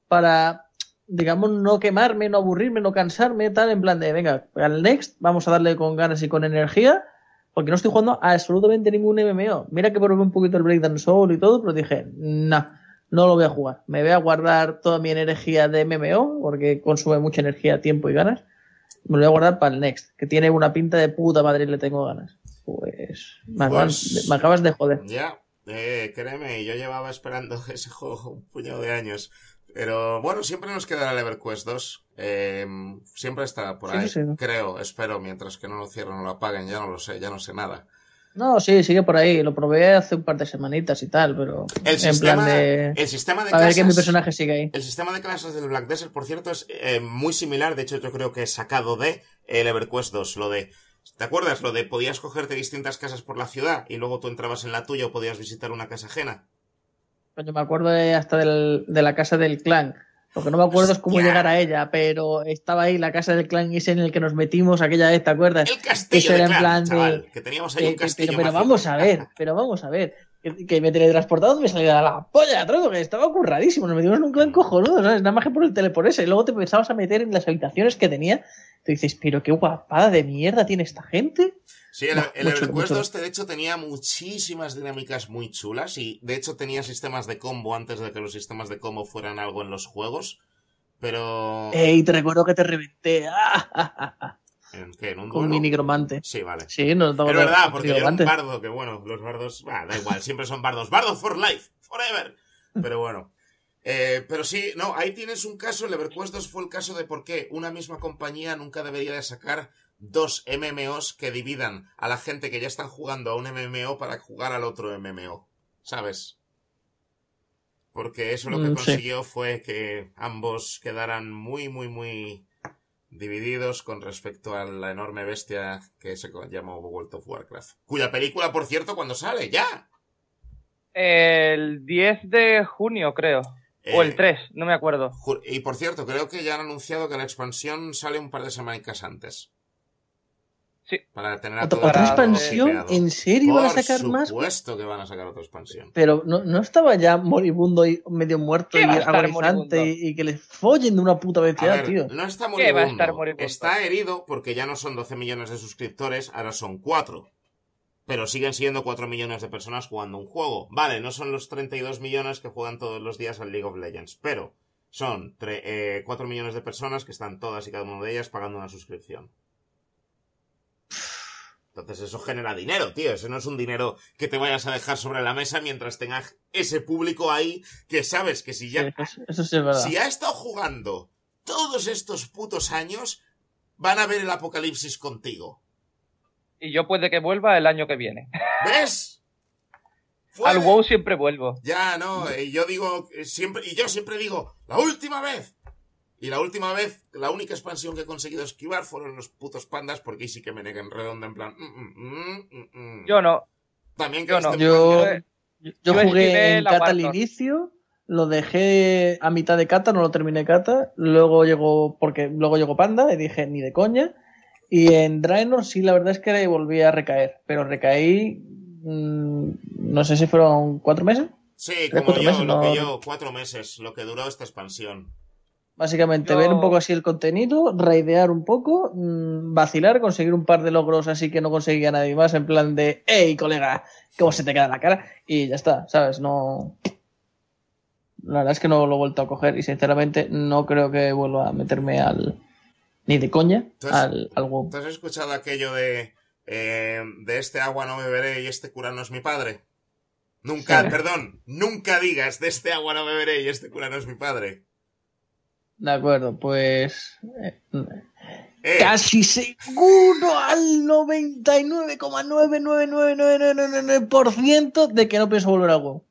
para, digamos, no quemarme, no aburrirme, no cansarme, tal, en plan de, venga, al Next vamos a darle con ganas y con energía, porque no estoy jugando a absolutamente ningún MMO. Mira que probé un poquito el Breakdance Soul y todo, pero dije, nah, no lo voy a jugar. Me voy a guardar toda mi energía de MMO, porque consume mucha energía, tiempo y ganas. Me lo voy a guardar para el Next, que tiene una pinta de puta madre y le tengo ganas. Pues, me, acabas, Pues- me acabas de joder. Ya, eh, créeme, yo llevaba esperando ese juego un puñado de años. Pero bueno, siempre nos quedará el EverQuest 2. Eh, siempre está por Sí, ahí, sí, sí. creo, espero, mientras que no lo cierren o lo apaguen, ya no lo sé, ya no sé nada. No, sí, sigue por ahí. Lo probé hace un par de semanitas y tal, pero El en sistema, plan de... el sistema de A ver que mi clases- personaje sigue ahí. El sistema de clases del Black Desert, por cierto, es eh, muy similar. De hecho, yo creo que es sacado de el EverQuest 2. Lo de. ¿Te acuerdas? Lo de podías cogerte distintas casas por la ciudad y luego tú entrabas en la tuya o podías visitar una casa ajena. Coño, me acuerdo de- hasta del- de la casa del clan. Lo que no me acuerdo es cómo llegar a ella, pero estaba ahí la casa del clan ese en el que nos metimos aquella vez, ¿te acuerdas? El castillo Eso de en de- que teníamos ahí Eh, un castillo pero, pero vamos a ver, pero vamos a ver. Que, me teletransportado me salía la polla, tronco, que estaba curradísimo. Nos metimos en un clan cojonudo, ¿sabes? Nada más que por el teleporese. Y luego te empezabas a meter en las habitaciones que tenía. Te dices, pero qué guapada de mierda tiene esta gente. Sí, el, el mucho, EverQuest mucho. 2 de hecho tenía muchísimas dinámicas muy chulas y de hecho tenía sistemas de combo antes de que los sistemas de combo fueran algo en los juegos. Pero. Ey, te recuerdo que te reventé. Ah, ah, ah, ah. ¿En qué? ¿En un Con duelo? mi nigromante. Sí, vale. Sí, no tengo Es verdad, porque yo era un bardo, que bueno, los bardos, bah, da igual, siempre son bardos. Bardo for life, forever. Pero bueno. Eh, pero sí, no, ahí tienes un caso, el EverQuest 2 fue el caso de por qué una misma compañía nunca debería de sacar dos MMOs que dividan a la gente que ya están jugando a un MMO para jugar al otro MMO. ¿Sabes? Porque eso lo que Mm, sí. consiguió fue que ambos quedaran muy, muy, muy divididos con respecto a la enorme bestia que se llamó World of Warcraft. Cuya película, por cierto, cuando sale, ya. El 10 de junio, creo. o Eh, el 3, no me acuerdo. Y por cierto, creo que ya han anunciado que la expansión sale un par de semanicas antes. Sí. Para tener a ¿Otra, expansión? ¿En serio van a Por sacar más? supuesto que van a sacar otra expansión. Pero no, no estaba ya moribundo y medio muerto ¿Qué y agonizante y, y que le follen de una puta vez A ya, ver, tío. no está ¿Qué moribundo. va a estar moribundo? Está herido porque ya no son 12 millones de suscriptores, ahora son 4. Pero siguen siendo 4 millones de personas jugando un juego. Vale, no son los 32 millones que juegan todos los días al League of Legends, pero son tre- eh, 4 millones de personas que están todas y cada una de ellas pagando una suscripción. Entonces eso genera dinero, tío. Eso no es un dinero que te vayas a dejar sobre la mesa mientras tengas ese público ahí que sabes que si ya Sí, eso, sí es si ha estado jugando todos estos putos años, van a ver el apocalipsis contigo. Y yo puede que vuelva el año que viene. ¿Ves? Al WoW siempre vuelvo. Ya, no, y yo digo siempre, y yo siempre digo, la última vez. Y la última vez, la única expansión que he conseguido esquivar fueron los putos pandas, porque ahí sí que me negué en redondo en plan. mm, mm, mm, mm, mm. Yo no. También que yo no. este Yo, yo, jugué en Cata al inicio, lo dejé a mitad de Cata, no lo terminé Cata, luego llegó, porque luego llegó Panda y dije, ni de coña. Y en Draenor sí, la verdad es que volví a recaer, pero recaí, no sé si fueron cuatro meses. Sí, como cuatro yo, meses, lo no- que yo, cuatro meses, lo que duró esta expansión. Básicamente, Yo- ver un poco así el contenido, raidear un poco, mm, vacilar, conseguir un par de logros así que no conseguía nadie más, en plan de, hey, colega, ¿cómo se te queda la cara? Y ya está, ¿sabes? No. La verdad es que no lo he vuelto a coger y sinceramente no creo que vuelva a meterme al. ni de coña, al, al WoW. ¿Te has escuchado aquello de eh, de este agua no beberé y este cura no es mi padre? Nunca, perdón, nunca digas de este agua no beberé y este cura no es mi padre. De acuerdo, pues. eh, Eh, casi seguro al 99,99999% de que no pienso volver al WoW.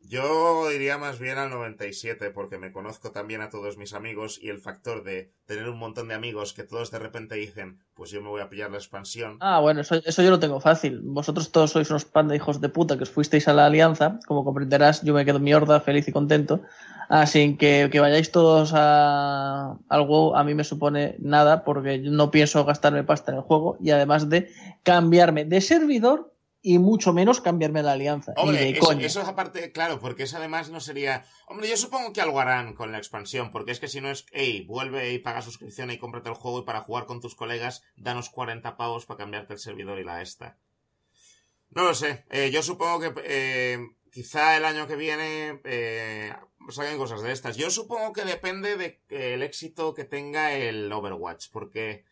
Yo iría más bien al 97 porque me conozco también a todos mis amigos y el factor de tener un montón de amigos que todos de repente dicen, pues yo me voy a pillar la expansión. Ah, bueno, eso, eso yo lo tengo fácil. Vosotros todos sois unos panda hijos de puta que os fuisteis a la alianza. Como comprenderás, yo me quedo en mi horda feliz y contento. Así que que vayáis todos a, al WoW a mí me supone nada porque no pienso gastarme pasta en el juego y además de cambiarme de servidor y mucho menos cambiarme la alianza. Hombre, de eso, es aparte, claro, porque eso además no sería... Hombre, yo supongo que algo harán con la expansión, porque es que si no es, hey, vuelve y paga suscripción y cómprate el juego y para jugar con tus colegas, danos 40 pavos para cambiarte el servidor y la esta. No lo sé, eh, yo supongo que eh, quizá el año que viene eh, saquen cosas de estas. Yo supongo que depende del éxito que tenga el Overwatch, porque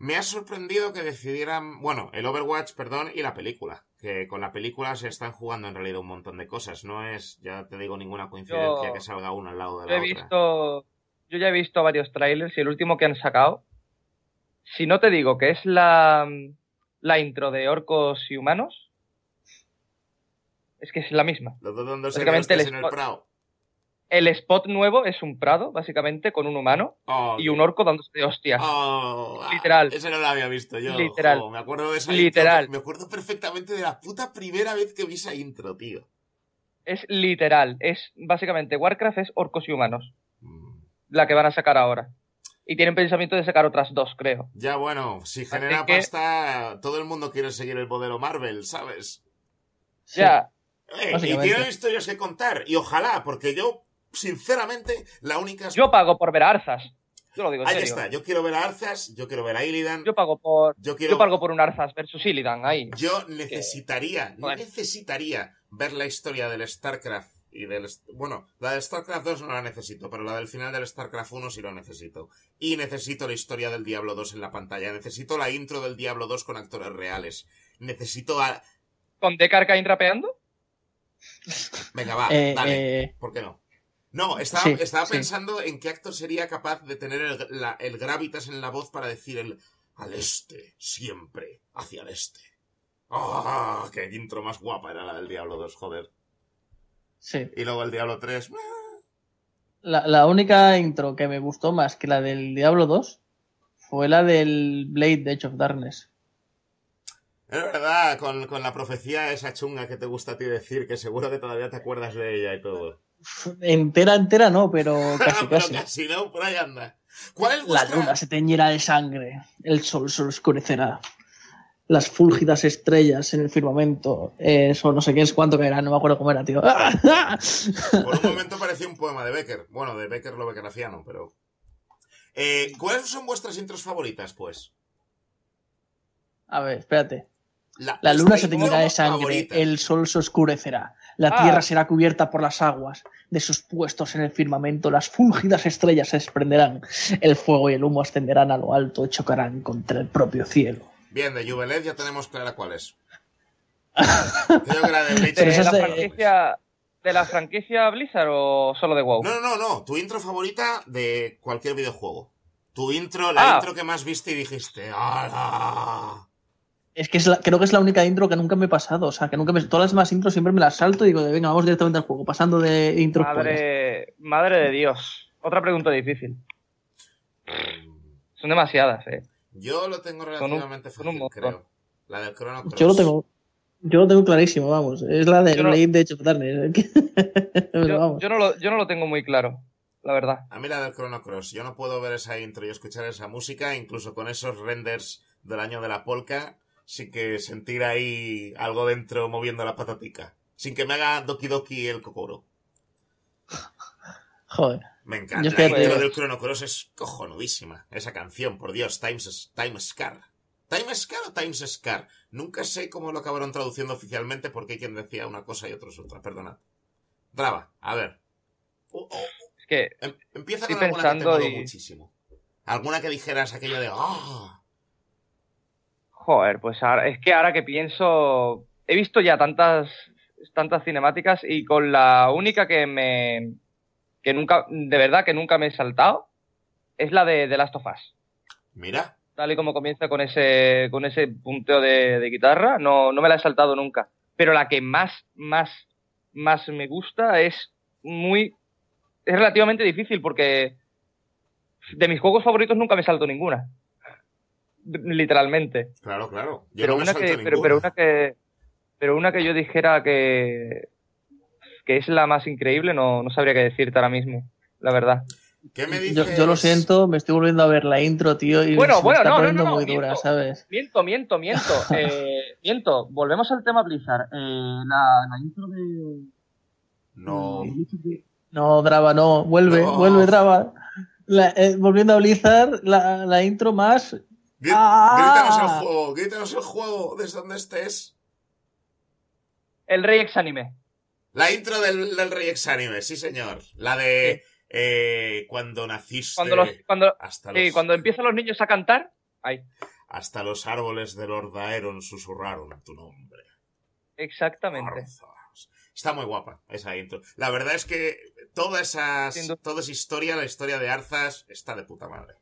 me ha sorprendido que decidieran, bueno, el Overwatch, perdón, y la película. Que con la película se están jugando en realidad un montón de cosas. No es, ya te digo, ninguna coincidencia Yo- que salga una al lado de la he otra. visto. Yo ya he visto varios trailers y el último que han sacado. Si no te digo que es la, la intro de orcos y humanos, es que es la misma. Los dos hostias el en el prado. El spot nuevo es un prado, básicamente, con un humano Oh, y un orco dándose de hostias. Oh, ah, Literal. Ese no lo había visto yo. Literal. jo, me acuerdo de esa Literal. intro, Me acuerdo perfectamente de la puta primera vez que vi esa intro, tío. Es literal. Es básicamente Warcraft es orcos y humanos. Mm. La que van a sacar ahora. Y tienen pensamiento de sacar otras dos, creo. Ya bueno, si genera pasta, todo el mundo quiere seguir el modelo Marvel, ¿sabes? Sí. Ya. Eh, y tienen historias que contar. Y ojalá, porque yo, sinceramente, la única... Yo pago por ver a Arzas. Yo lo digo en Ahí serio. está, yo quiero ver a Arzas, yo quiero ver a Illidan, Yo pago por. yo quiero... Yo pago por un Arzas versus Illidan ahí. Yo necesitaría, Bueno. necesitaría ver la historia del StarCraft Y del, bueno, la de StarCraft 2 no la necesito, pero la del final del StarCraft 1 sí lo necesito. Y necesito la historia del Diablo 2 en la pantalla. Necesito la intro del Diablo 2 con actores reales. Necesito a... ¿Con Deckard Cain rapeando? Venga, va, Eh, dale. eh, ¿Por qué no? No, estaba, Sí, estaba sí. pensando en qué actor sería capaz de tener el, la- el gravitas en la voz para decir el al este, siempre, hacia el este. ¡Ah! ¡Qué intro más guapa era la del Diablo 2, joder! sí. Y luego el Diablo 3. La, la única intro que me gustó más que la del Diablo 2 fue la del Blade de Edge of Darkness. Es verdad, con, con la profecía esa chunga que te gusta a ti decir, que seguro que todavía te acuerdas de ella y todo. Entera, entera no, pero casi, Pero casi. casi no, por ahí anda. ¿Cuál es La vuestra... luna se teñirá de sangre, el sol se oscurecerá. Las fúlgidas estrellas en el firmamento, eso no sé qué es cuánto caerá, no me acuerdo cómo era, tío. Por un momento parecía un poema de Becker. Bueno, de Becker lo Beckerafiano, pero... Eh, ¿Cuáles son vuestras intros favoritas, pues? A ver, espérate. La, La luna se teñirá de sangre, favorita. el sol se oscurecerá, la Ah. tierra será cubierta por las aguas, de sus puestos en el firmamento las fúlgidas estrellas se desprenderán, el fuego y el humo ascenderán a lo alto y chocarán contra el propio cielo. Bien, de Juvelet ya tenemos clara cuál es. Creo que la de Blade Pero ¿De esa la, es de- franquicia, ¿De la franquicia Blizzard o solo de WoW? No, no, no, no. Tu intro favorita de cualquier videojuego. Tu intro, la Ah. intro que más viste y dijiste, ¡Hala! Es que es la- creo que es la única intro que nunca me he pasado, o sea, que nunca me... Todas las demás intros siempre me las salto y digo, de, venga, vamos directamente al juego, pasando de pollas. Madre, madre de Dios. Otra pregunta difícil. Son demasiadas, eh. Yo lo tengo relativamente un fácil, creo. La del Chrono Cross. Yo lo tengo... Yo lo tengo clarísimo, vamos. Es la de no- de Edge Yo, yo no lo, yo no lo tengo muy claro, la verdad. A mí la del Chrono Cross. Yo no puedo ver esa intro y escuchar esa música, incluso con esos renders del año de la polka, sin que sentir ahí algo dentro moviendo la patatica. Sin que me haga Doki Doki el Kokoro. Joder. Me encanta. Yo es la intro del Chrono Cross es cojonudísima. Esa canción, por Dios, Times, Time Scar. ¿Time Scar o Times Scar? Nunca sé cómo lo acabaron traduciendo oficialmente porque hay quien decía una cosa y otros otra. Perdonad. Drava, a ver. Oh, oh, Es que em- empieza Estoy con alguna que te y- muchísimo. Alguna que dijeras aquello de... ¡Ah! Joder, pues ahora, es que ahora que pienso, he visto ya tantas, tantas cinemáticas y con la única que me, que nunca, de verdad que nunca me he saltado, es la de The Last of Us. Mira, Tal y como comienza con ese, con ese punteo de, de guitarra, no, no me la he saltado nunca. Pero la que más, más, más me gusta es muy, es relativamente difícil porque de mis juegos favoritos nunca me salto ninguna. Literalmente. claro, claro. Yo pero no me una que pero, pero una que pero una que yo dijera que que es la más increíble no, no sabría qué decirte ahora mismo la verdad ¿Qué me Yo, dices? yo lo siento, me estoy volviendo a ver la intro, tío, y Bueno, se bueno, está no, no, poniendo no, no, muy dura, miento. ¿sabes? miento miento miento eh, miento volvemos al tema Blizzard eh, la, la intro de No. No, Drava, no, vuelve, No. vuelve, Drava. La- eh, volviendo a Blizzard, la, la intro más... Grí- Ah. Grítanos el juego, grítanos el juego desde donde estés. el Rey Exánime La intro del, del Rey Exánime, sí señor. La de eh, cuando naciste. cuando los cuando hasta, sí, los, cuando empiezan los niños a cantar ahí hasta los árboles de Lord Aeron susurraron tu nombre. exactamente. Está muy guapa esa intro. La verdad es que toda esa, Sin duda. toda esa historia, la historia de Arzas, está de puta madre.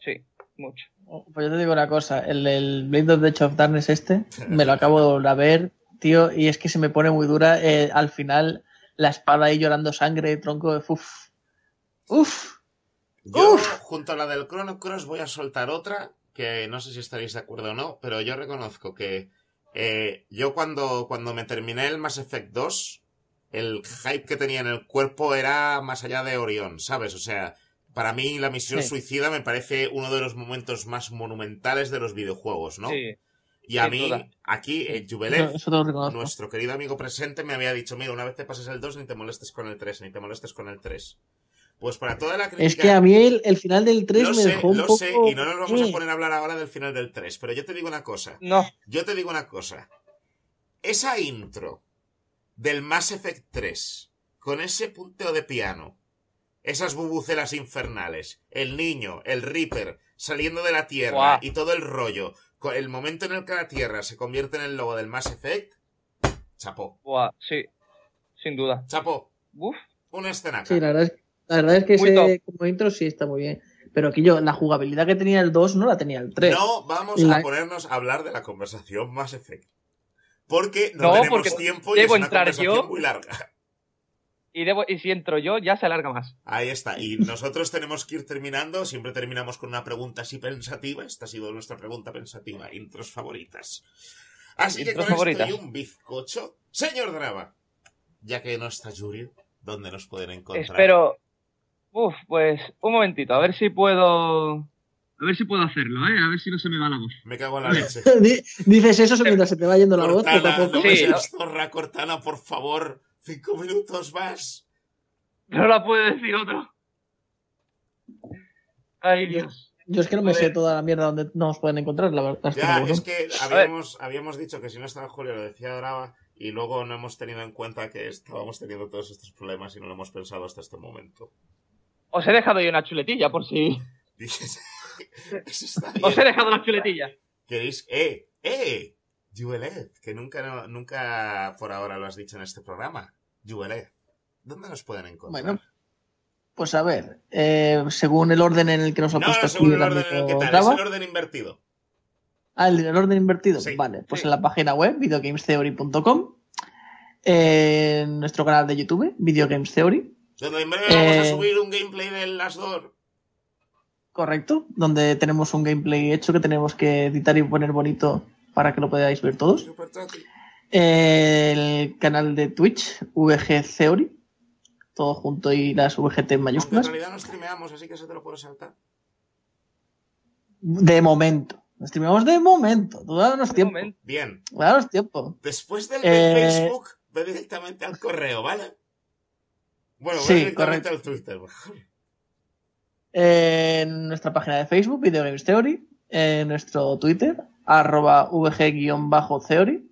sí mucho Pues yo te digo una cosa, el, el Blade of the Edge of Darkness este, me lo acabo de ver, tío, y es que se me pone muy dura eh, al final la espada ahí llorando sangre, tronco de... Uf, uf, Yo, Uf. junto a la del Chrono Cross, voy a soltar otra que no sé si estaréis de acuerdo o no, pero yo reconozco que eh, yo cuando, cuando me terminé el Mass Effect 2, el hype que tenía en el cuerpo era más allá de Orión, ¿sabes? O sea, para mí la misión Sí. suicida me parece uno de los momentos más monumentales de los videojuegos, ¿no? sí y a mí, duda. aquí, en Jubilee, nuestro querido amigo presente me había dicho, mira, una vez te pases el 2 ni te molestes con el 3, ni te molestes con el 3. Pues para toda la crítica... Es que a mí el, el final del 3 Lo me sé, dejó un lo poco... sé, y no nos vamos a poner a hablar ahora del final del 3, pero yo te digo una cosa. no Yo te digo una cosa. Esa intro del Mass Effect 3, con ese punteo de piano, esas bubucelas infernales, el niño, el Reaper, saliendo de la Tierra y todo el rollo, el momento en el que la Tierra se convierte en el logo del Mass Effect, chapó, Buah, sí. Sin duda. chapó, Uf. una escenaca. Sí, la verdad es, la verdad es que Muy ese como intro sí está muy bien. Pero aquí yo, la jugabilidad que tenía el 2 no la tenía el 3. No vamos La- a ponernos a hablar de la conversación Mass Effect. Porque no, No, tenemos porque tiempo y es una entrar conversación yo. muy larga. Y, debo, y si entro yo, ya se alarga más. Ahí está. Y nosotros tenemos que ir terminando. Siempre terminamos con una pregunta así pensativa. Esta ha sido nuestra pregunta pensativa. Intros favoritas. Así que Intros con favoritas. esto y un bizcocho. Señor Drava, ya que no está Yuri, ¿dónde nos pueden encontrar? Espero. Uf, pues un momentito, a ver si puedo. A ver si puedo hacerlo, ¿eh? A ver si no se me va la voz. Me cago en la leche. Di- Dices eso mientras se te va yendo la voz poco a Cortana, poco. no me Sí, seas zorra, Cortana, por favor. Cinco minutos más. No la puede decir otro. Ay, Dios. Yo es que no me sé toda la mierda donde nos pueden encontrar, la verdad. Ya, es que habíamos, habíamos dicho que si no estaba Julio lo decía Drava y luego no hemos tenido en cuenta que estábamos teniendo todos estos problemas y no lo hemos pensado hasta este momento. Os he dejado yo una chuletilla por si. Dices, Os he dejado una chuletilla. ¿Queréis? ¡Eh! ¡Eh! Juelet, que nunca, no- nunca por ahora lo has dicho en este programa. Juelet, ¿dónde nos pueden encontrar? Bueno, Pues a ver, eh, según el orden en el que nos ha no, puesto no, según el orden en el que tal, es el orden invertido. Ah, el, el orden invertido. Sí, vale, pues sí. en la página web, videogamestheory.com. En nuestro canal de YouTube, Videogames Theory. Donde en breve vamos a Eh, subir un gameplay de Last Door. Correcto, donde tenemos un gameplay hecho que tenemos que editar y poner bonito para que lo podáis ver todos. El canal de Twitch, VG Theory, todo junto y las VGT en Aunque en mayúsculas. realidad no streameamos, así que eso te lo puedo saltar. De momento. Nos streameamos de momento. Tú danos tiempo. momento. Bien, Danos tiempo. después del Eh, Facebook, ve directamente al correo, ¿vale? Bueno, ve Sí, directamente al Twitter. En nuestra página de Facebook, Video Games Theory. En nuestro Twitter, arroba VG-Theory.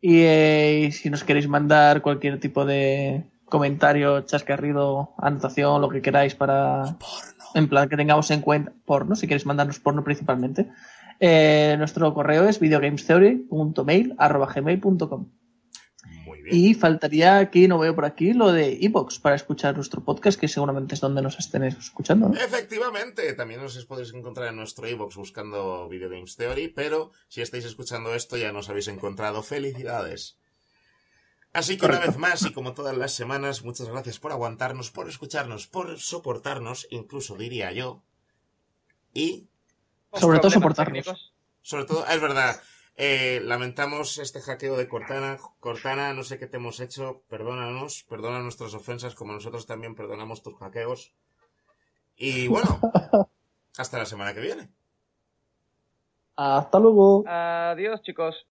Y eh, si nos queréis mandar cualquier tipo de comentario, chascarrido, anotación, lo que queráis para, Porno. en plan que tengamos en cuenta porno, si queréis mandarnos porno principalmente. Eh, nuestro correo es videogamestheory.mail.gmail.com bien. Y faltaría aquí, no veo por aquí, lo de iBox para escuchar nuestro podcast, que seguramente es donde nos estén escuchando. ¿no? Efectivamente, también os podéis encontrar en nuestro iBox buscando Video Games Theory, pero si estáis escuchando esto ya nos habéis encontrado. ¡Felicidades! Así que una vez más, y como todas las semanas, muchas gracias por aguantarnos, por escucharnos, por soportarnos, incluso diría yo. Y, Sobre todo soportarnos. técnicos. sobre todo, es verdad, eh, lamentamos este hackeo de Cortana. Cortana, no sé qué te hemos hecho, perdónanos, perdona nuestras ofensas, como nosotros también perdonamos tus hackeos. Y bueno, hasta la semana que viene. Hasta luego. Adiós, chicos.